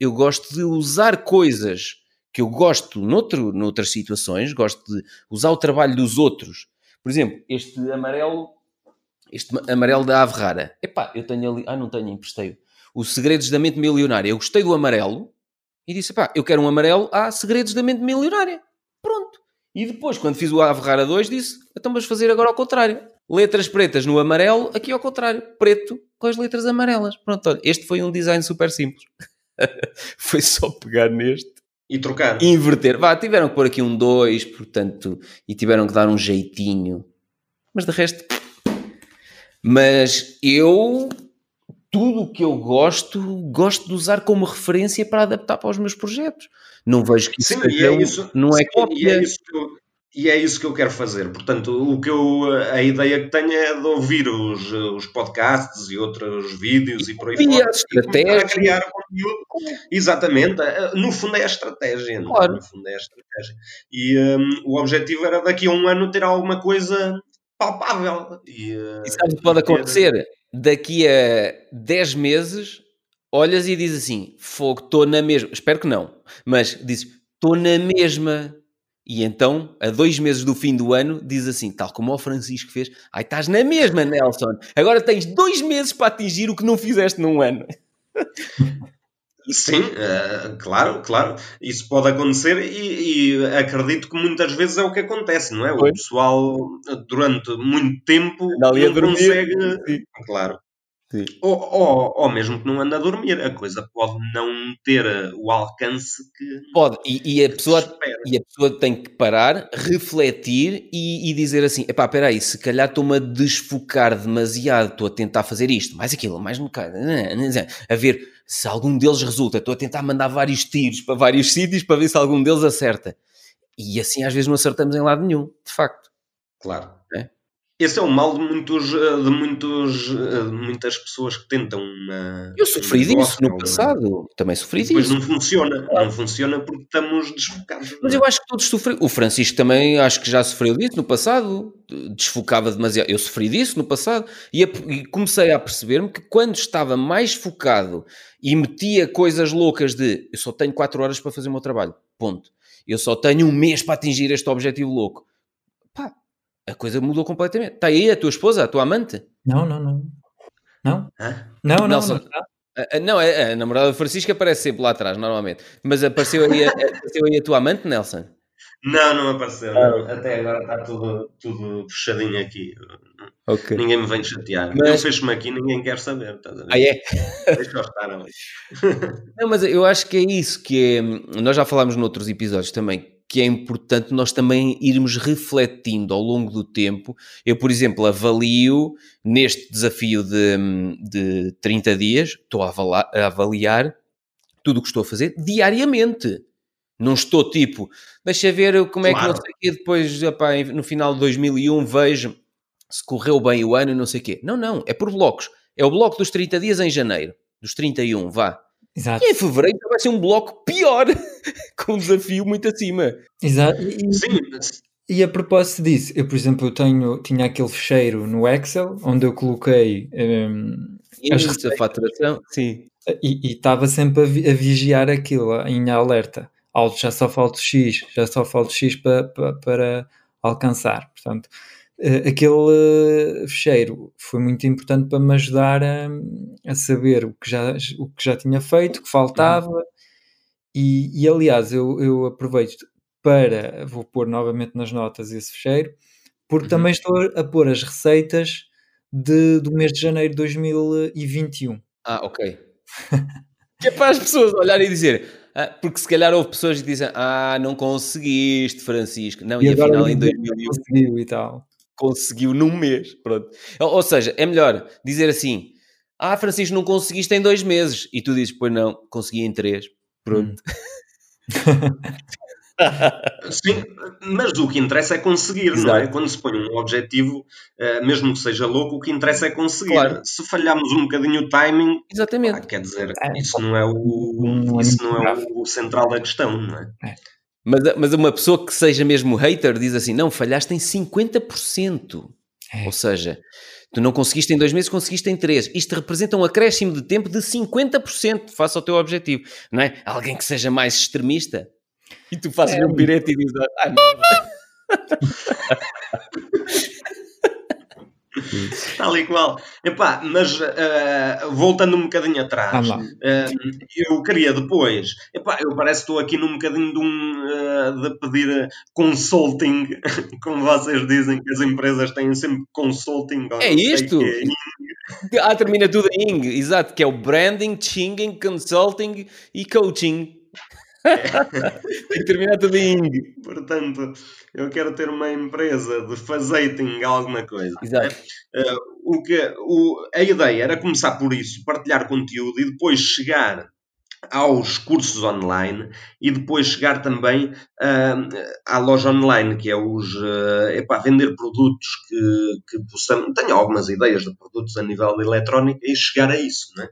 eu gosto de usar coisas que eu gosto noutro, noutras situações, gosto de usar o trabalho dos outros. Por exemplo, este amarelo, este amarelo da Ave Rara. Epá, eu tenho ali, ah, não tenho, emprestei Os Segredos da Mente Milionária. Eu gostei do amarelo e disse, pá, eu quero um amarelo, há Segredos da Mente Milionária. Pronto. E depois, quando fiz o Ave Rara 2, disse, então vamos fazer agora ao contrário. Letras pretas no amarelo, aqui ao contrário. Preto com as letras amarelas. Pronto, olha, este foi um design super simples. foi só pegar neste E trocar. inverter. Vá, tiveram que pôr aqui um 2, portanto, e tiveram que dar um jeitinho. Mas de resto. Mas eu. Tudo o que eu gosto, gosto de usar como referência para adaptar para os meus projetos. Não vejo que isso, Sim, e seja é isso, não é e cópia. é isso que eu, e é isso que eu quero fazer. Portanto, o que eu, a ideia que tenho é de ouvir os, os podcasts e outros vídeos e por aí E fora. a estratégia. criar conteúdo. Exatamente. Eh, No fundo é a estratégia. é? Claro. No fundo é a estratégia. E hum, o objetivo era daqui a um ano ter alguma coisa palpável. E, eh, E o que pode e acontecer? Daqui a 10 meses, olhas e dizes assim: Fogo, estou na mesma. Espero que não, mas dizes: Estou na mesma. E então, a dois meses do fim do ano, diz assim, tal como o Francisco fez: Ai, estás na mesma, Nelson. Agora tens dois meses para atingir o que não fizeste num ano. Sim, eh, claro, claro. Isso pode acontecer e, e acredito que muitas vezes é o que acontece, não é? O pessoal, durante muito tempo, não dormir. consegue. Sim. Claro. Sim. Ou, ou, ou mesmo que não anda a dormir, a coisa pode não ter eh, o alcance que Pode. E, e a pessoa. E a pessoa tem que parar, refletir e, e dizer assim: epá, espera aí, se calhar estou-me a desfocar demasiado, estou a tentar fazer isto, mais aquilo, mais um bocado, a ver se algum deles resulta, estou a tentar mandar vários tiros para vários sítios para ver se algum deles acerta. E assim às vezes não acertamos em lado nenhum, de facto. Claro. É. esse é o mal de, muitos, eh, de, muitos, eh, de muitas pessoas que tentam uma. Eu sofri um disso no passado. Também sofri Depois disso. não funciona. Não funciona porque estamos desfocados. Mas eu acho que todos sofrem. O Francisco também acho que já sofreu disso no passado. Desfocava demasiado. Eu sofri disso no passado. E, a- e comecei a perceber-me que quando estava mais focado e metia coisas loucas de eu só tenho 4 horas para fazer o meu trabalho. Ponto. Eu só tenho um mês para atingir este objetivo louco. A coisa mudou completamente. Está aí a tua esposa, a tua amante? Não, não, não. Não? Hã? Não, não, Nelson. não. A- a- Não, é- a namorada do Francisco aparece sempre lá atrás, normalmente. Mas apareceu aí, a, apareceu aí a tua amante, Nelson? Não, não apareceu. não. Até agora está tudo, tudo fechadinho aqui. Ok. Ninguém me vem chatear. Mas- Eu fecho-me aqui ninguém quer saber. Estás a ver? Ah, é? Deixa eu estar ali. Não, mas eu acho que é isso que é. Nós já falámos noutros episódios também, que é importante nós também irmos refletindo ao longo do tempo. Eu, por exemplo, avalio neste desafio de, de 30 dias, estou a avaliar, a avaliar tudo o que estou a fazer diariamente. Não estou tipo, deixa ver como é que Claro. não sei o quê, depois epá, no final de 2001 vejo se correu bem o ano e não sei o quê. Não, não, é por blocos. É o bloco dos 30 dias em janeiro, dos 31, vá. Exato. E em fevereiro vai ser um bloco pior, com um desafio muito acima. Exato. E, Sim, mas- e a propósito disso, eu, por exemplo, eu tenho, tinha aquele fecheiro no Excel onde eu coloquei hum, As da faturação, sim. e e estava sempre a, vi- a vigiar aquilo em alerta. Alto, já só falta X, já só falta X para, para, para alcançar. Portanto, aquele eh, fecheiro foi muito importante para me ajudar a, a saber o que, já, o que já tinha feito, o que faltava. E, e, aliás, eu, eu aproveito para, vou pôr novamente nas notas esse fecheiro, porque Uhum. também estou a, pôr as receitas de, do mês de janeiro de 2021. Ah, ok. que é para as pessoas olharem e dizer, ah, porque se calhar houve pessoas que dizem, ah, não conseguiste, Francisco. Não, e, afinal em 2001 conseguiu e tal. Conseguiu num mês. Pronto. Ou, seja, é melhor dizer assim, ah, Francisco, não conseguiste em dois meses. E tu dizes, pois não, consegui em três. Pronto. Sim, mas o que interessa é conseguir, não é? Exato. Quando se põe um objetivo, eh, mesmo que seja louco, o que interessa é conseguir. Claro. Se falharmos um bocadinho o timing, Exatamente. ah, quer dizer, É, isso não é o, não é isso não é grave. o central da questão, não é? Mas, mas uma pessoa que seja mesmo hater diz assim: não, falhaste em 50%. É. Ou seja, tu não conseguiste em dois meses, conseguiste em três. Isto representa um acréscimo de tempo de 50% face ao teu objetivo. Não é? Alguém que seja mais extremista. E tu fazes É. um pirete e dizes: ah, não. Tal e qual. Epá, mas eh, voltando um bocadinho atrás, eh, eu queria depois, epá, eu parece que estou aqui num bocadinho de, um, eh, de pedir consulting, como vocês dizem que as empresas têm sempre consulting. É isto? Ah, termina tudo em ing, exato, que é o branding, chinging, consulting e coaching. Tem que terminar tudo em ing. Portanto, eu quero ter uma empresa de fazating alguma coisa. Exato. Eh, o que, o, a ideia era começar por isso, partilhar conteúdo e depois chegar aos cursos online e depois chegar também ah, à loja online, que é os eh, epá, vender produtos que, que possamos. Tenho algumas ideias de produtos a nível de eletrónica e chegar a isso, né?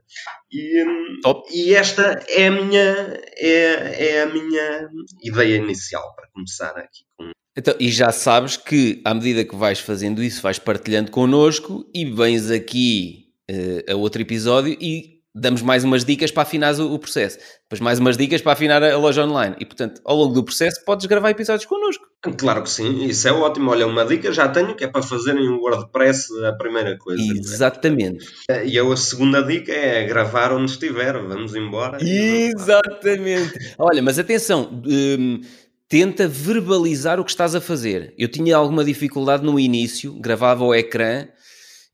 E, hum, e esta é a minha é, é a minha ideia inicial para começar aqui com Então, e já sabes que à medida que vais fazendo isso, vais partilhando connosco e vens aqui eh, a outro episódio e damos mais umas dicas para afinar o, o processo. Depois mais umas dicas para afinar a, a loja online. E portanto, ao longo do processo, podes gravar episódios connosco. Claro que sim, isso é ótimo. Olha, uma dica já tenho que é para fazerem o WordPress a primeira coisa. é? Exatamente. E eu, a segunda dica é gravar onde estiver. Vamos embora. Exatamente. Olha, mas atenção, hum, tenta verbalizar o que estás a fazer. Eu tinha alguma dificuldade no início, gravava o ecrã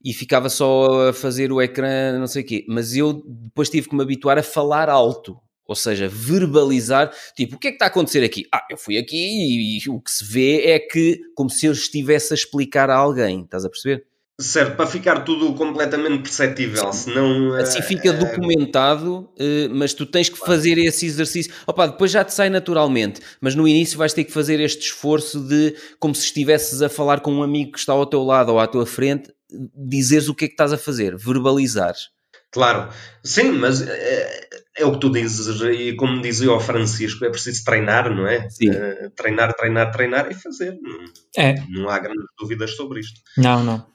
e ficava só a fazer o ecrã, não sei o quê, mas eu depois tive que me habituar a falar alto. Ou seja, verbalizar, tipo, o que é que está a acontecer aqui? Ah, eu fui aqui e, e o que se vê é que, como se eu estivesse a explicar a alguém, estás a perceber? Certo, para ficar tudo completamente perceptível, senão... Assim eh, fica eh, documentado, eh, mas tu tens que fazer esse exercício. Opa, depois já te sai naturalmente, mas no início vais ter que fazer este esforço de, como se estivesses a falar com um amigo que está ao teu lado ou à tua frente, dizeres o que é que estás a fazer, verbalizares. Claro, sim, mas é, é o que tu dizes, e como dizia o Francisco, é preciso treinar, não é? Sim. Eh, treinar, treinar, treinar e fazer. Não, É, não há grandes dúvidas sobre isto. não, não.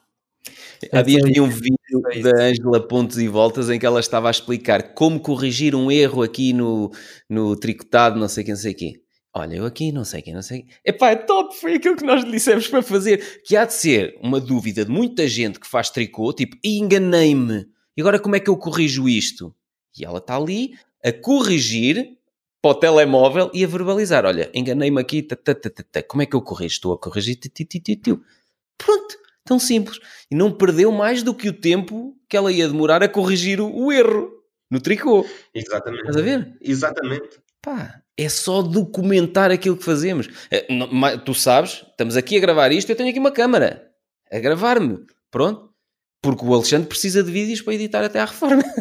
Há É dias vi um isso. vídeo É da Ângela Pontos e Voltas em que ela estava a explicar como corrigir um erro aqui no, no tricotado, não sei quem, não sei quê. Olha, eu aqui não sei quem, não sei. Epá, é top, foi aquilo que nós lhe dissemos para fazer. Que há de ser uma dúvida de muita gente que faz tricô, tipo, "Ih, enganei-me. E agora como é que eu corrijo isto? E ela está ali a corrigir para o telemóvel e a verbalizar. Olha, enganei-me aqui, ta, ta, ta, como é que eu corrijo? Estou a corrigir. Pronto, tão simples. E não perdeu mais do que o tempo que ela ia demorar a corrigir o, o erro no tricô. Exatamente. Estás a ver? Exatamente. Pá, é só documentar aquilo que fazemos. Eh, Tu sabes, estamos aqui a gravar isto, eu tenho aqui uma câmara a gravar-me. Pronto. Porque o Alexandre precisa de vídeos para editar até à reforma.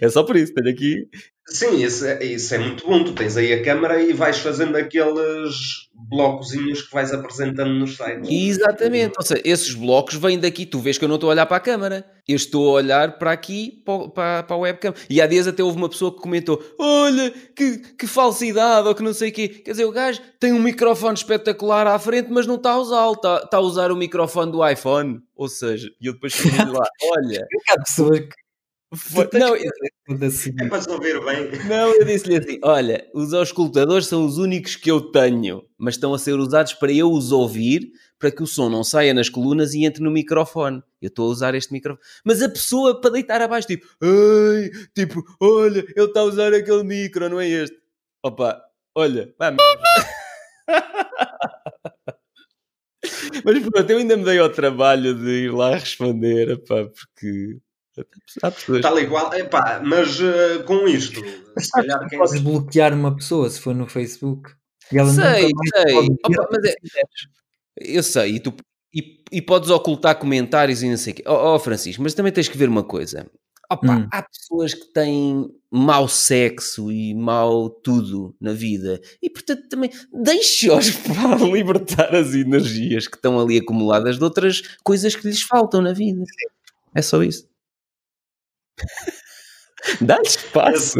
É só por isso, tenho aqui. Sim, isso é, isso é muito bom. Tu tens aí a câmara e vais fazendo aqueles blocozinhos que vais apresentando nos sites. Exatamente, ou seja, esses blocos vêm daqui. Tu vês que eu não estou a olhar para a câmara, eu estou a olhar para aqui, para, para, para a webcam. E há dias até houve uma pessoa que comentou: Olha, que, que falsidade, ou que não sei o quê. Quer dizer, o gajo tem um microfone espetacular à frente, mas não está a usá-lo, está, está a usar o microfone do iPhone. Ou seja, e eu depois fiquei lá: Olha, Há pessoas que foi- não, eu- assim. É para se ouvir bem. não, eu disse-lhe assim: Olha, os auscultadores são os únicos que eu tenho, mas estão a ser usados para eu os ouvir, para que o som não saia nas colunas e entre no microfone. Eu estou a usar este microfone. Mas a pessoa para deitar abaixo, tipo, ai, tipo, olha, ele está a usar aquele micro, não é este. Opa, olha, vá merda. Mas pronto, eu ainda me dei ao trabalho de ir lá responder, epá, porque há pessoas. Tal qual. Epá, mas eh, com isto, se calhar quem Podes bloquear uma pessoa se for no Facebook. E ela Sei, sei. Opa, mas é-. Eu sei, e, tu, e, e podes ocultar comentários e não sei o quê. Ó oh, Francisco, mas também tens que ver uma coisa. Opa, Hum. Há pessoas que têm mau sexo e mau tudo na vida. E portanto também deixe-os para libertar as energias que estão ali acumuladas de outras coisas que lhes faltam na vida. É só isso. Dá-lhe espaço.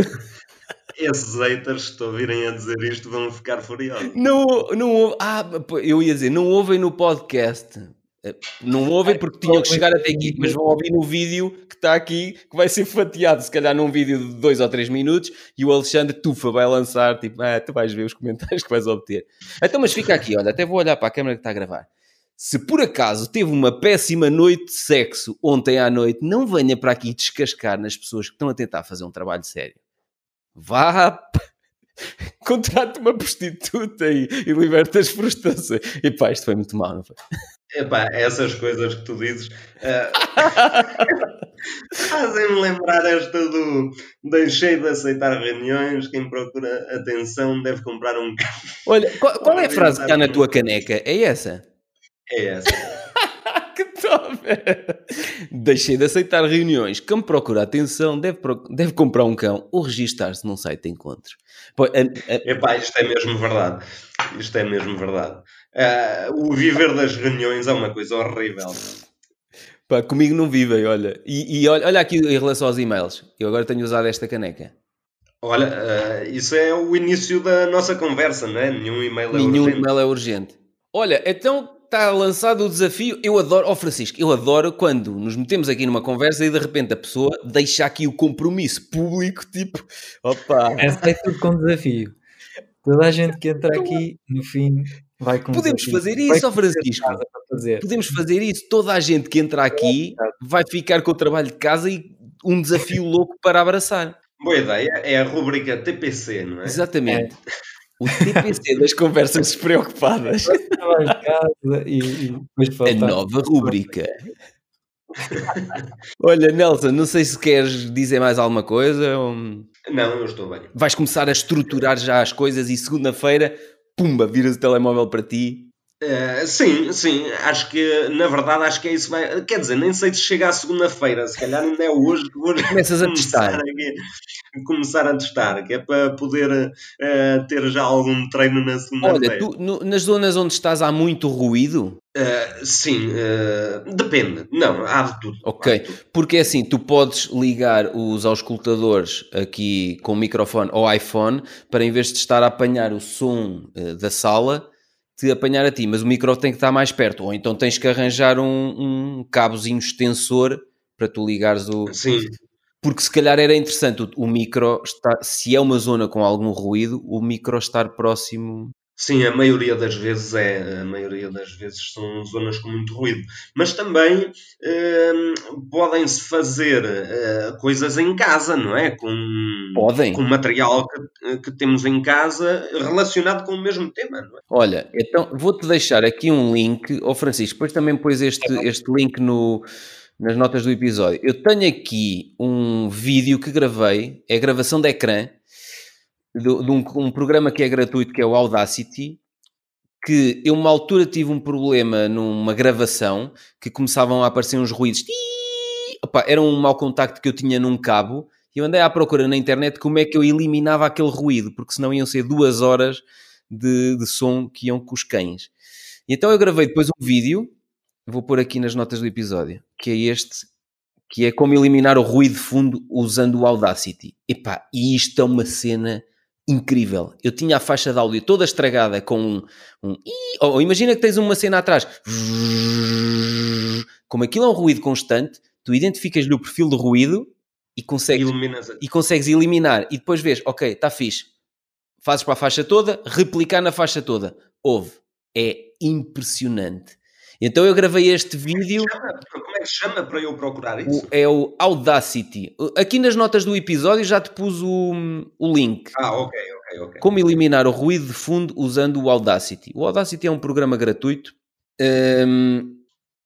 esses haters que te ouvirem a dizer isto vão ficar furiosos. Não, não. Ah, eu ia dizer, não ouvem no podcast. Eh, Não ouvem porque tinham que chegar até aqui, mas vão ouvir no vídeo que está aqui, que vai ser fatiado, se calhar num vídeo de dois ou três minutos, e o Alexandre Tufa vai lançar, tipo, ah, tu vais ver os comentários que vais obter. Então, mas fica aqui, olha, até vou olhar para a câmera que está a gravar. Se por acaso teve uma péssima noite de sexo ontem à noite, não venha para aqui descascar nas pessoas que estão a tentar fazer um trabalho sério. Vá contrate uma prostituta e, e liberta as frustrações. E pá, isto foi muito mal, não foi? Epá, essas coisas que tu dizes eh, fazem-me lembrar esta do deixei de aceitar reuniões, quem procura atenção deve comprar um carro. Olha, qual, qual é a frase que está na tua caneca? É essa? É essa. que top! Deixei de aceitar reuniões. Quem procura atenção deve, pro- deve comprar um cão ou registar-se num site de encontros. Pô, a- a- Epá, isto é mesmo verdade. Isto é mesmo verdade. Ah, o viver das reuniões é uma coisa horrível. pá, comigo não vivem, olha. E, e olha, olha aqui em relação aos e-mails. Eu agora tenho usado esta caneca. Olha, ah, isso é o início da nossa conversa, não é? Nenhum e-mail é Nenhum urgente. e-mail é urgente. Olha, então está lançado o desafio. Eu adoro, ó Francisco, eu adoro quando nos metemos aqui numa conversa e de repente a pessoa deixa aqui o compromisso público, tipo, opa, Essa é tudo com desafio. Toda a gente que entra aqui, no fim, vai com podemos desafio. fazer isso, ó de Francisco. fazer. Podemos fazer isso. Toda a gente que entra aqui vai ficar com o trabalho de casa e um desafio louco para abraçar. Boa ideia. É a rubrica TPC, não é? Exatamente. O TPC das conversas despreocupadas. E, e A nova rúbrica. Olha, Nelson, não sei se queres dizer mais alguma coisa. ou- Não, eu estou bem. Vais começar a estruturar já as coisas e segunda-feira, pumba, viras o telemóvel para ti Eh, sim, sim, acho que na verdade acho que é isso. Vai, quer dizer, nem sei se chega à segunda-feira, se calhar ainda é hoje que vou Começas a começar, testar. aqui, começar a testar, que é para poder eh, ter já algum treino na Olha, segunda-feira. tu, no- nas zonas onde estás há muito ruído, Eh, sim, depende. Não, há de tudo. Ok, de tudo. porque é assim, tu podes ligar os auscultadores aqui com o microfone ao iPhone para em vez de estar a apanhar o som da sala, te apanhar a ti, mas o micro tem que estar mais perto, ou então tens que arranjar um, um cabozinho extensor para tu ligares o... Sim, Porque se calhar era interessante o, o micro, estar, se é uma zona com algum ruído, o micro estar próximo... Sim, a maioria das vezes é, a maioria das vezes são zonas com muito ruído. Mas também hum, podem-se fazer eh, coisas em casa, não é? Com, Podem. com material que, que temos em casa relacionado com o mesmo tema, não é? Olha, então vou-te deixar aqui um link, ó Francisco, depois também pôs este, este link no, nas notas do episódio. Eu tenho aqui um vídeo que gravei, é gravação de ecrã, de, de um, um programa que é gratuito, que é o Audacity, que eu uma altura tive um problema numa gravação, que começavam a aparecer uns ruídos! Opa, era um mau contacto que eu tinha num cabo, e eu andei à procura na internet como é que eu eliminava aquele ruído, porque senão iam ser duas horas de, de som que iam com os cães. E então eu gravei depois um vídeo, vou pôr aqui nas notas do episódio, que é este, que é como eliminar o ruído de fundo usando o Audacity. Epá, e isto é uma cena incrível. Eu tinha a faixa de áudio toda estragada com um... um ou imagina que tens uma cena atrás. Como aquilo é um ruído constante, tu identificas-lhe o perfil de ruído e consegues e consegues eliminar e depois vês, ok, está fixe. Fazes para a faixa toda, replicar na faixa toda. Houve. É impressionante. Então eu gravei este vídeo, que chama para eu procurar o- isso? é o Audacity. Aqui nas notas do episódio já te pus o, o link. Ah, ok, ok, ok. Como eliminar o ruído de fundo usando o Audacity. O Audacity é um programa gratuito. hum,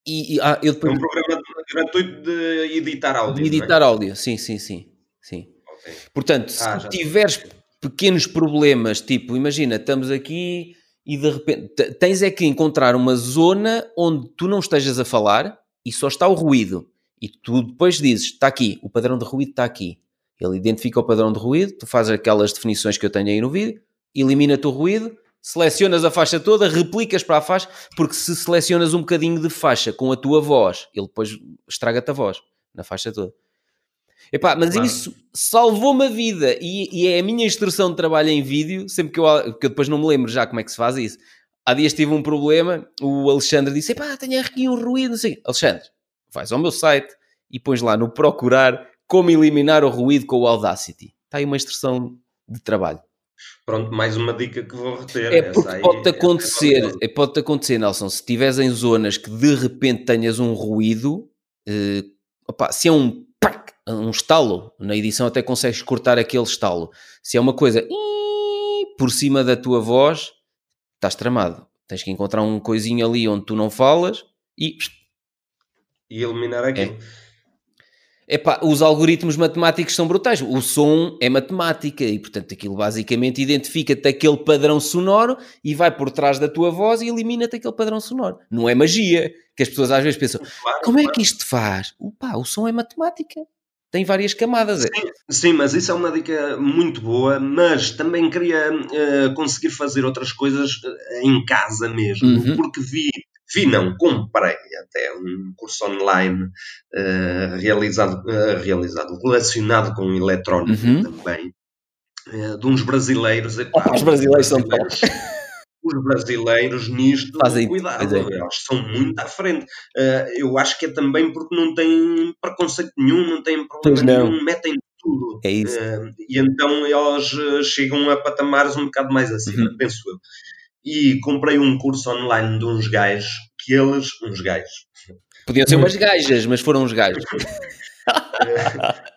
e, e- ah, eu É depois um programa gratuito de editar áudio. de editar áudio. Sim, sim, sim. sim. Não é? Ok. Portanto, se Ah, tiveres pequenos problemas, tipo, imagina, estamos aqui e de repente te- tens é que encontrar uma zona onde tu não estejas a falar e só está o ruído. E tu depois dizes, está aqui, o padrão de ruído está aqui. Ele identifica o padrão de ruído, tu fazes aquelas definições que eu tenho aí no vídeo, elimina-te o ruído, selecionas a faixa toda, replicas para a faixa, porque se selecionas um bocadinho de faixa com a tua voz, ele depois estraga-te a voz na faixa toda. Epá, mas Claro. isso salvou-me a vida e, e é a minha instrução de trabalho em vídeo, sempre que eu, que eu depois não me lembro já como é que se faz isso. Há dias tive um problema, o Alexandre disse, epá, tenho aqui um ruído, não sei. Alexandre, vais ao meu site e pões lá no procurar como eliminar o ruído com o Audacity. Está aí uma instrução de trabalho. Pronto, mais uma dica que vou reter. É porque pode-te é- acontecer, é pode-te acontecer, Nelson, se estiveres em zonas que de repente tenhas um ruído, eh, opá, se é um pac, um estalo, na edição até consegues cortar aquele estalo. Se é uma coisa por cima da tua voz, estás tramado. Tens que encontrar um coisinho ali onde tu não falas e E eliminar aquilo. Epá, os algoritmos matemáticos são brutais. O som é matemática e, portanto, aquilo basicamente identifica-te aquele padrão sonoro e vai por trás da tua voz e elimina-te aquele padrão sonoro. Não é magia, que as pessoas às vezes pensam, Claro, como é claro. que isto faz? Opa, o som é matemática. Tem várias camadas. Sim, mas isso é uma dica muito boa, mas também queria eh, conseguir fazer outras coisas eh, em casa mesmo, Uhum. porque vi, vi não, comprei até um curso online eh, realizado, eh, realizado, relacionado com eletrónica Uhum. também, de uns brasileiros. epá, os brasileiros são brasileiros- Os brasileiros nisto, Fazem- cuidado, é. eles são muito à frente. Eh, eu acho que é também porque não têm preconceito nenhum, não têm problema não. nenhum, metem tudo. É isso. Eh, e então eles eh, chegam a patamares um bocado mais acima, Uhum. penso eu. E comprei um curso online de uns gajos que eles, uns gajos, Podiam ser umas gajas, mas foram uns gajos.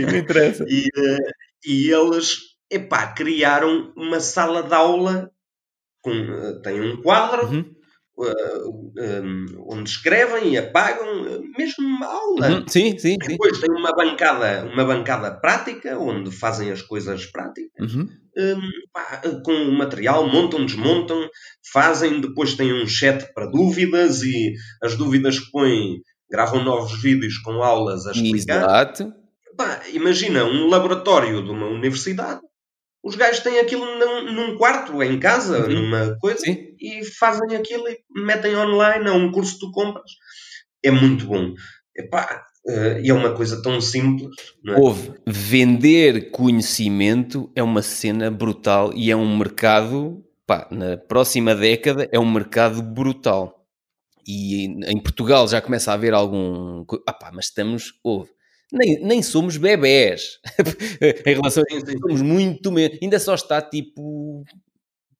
Não interessa. e, eh, e eles, epá, criaram uma sala de aula com, eh, tem um quadro Uhum. eh, um, onde escrevem e apagam, mesmo uma aula. Uhum. Sim, sim, sim. Depois tem uma bancada, uma bancada prática, onde fazem as coisas práticas. Uhum. hum, pá, com o material, montam, desmontam, fazem, depois têm um chat para dúvidas e as dúvidas que põem, gravam novos vídeos com aulas a explicar. Exato. Pá, imagina um laboratório de uma universidade, os gajos têm aquilo num, num quarto, em casa, Uhum. numa coisa, Sim. e fazem aquilo e metem online, é um curso que tu compras. É muito bom. Epá, eh, e é uma coisa tão simples, não é? Houve. Vender conhecimento é uma cena brutal e é um mercado, pá, na próxima década é um mercado brutal. E em, Portugal já começa a haver algum. Ah, pá, mas estamos. Houve. Nem, nem somos bebés em relação a sim. somos muito menos. Ainda só está tipo.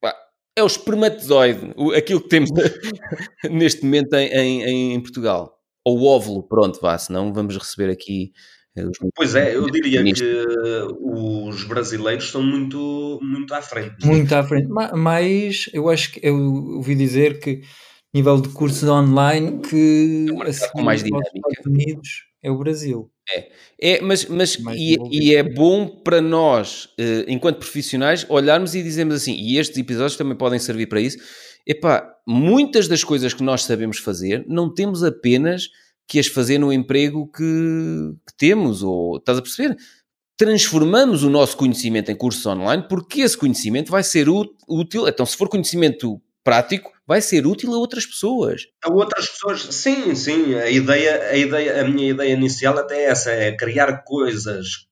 pá, é o espermatozoide, o- aquilo que temos neste momento em, em, em Portugal. Ou o óvulo, pronto, vá, senão vamos receber aqui eh, os Pois é, eu diria que os brasileiros são muito, muito à frente. Muito à frente. Ma- Mas eu acho que eu ouvi dizer que nível de cursos online que É mercado a com mais dinâmica. Estados Unidos é o Brasil. É, mas, mas Mais e, e é bom para nós, eh, enquanto profissionais, olharmos e dizermos assim, e estes episódios também podem servir para isso. Epá, muitas das coisas que nós sabemos fazer, não temos apenas que as fazer no emprego que, que temos, ou estás a perceber? Transformamos o nosso conhecimento em cursos online porque esse conhecimento vai ser útil. Então, se for conhecimento prático, vai ser útil a outras pessoas. A outras pessoas, sim, sim, a ideia, a ideia, a minha ideia inicial até é essa, é criar coisas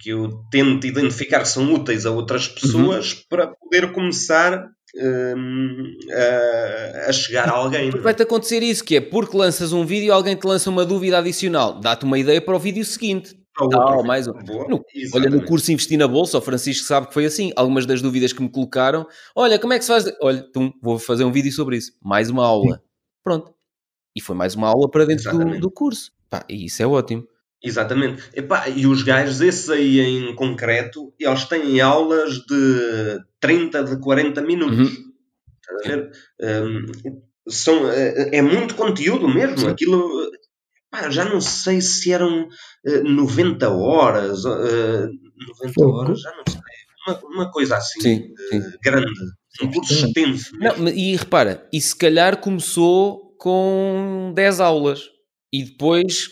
que eu tento identificar que são úteis a outras pessoas para poder começar hum, a, a chegar a alguém. Porque vai-te acontecer isso, que é porque lanças um vídeo, alguém te lança uma dúvida adicional, dá-te uma ideia para o vídeo seguinte. Tal, mais um. No- olha, no curso Investir na Bolsa, o Francisco sabe que foi assim. Algumas das dúvidas que me colocaram, olha, como é que se faz? Olha, tum, vou fazer um vídeo sobre isso. Mais uma aula. Pronto. E foi mais uma aula para dentro do, do curso. Pá, e isso é ótimo. Exatamente. Epá, e os gajos, esses aí em concreto, eles têm aulas de 30, de 40 minutos. Uhum. Estás a ver? Hum, são, é, é muito conteúdo mesmo. Sim. Aquilo, pá, já não sei se eram eh, 90 horas, eh, 90 Pouco. horas, já não sei. Uma, uma coisa assim, Sim, eh, grande. Um curso Sim. extenso. Não, e repara, e se calhar começou com 10 aulas e depois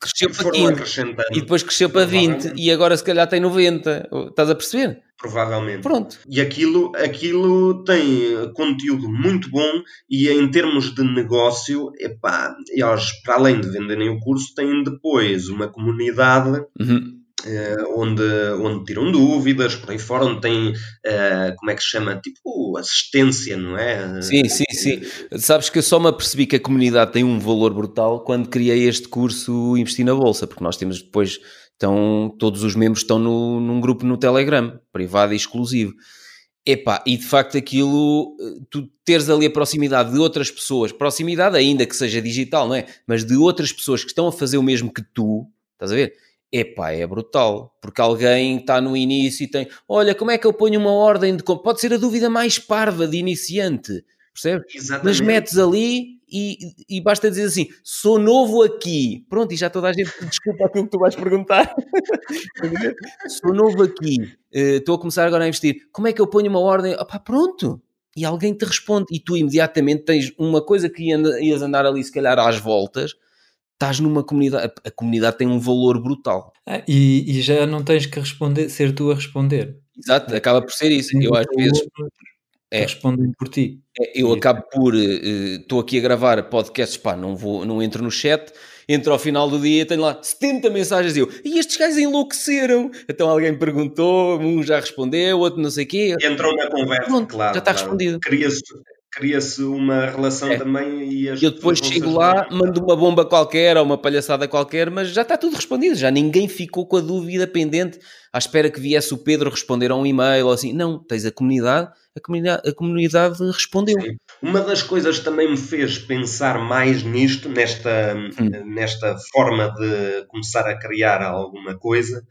cresceu para foram 15 acrescentando. e depois cresceu para 20 Provavelmente. e agora se calhar tem 90. Estás a perceber? Provavelmente. Pronto. E aquilo, aquilo tem conteúdo muito bom e em termos de negócio, epá, eles, para além de venderem o curso, têm depois uma comunidade Uhum. eh, onde, onde tiram dúvidas, por aí fora, onde tem, eh, como é que se chama, tipo assistência, não é? Sim, sim, sim. Sabes que eu só me apercebi que a comunidade tem um valor brutal quando criei este curso Investir na Bolsa, porque nós temos depois, estão, todos os membros estão no, num grupo no Telegram, privado e exclusivo. Epá, e de facto aquilo, eh, tu teres ali a proximidade de outras pessoas, proximidade ainda que seja digital, não é? Mas de outras pessoas que estão a fazer o mesmo que tu, estás a ver? Epá, é brutal, porque alguém está no início e tem, olha, como é que eu ponho uma ordem de compra? Pode ser a dúvida mais parva de iniciante, percebes? Mas Exatamente. metes ali e, e basta dizer assim: sou novo aqui. Pronto, e já toda a gente desculpa aquilo que tu vais perguntar. sou novo aqui, eh, estou a começar agora a investir. Como é que eu ponho uma ordem? Opá, pronto. E alguém te responde, e tu imediatamente tens uma coisa que ia- ias andar ali, se calhar às voltas, estás numa comunidade. A, a comunidade tem um valor brutal. Ah, e, e já não tens que responder, ser tu a responder. Exato, acaba por ser isso. Eu às vezes É. respondem por ti. É, Eu acabo por. Estou aqui a gravar podcasts, pá, não, vou, não entro no chat, entro ao final do dia e tenho lá 70 mensagens e eu. E estes gajos enlouqueceram? Então alguém perguntou, um já respondeu, outro não sei o quê. Entram na conversa, Pronto, claro. já está claro. respondido. Cria-se cria-se uma relação É. também e as eu depois chego lá, mando uma bomba qualquer ou uma palhaçada qualquer, mas já está tudo respondido. Já ninguém ficou com a dúvida pendente à espera que viesse o Pedro responder a um e-mail ou assim. Não, tens a comunidade, a comunidade, a comunidade respondeu. Sim. Uma das coisas que também me fez pensar mais nisto, nesta, Hum. nesta forma de começar a criar alguma coisa,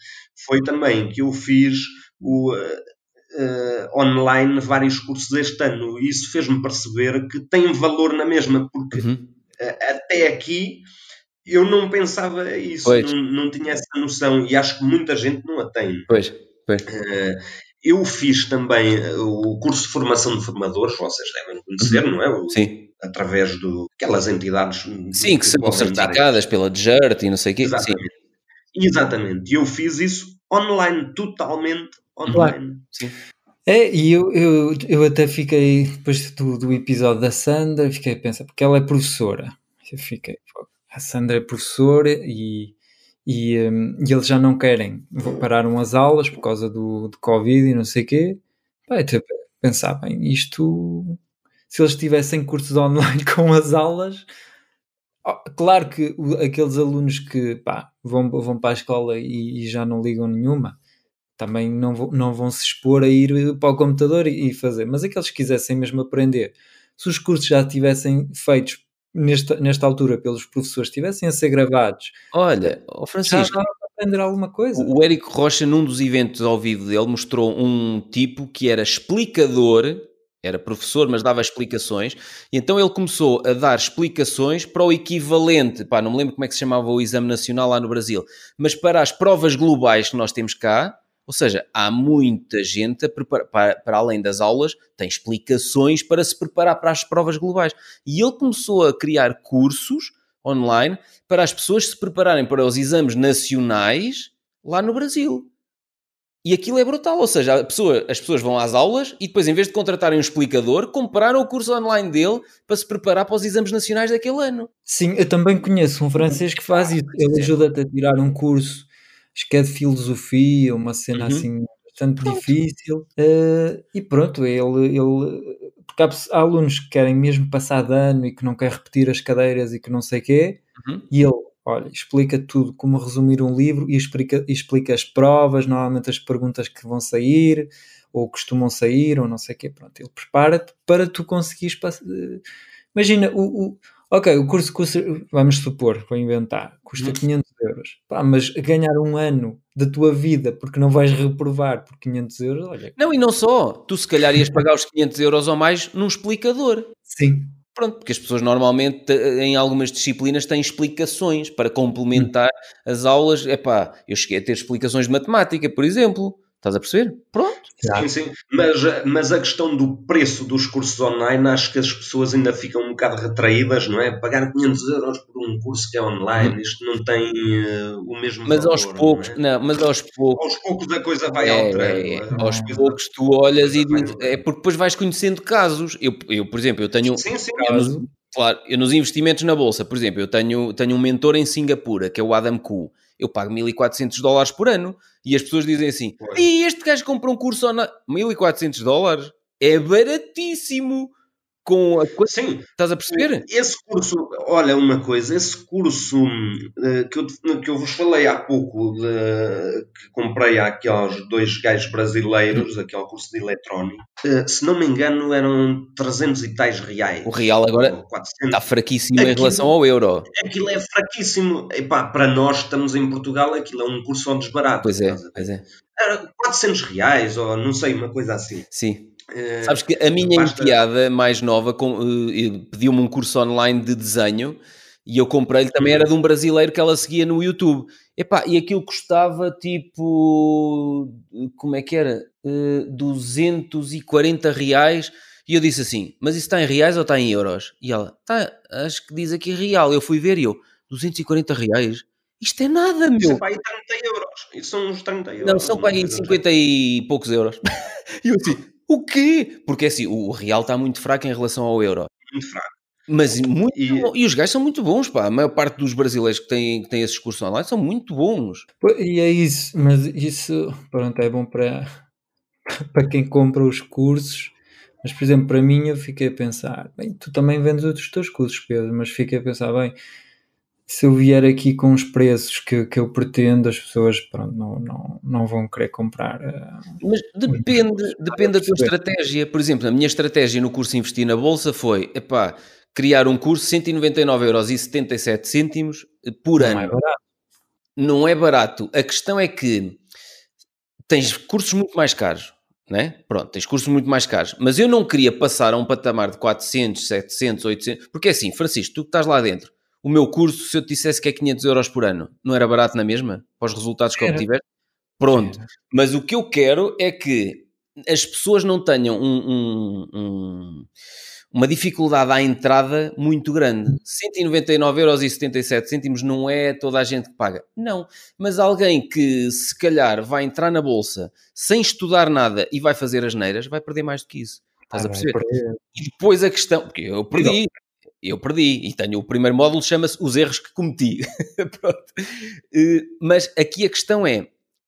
foi também que eu fiz o, eh, online vários cursos este ano. E isso fez-me perceber que tem valor na mesma, porque Uhum. eh, até aqui eu não pensava isso, não, não tinha essa noção e acho que muita gente não a tem. Pois, pois. Eh, eu fiz também o curso de formação de formadores, vocês devem conhecer, não é? O- Sim. Através de aquelas entidades. Sim, que são certificadas pela DGERT e não sei o quê. Sim. Exatamente. Exatamente. E eu fiz isso online, totalmente online. É, e eu, eu, eu até fiquei, depois do, do episódio da Sandra, fiquei a pensar, porque ela é professora. Eu fiquei, a Sandra é professora e, e, hum, e eles já não querem, pararam as aulas por causa do, do Covid e não sei o quê. Tive a pensar, bem, isto, se eles tivessem cursos online com as aulas, claro que aqueles alunos que pá, vão, vão para a escola e, e já não ligam nenhuma, também não, vão- não vão se expor a ir eh, para o computador e, e fazer. Mas aqueles que quisessem mesmo aprender, se os cursos já tivessem feitos nesta, nesta altura pelos professores, tivessem a ser gravados, Olha, já Francisco, para aprender alguma coisa. o o Érico Rocha, num dos eventos ao vivo dele, mostrou um tipo que era explicador, era professor, mas dava explicações, e então ele começou a dar explicações para o equivalente, pá, não me lembro como é que se chamava o exame nacional lá no Brasil, mas para as provas globais que nós temos cá, ou seja, há muita gente a preparar, para, para além das aulas, tem explicações para se preparar para as provas globais. E ele começou a criar cursos online para as pessoas se prepararem para os exames nacionais lá no Brasil. E aquilo é brutal, ou seja, pessoa- as pessoas vão às aulas e depois, em vez de contratarem um explicador, compraram o curso online dele para se preparar para os exames nacionais daquele ano. Sim, eu também conheço um francês que faz isso. Ele ajuda-te a tirar um curso, acho que é de filosofia, uma cena Uhum. assim bastante difícil. eh, e pronto, ele, ele. Porque há, há alunos que querem mesmo passar de ano e que não querem repetir as cadeiras e que não sei o quê. Uhum. E ele, olha, explica tudo como resumir um livro e explica, explica as provas, normalmente as perguntas que vão sair ou costumam sair ou não sei o quê. Pronto, ele prepara-te para tu conseguires. eh, Imagina, o, o- ok, o curso custa, vamos supor, vou inventar, custa Uhum. 500 euros. Pá, mas ganhar um ano da tua vida porque não vais reprovar por 500 euros, olha, Não, e não só. Tu se calhar ias pagar os 500 euros ou mais num explicador. sim. Pronto, porque as pessoas normalmente em algumas disciplinas têm explicações para complementar as aulas. Epá, eu cheguei a ter explicações de matemática, por exemplo. Estás a perceber? Pronto. Sim, sim. Mas, mas a questão do preço dos cursos online, acho que as pessoas ainda ficam um bocado retraídas, não é? Pagar 500 euros por um curso que é online, isto não tem eh, o mesmo Mas valor, aos poucos, não é? não, mas aos poucos, Aos poucos a coisa vai É, alterando. é, é. é? aos Coisa- poucos tu olhas e dizes, é porque depois vais conhecendo casos. Eu, eu por exemplo, eu tenho, Sim, sim. eu nos, Caso. claro, eu nos investimentos na bolsa, por exemplo, eu tenho, tenho um mentor em Singapura, que é o Adam Koo. Eu pago 1400 dólares por ano. E as pessoas dizem assim: e este gajo comprou um curso online, 1400 dólares? É baratíssimo. Com a coisa, Sim, estás a perceber? Esse curso, olha uma coisa, esse curso hum, eh, que eu, que eu vos falei há pouco, de- que comprei àqueles dois gajos brasileiros, aquele curso de eletrónico, eh, se não me engano eram 300 e tais reais. O real agora Ou 400. está fraquíssimo em Aquilo- relação ao euro. Aquilo é fraquíssimo. Epá, para nós que estamos em Portugal, aquilo é um curso ao desbarato. Pois é, pois é. Era 400 reais, ou não sei, uma coisa assim. Sim. Eh, Sabes que a minha basta- enteada mais nova eh, pediu-me um curso online de desenho e eu comprei-lhe também era de um brasileiro que ela seguia no YouTube. Epá, e aquilo custava tipo. Como é que era? Eh, 240 reais. E eu disse assim: Mas isso está em reais ou está em euros? E ela: Tá, acho que diz aqui real. Eu fui ver e eu: 240 reais? Isto é nada, Isso é meu. para aí 30 euros. Isso são uns 30 euros. Não, são paguei coisa 50 e poucos euros. E eu assim, o quê? Porque assim, o real está muito fraco em relação ao euro. muito fraca. Mas muito E- bom. E os gajos são muito bons, pá. A maior parte dos brasileiros que têm, que têm esses cursos online são muito bons. E é isso, mas isso, pronto, é bom para, para quem compra os cursos. Mas, por exemplo, para mim, eu fiquei a pensar: bem, tu também vendes os teus cursos, Pedro, mas fiquei a pensar, bem, se eu vier aqui com os preços que, que eu pretendo, as pessoas pronto, não, não, não vão querer comprar. eh, Mas depende, depende da tua estratégia. Por exemplo, a minha estratégia no curso Investir na Bolsa foi, epá, criar um curso 199,77 euros por Não ano. é barato. não é barato. A questão é que tens cursos muito mais caros, né? Pronto, tens cursos muito mais caros. Mas eu não queria passar a um patamar de 400, 700, 800... Porque é assim, Francisco, tu que estás lá dentro, o meu curso, se eu te dissesse que é 500 euros por ano, não era barato na mesma? Para os resultados que Era. obtiveste? Pronto. Mas o que eu quero é que as pessoas não tenham um- um- um- uma dificuldade à entrada muito grande. 199,77€ não é toda a gente que paga. Não. Mas alguém que se calhar vai entrar na bolsa sem estudar nada e vai fazer as neiras, vai perder mais do que isso. Estás Ah, a perceber? E depois a questão, porque eu perdi, eu perdi, e tenho o primeiro módulo chama-se Os Erros que Cometi. Eh, Mas aqui a questão é: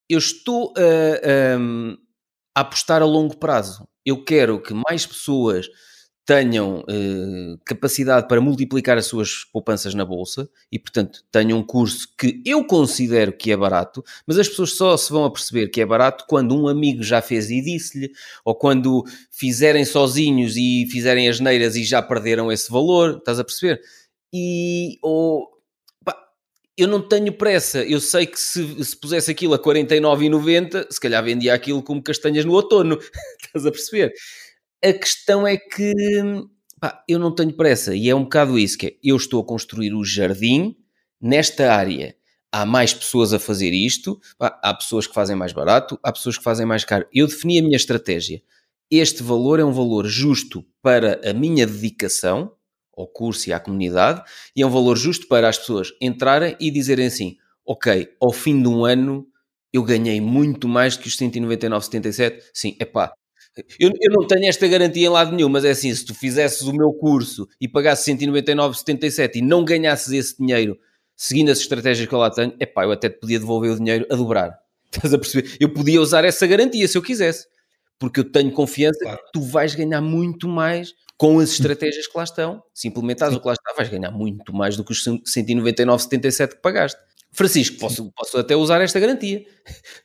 eu estou a- a apostar a longo prazo. Eu quero que mais pessoas tenham eh, capacidade para multiplicar as suas poupanças na bolsa e, portanto, tenham um curso que eu considero que é barato, mas as pessoas só se vão a perceber que é barato quando um amigo já fez e disse-lhe, ou quando fizerem sozinhos e fizerem as neiras e já perderam esse valor, estás a perceber? E ou, eu não tenho pressa. Eu sei que se, se pusesse aquilo a 49,90, se calhar vendia aquilo como castanhas no outono. estás a perceber? A questão é que pá, eu não tenho pressa e é um bocado isso que é, eu estou a construir o jardim nesta área. Há mais pessoas a fazer isto, pá, há pessoas que fazem mais barato, há pessoas que fazem mais caro. Eu defini a minha estratégia. Este valor é um valor justo para a minha dedicação ao curso e à comunidade e é um valor justo para as pessoas entrarem e dizerem assim: ok, ao fim de um ano eu ganhei muito mais do que os 199,77. Sim, é pá. Eu, eu não tenho esta garantia em lado nenhum, mas é assim: se tu fizesses o meu curso e pagasses 199,77 e não ganhasses esse dinheiro seguindo as estratégias que eu lá tenho, é pá, eu até te podia devolver o dinheiro a dobrar. Estás a perceber? Eu podia usar essa garantia se eu quisesse, porque eu tenho confiança Claro. que tu vais ganhar muito mais com as estratégias que lá estão. Se implementares o que lá está, vais ganhar muito mais do que os 199,77 que pagaste. Francisco, posso, posso até usar esta garantia.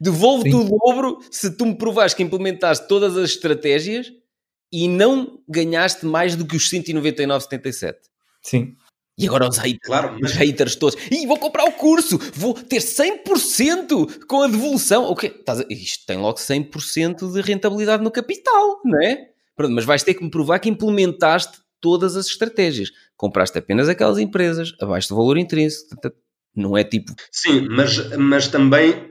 Devolvo-te o dobro se tu me provares que implementaste todas as estratégias e não ganhaste mais do que os 199,77. Sim. E agora os haters, Claro, os mas haters todos. Ih, vou comprar o curso, vou ter 100% com a devolução. O quê? Estás a- Isto tem logo 100% de rentabilidade no capital, não é? Pronto, mas vais ter que me provar que implementaste todas as estratégias. Compraste apenas aquelas empresas abaixo do valor intrínseco. Não é tipo, Sim, mas, mas também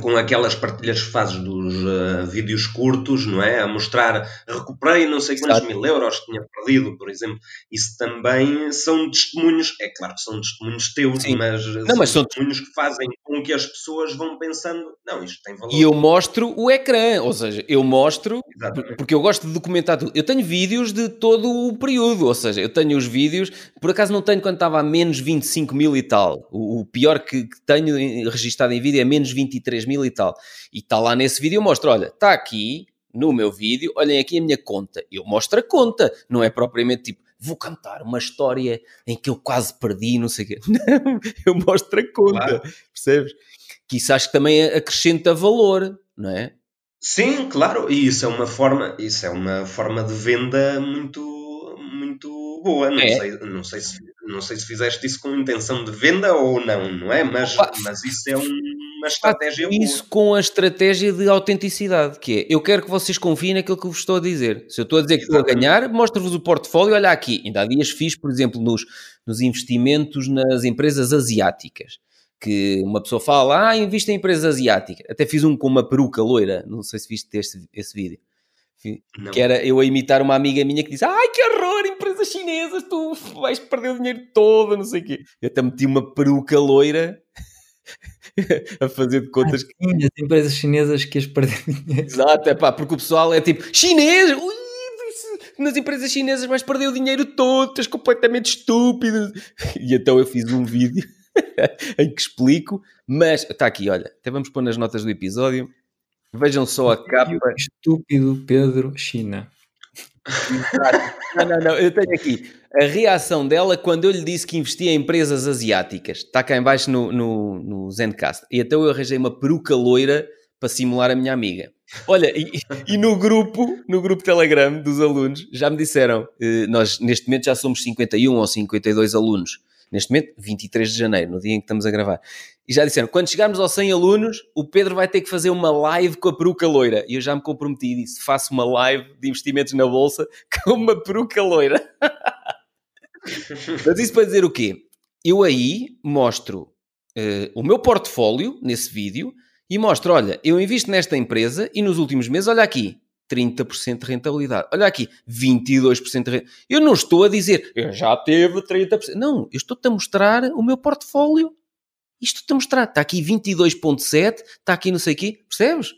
com aquelas partilhas que fazes dos eh, vídeos curtos, não é? A mostrar, recuperei não sei quantos Exato. mil euros que tinha perdido, por exemplo. Isso também são testemunhos, é claro que são testemunhos teus, Sim. mas Não, mas são- testemunhos que fazem com que as pessoas vão pensando, não, isto tem valor. E eu mostro o ecrã, ou seja, eu mostro Exatamente. porque eu gosto de documentar tudo. Eu tenho vídeos de todo o período, ou seja, eu tenho os vídeos, por acaso não tenho quando estava a menos 25 mil e tal. O, o pior que, que tenho registado em vídeo é menos 23 mil e tal. E está lá nesse vídeo, eu mostro: olha, está aqui no meu vídeo, olhem aqui a minha conta. Eu mostro a conta, não é propriamente tipo. Vou cantar uma história em que eu quase perdi, não sei o quê. Não, eu mostro a conta, Claro. percebes? Que isso acho que também acrescenta valor, não é? Sim, claro, e isso é uma forma, isso é uma forma de venda muito, muito boa. Não, É. sei, não, sei se, não sei se fizeste isso com intenção de venda ou não, não é? Mas, mas isso é um- uma estratégia. Isso com a estratégia de autenticidade, que é, eu quero que vocês confiem naquilo que vos estou a dizer. Se eu estou a dizer que estou a Exatamente. ganhar, mostro-vos o portfólio, olha aqui. Ainda há dias fiz, por exemplo, nos, nos investimentos nas empresas asiáticas. Que uma pessoa fala, ah, invista em empresas asiáticas. Até fiz um com uma peruca loira, não sei se viste esse, esse vídeo. Não. Que era eu a imitar uma amiga minha que disse, ai que horror, empresas chinesas, tu vais perder o dinheiro todo, não sei o quê. Eu até meti uma peruca loira a fazer de contas que Sim, as empresas chinesas que as perder dinheiro. Exato, é pá, porque o pessoal é tipo, chinês, ui, nas empresas chinesas vais perder o dinheiro todo, estás completamente estúpido. E então eu fiz um vídeo em que explico, mas está aqui, olha, até vamos pôr nas notas do episódio. Vejam só a capa. Estúpido Pedro China. Não, não, não, eu tenho aqui a reação dela quando eu lhe disse que investia em empresas asiáticas. Está cá em baixo no, no, no Zencast. E então eu arranjei uma peruca loira para simular a minha amiga. Olha, e, e no grupo, no grupo Telegram dos alunos, já me disseram, eh, nós neste momento já somos 51 ou 52 alunos. Neste momento, 23 de janeiro, no dia em que estamos a gravar. E já disseram, quando chegarmos aos 100 alunos, o Pedro vai ter que fazer uma live com a peruca loira. E eu já me comprometi e disse, faço uma live de investimentos na Bolsa com uma peruca loira. Mas isso para dizer o quê? Eu aí mostro eh, o meu portfólio nesse vídeo e mostro, olha, eu invisto nesta empresa e nos últimos meses, olha aqui, 30% de rentabilidade. Olha aqui, 22% de rentabilidade. Eu não estou a dizer, eu já teve 30%. Não, eu estou-te a mostrar o meu portfólio. Isto a mostrar. Está aqui 22,7%, está aqui não sei o quê. Percebes?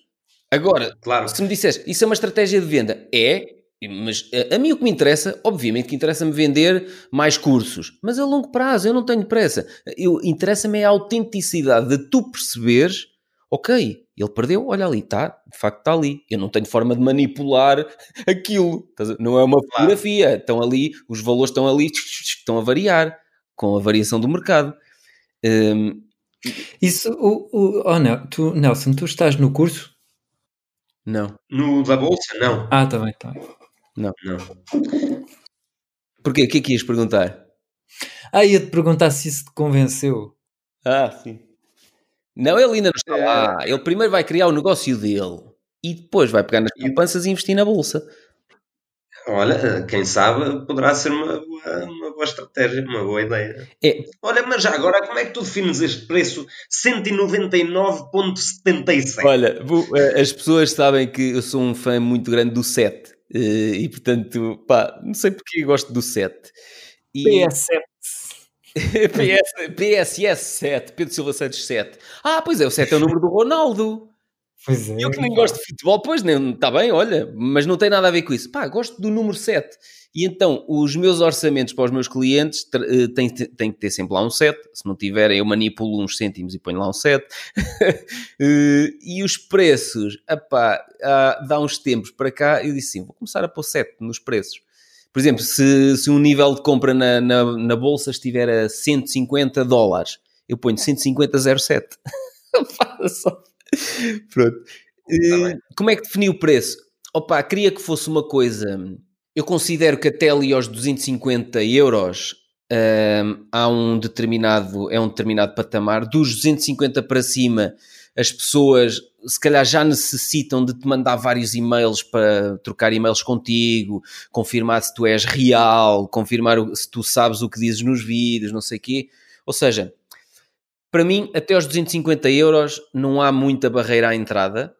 Agora, Claro. se me disseste, isso é uma estratégia de venda, é, mas a, a mim o que me interessa, obviamente que interessa-me vender mais cursos, mas a longo prazo, eu não tenho pressa. Interessa-me é a autenticidade de tu perceberes, ok, ele perdeu, olha ali, está, de facto está ali. Eu não tenho forma de manipular aquilo. Não é uma fotografia, estão ali, os valores estão ali, estão a variar com a variação do mercado. Hum, Isso, o, o, oh, não, tu, Nelson, tu estás no curso? não. No da Bolsa, não. Ah, tá bem, tá bem. não. Porquê? O que é que ias perguntar? Ah, ia-te perguntar se isso te convenceu. Ah, sim. Não, ele ainda não está É. lá. Ele primeiro vai criar o negócio dele e depois vai pegar nas poupanças e investir na bolsa. Olha, quem sabe poderá ser uma boa, uma boa estratégia, uma boa ideia. É, Olha, mas já agora, como é que tu defines este preço? 199,77. olha, eh, as pessoas sabem que eu sou um fã muito grande do 7 eh, e portanto, pá, não sei porque eu gosto do 7. E PS7. PS, PSS 7, Pedro Silva Santos 7. Ah, pois é, o 7 é o número do Ronaldo. Pois é. Eu que nem gosto de futebol, pois está bem, olha, mas não tem nada a ver com isso. Pá, gosto do número 7. E então, os meus orçamentos para os meus clientes eh, têm, têm que ter sempre lá um 7. Se não tiverem, eu manipulo uns cêntimos e ponho lá um 7. Eh, e os preços, apá, há, dá uns tempos para cá, eu disse assim, vou começar a pôr 7 nos preços. Por exemplo, se, se um nível de compra na, na, na bolsa estiver a 150 dólares, eu ponho 150,07. Pá, só- Pronto. Eh, bem. como é que defini o preço? Opa, queria que fosse uma coisa. Eu considero que até ali aos 250 euros hum, há um determinado, é um determinado patamar. Dos 250 para cima, as pessoas se calhar já necessitam de te mandar vários e-mails para trocar e-mails contigo, confirmar se tu és real, confirmar se tu sabes o que dizes nos vídeos, não sei o quê. Ou seja, para mim, até aos 250 euros não há muita barreira à entrada.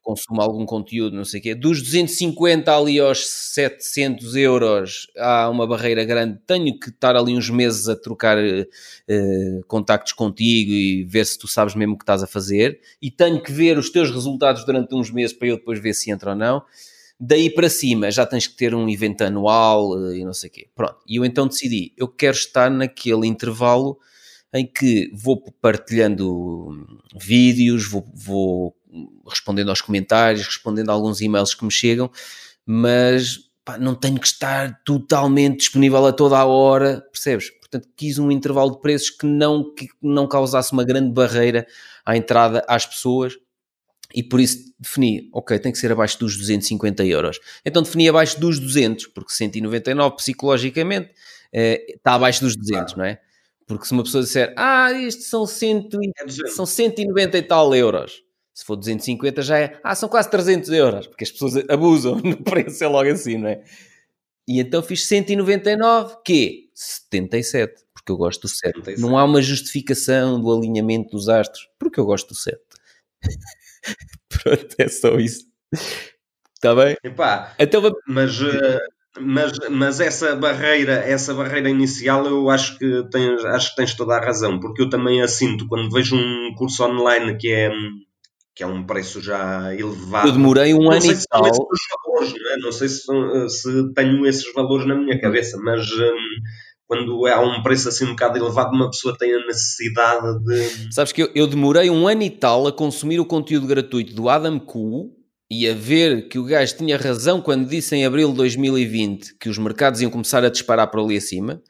Consumo algum conteúdo, não sei o quê. Dos 250 ali aos 700 euros há uma barreira grande. Tenho que estar ali uns meses a trocar eh, contactos contigo e ver se tu sabes mesmo o que estás a fazer. E tenho que ver os teus resultados durante uns meses para eu depois ver se entra ou não. Daí para cima já tens que ter um evento anual eh, e não sei o quê. Pronto. E eu então decidi, eu quero estar naquele intervalo em que vou partilhando vídeos, vou, vou respondendo aos comentários, respondendo a alguns e-mails que me chegam, mas pá, não tenho que estar totalmente disponível a toda a hora, percebes? Portanto, quis um intervalo de preços que não, que não causasse uma grande barreira à entrada às pessoas e por isso defini, ok, tem que ser abaixo dos 250 euros. Então defini abaixo dos 200, porque 199 psicologicamente eh, está abaixo dos 200, não é? Porque se uma pessoa disser, ah, isto são, 100 e- É 200. são 190 e tal euros. Se for 250 já é, ah, são quase 300 euros, porque as pessoas abusam no preço, é logo assim, não é? E então fiz 199, que 77, porque eu gosto do 7. 77. Não há uma justificação do alinhamento dos astros, porque eu gosto do 7. Pronto, é só isso. Está bem? Epá, Então mas, eh, mas, mas essa barreira, essa barreira inicial, eu acho que tens, acho que tens toda a razão, porque eu também a sinto quando vejo um curso online que é, que é um preço já elevado. Eu demorei um não ano sei e se tal. valores, não, é? não sei se, se tenho esses valores na minha cabeça, mas hum, quando há um preço assim um bocado elevado, uma pessoa tem a necessidade de. Sabes que eu, eu demorei um ano e tal a consumir o conteúdo gratuito do Adam Kuhl e a ver que o gajo tinha razão quando disse em abril de 2020 que os mercados iam começar a disparar para ali acima.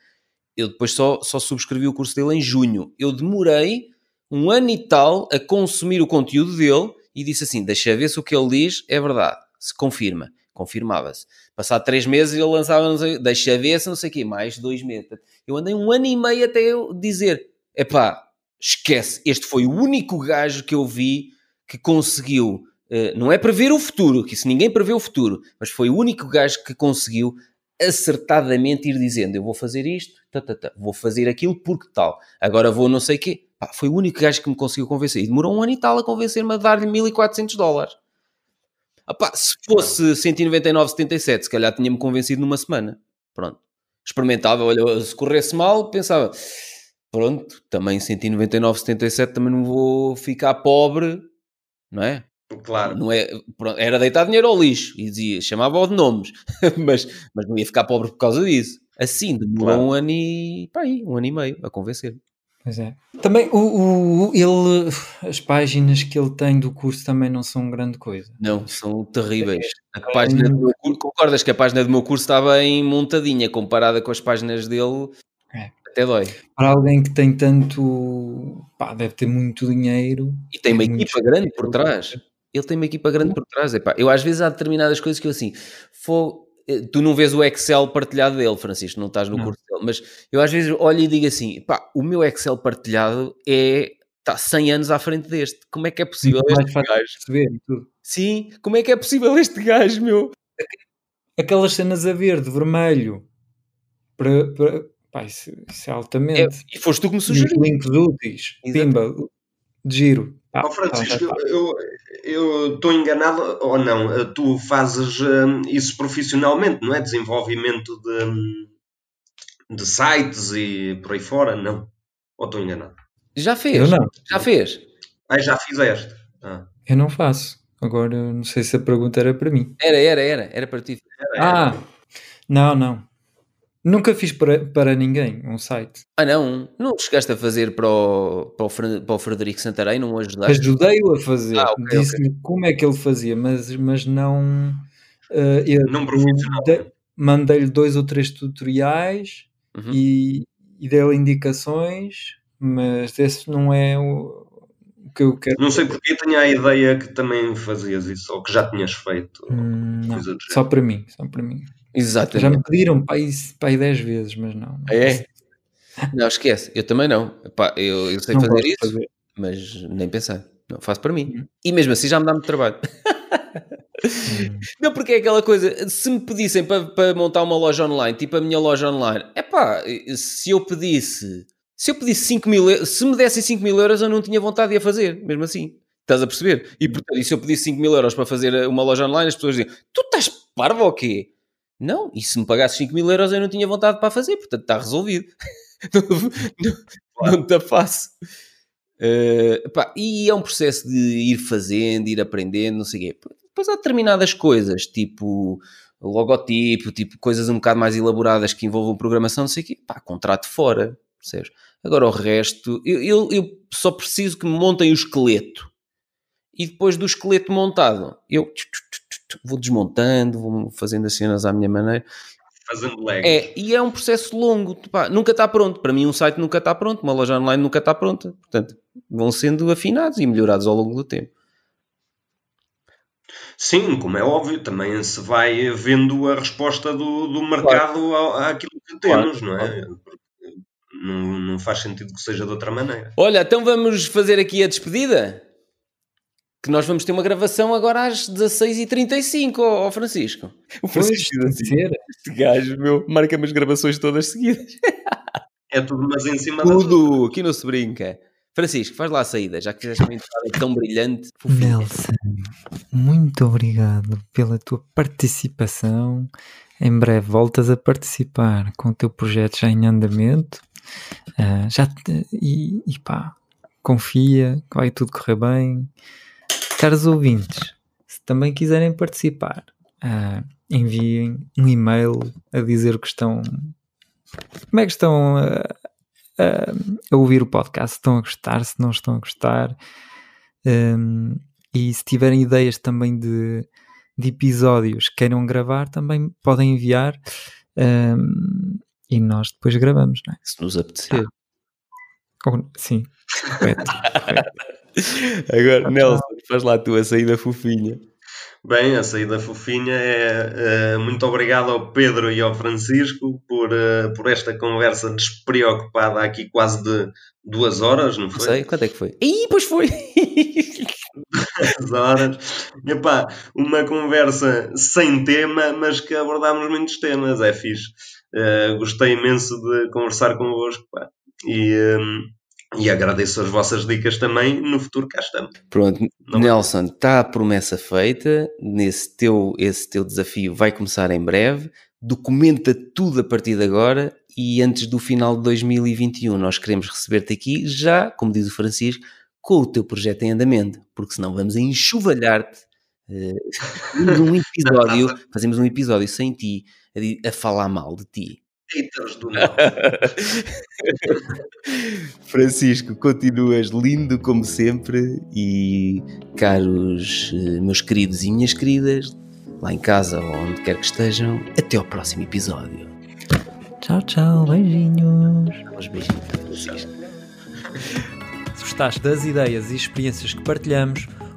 Eu depois só, só subscrevi o curso dele em junho. Eu demorei um ano e tal a consumir o conteúdo dele e disse assim: deixa ver se o que ele diz é verdade, se confirma. Confirmava-se. Passado três meses ele lançava, não sei, deixa ver se não sei o quê, mais dois meses. Eu andei um ano e meio até eu dizer: epá, esquece, este foi o único gajo que eu vi que conseguiu, não é prever o futuro, que isso ninguém prevê o futuro, mas foi o único gajo que conseguiu acertadamente ir dizendo: eu vou fazer isto, tá, tá, tá, vou fazer aquilo porque tal, agora vou não sei o quê. Pá, foi o único gajo que me conseguiu convencer. E demorou um ano e tal a convencer-me a dar-lhe 1400 dólares. Ah, pá, se fosse 199,77, se calhar tinha-me convencido numa semana. Pronto. Experimentava, olha, se corresse mal, pensava, pronto, também 199,77 também não vou ficar pobre, não é? Claro. Não é pronto, era deitar dinheiro ao lixo e dizia, chamava-o de nomes, mas, mas não ia ficar pobre por causa disso. Assim, demorou Claro. um ano e pá, aí, um ano e meio a convencer. Pois é. Também o, o- ele, as páginas que ele tem do curso também não são grande coisa. Não, são terríveis. A página do meu curso, concordas que a página do meu curso está bem montadinha comparada com as páginas dele? É. Até dói. Para alguém que tem tanto, pá, deve ter muito dinheiro. E tem uma É muito equipa grande por dinheiro. trás. Ele tem uma equipa grande por trás. Epá, eu às vezes há determinadas coisas que eu assim, fo- eh, tu não vês o Excel partilhado dele, Francisco, não estás no Não. curso dele, mas eu às vezes olho e digo assim, pá, o meu Excel partilhado é está 100 anos à frente deste. Como é que é possível Muito mais este gajo? perceber tudo. Sim, como é que é possível este gajo, meu? Aquelas cenas a verde, vermelho, para, para, pá, isso, isso é É, altamente. e foste tu que me E sugeriu. links úteis, pimba, de giro. Ah, Ó Francisco, tá, tá. eu eu estou enganado ou não? Eh, Tu fazes hum, isso profissionalmente, não é? Desenvolvimento de, hum, de sites e por aí fora? Não. Ou estou enganado? Já Eu fez, não, já fez. Ah, já fizeste. Ah. eu não faço. Agora não sei se a pergunta era para mim. Era, era, era, era para ti. Ah, não, não. Nunca fiz para, para ninguém um site. Ah, não, não chegaste a fazer para o, para o, para o Frederico Santarém, não o ajudaste? Ajudei-o a fazer. Ah, ok, Disse-lhe como é que ele fazia, mas, mas não. eh, eu Não profissional. Mandei-lhe dois ou três tutoriais Uhum. e, e dei-lhe indicações, mas esse não é o, o que eu quero. Não sei porque tenho a ideia que também fazias isso, ou que já tinhas feito. Hum, não, só para mim, só para mim. Exatamente. Já me pediram para aí 10 vezes, mas não. não Ah, é? Não, esquece. Eu também não. Epá, eu, eu sei Não fazer isso, fazer. mas nem pensar. Não, faço para mim. Uhum. E mesmo assim já me dá muito trabalho. Hum. Não, porque é aquela coisa, se me pedissem para, para montar uma loja online, tipo a minha loja online, é pá, se eu pedisse, se eu pedisse 5 mil euros, se me dessem 5 mil euros, eu não tinha vontade de a fazer, mesmo assim. Estás a perceber? E, portanto, e se eu pedisse 5 mil euros para fazer uma loja online, as pessoas diziam, tu estás parvo ou quê? Não, e se me pagasses 5 mil euros, eu não tinha vontade para fazer, portanto está resolvido. não, não, não te a faço. Eh, pá, e é um processo de ir fazendo, ir aprendendo, não sei o quê. Depois há determinadas coisas, tipo logotipo, tipo coisas um bocado mais elaboradas que envolvam programação, não sei o quê. Pá, contrato fora, percebes? Agora o resto, eu, eu, eu só preciso que me montem o esqueleto. E depois do esqueleto montado, eu vou desmontando, vou fazendo as cenas à minha maneira. Fazendo lag. É, e é um processo longo, pá, nunca está pronto. Para mim, um site nunca está pronto, uma loja online nunca está pronta. Portanto, vão sendo afinados e melhorados ao longo do tempo. Sim, como é óbvio, também se vai vendo a resposta do, do mercado ao- àquilo que Claro, temos, não é? Não, não faz sentido que seja de outra maneira. Olha, então vamos fazer aqui a despedida? Que nós vamos ter uma gravação agora às 16h35, ó ó Francisco. O Pois, Francisco diz tem de ser. este gajo, meu, marca-me as gravações todas seguidas. É tudo mas em cima da. Tudo, aqui não se brinca. Francisco, faz lá a saída, já que fizeste uma entrada tão brilhante. fofinha. Nelson, muito obrigado pela tua participação. Em breve voltas a participar com o teu projeto já em andamento. Ah, já te- e, e pá, confia que vai tudo correr bem. Caros ouvintes, se também quiserem participar, ah, enviem um e-mail a dizer que estão. Como é que estão a, a- a ouvir o podcast? Se estão a gostar, se não estão a gostar. Um, e se tiverem ideias também de, de episódios que queiram gravar, também podem enviar um, e nós depois gravamos, não é? Se nos apetecer. Ou- sim, correto. correto. Agora, Nelson, faz lá a tua saída fofinha. Bem, a saída fofinha é eh, muito obrigado ao Pedro e ao Francisco por, eh, por esta conversa despreocupada aqui quase de duas horas, não Não foi? sei, quanto é que foi? Ih, pois foi! Duas horas. Epá, uma conversa sem tema, mas que abordámos muitos temas, é fixe. Eh, gostei imenso de conversar convosco pá. E, E agradeço as vossas dicas também. No futuro cá estamos. Pronto, Não. Nelson, está a promessa feita. Nesse teu, esse teu desafio vai começar em breve. Documenta tudo a partir de agora e antes do final de 2021 nós queremos receber-te aqui já, como diz o Francisco, com o teu projeto em andamento, porque senão vamos enxovalhar-te. um episódio, fazemos um episódio sem ti, a, a falar mal de ti. Haters do mal. Francisco, continuas lindo como sempre e caros eh, meus queridos e minhas queridas, lá em casa ou onde quer que estejam, até ao próximo episódio. Tchau, tchau, beijinhos. Uns beijinhos, Francisco. Se gostaste das ideias e experiências que partilhamos,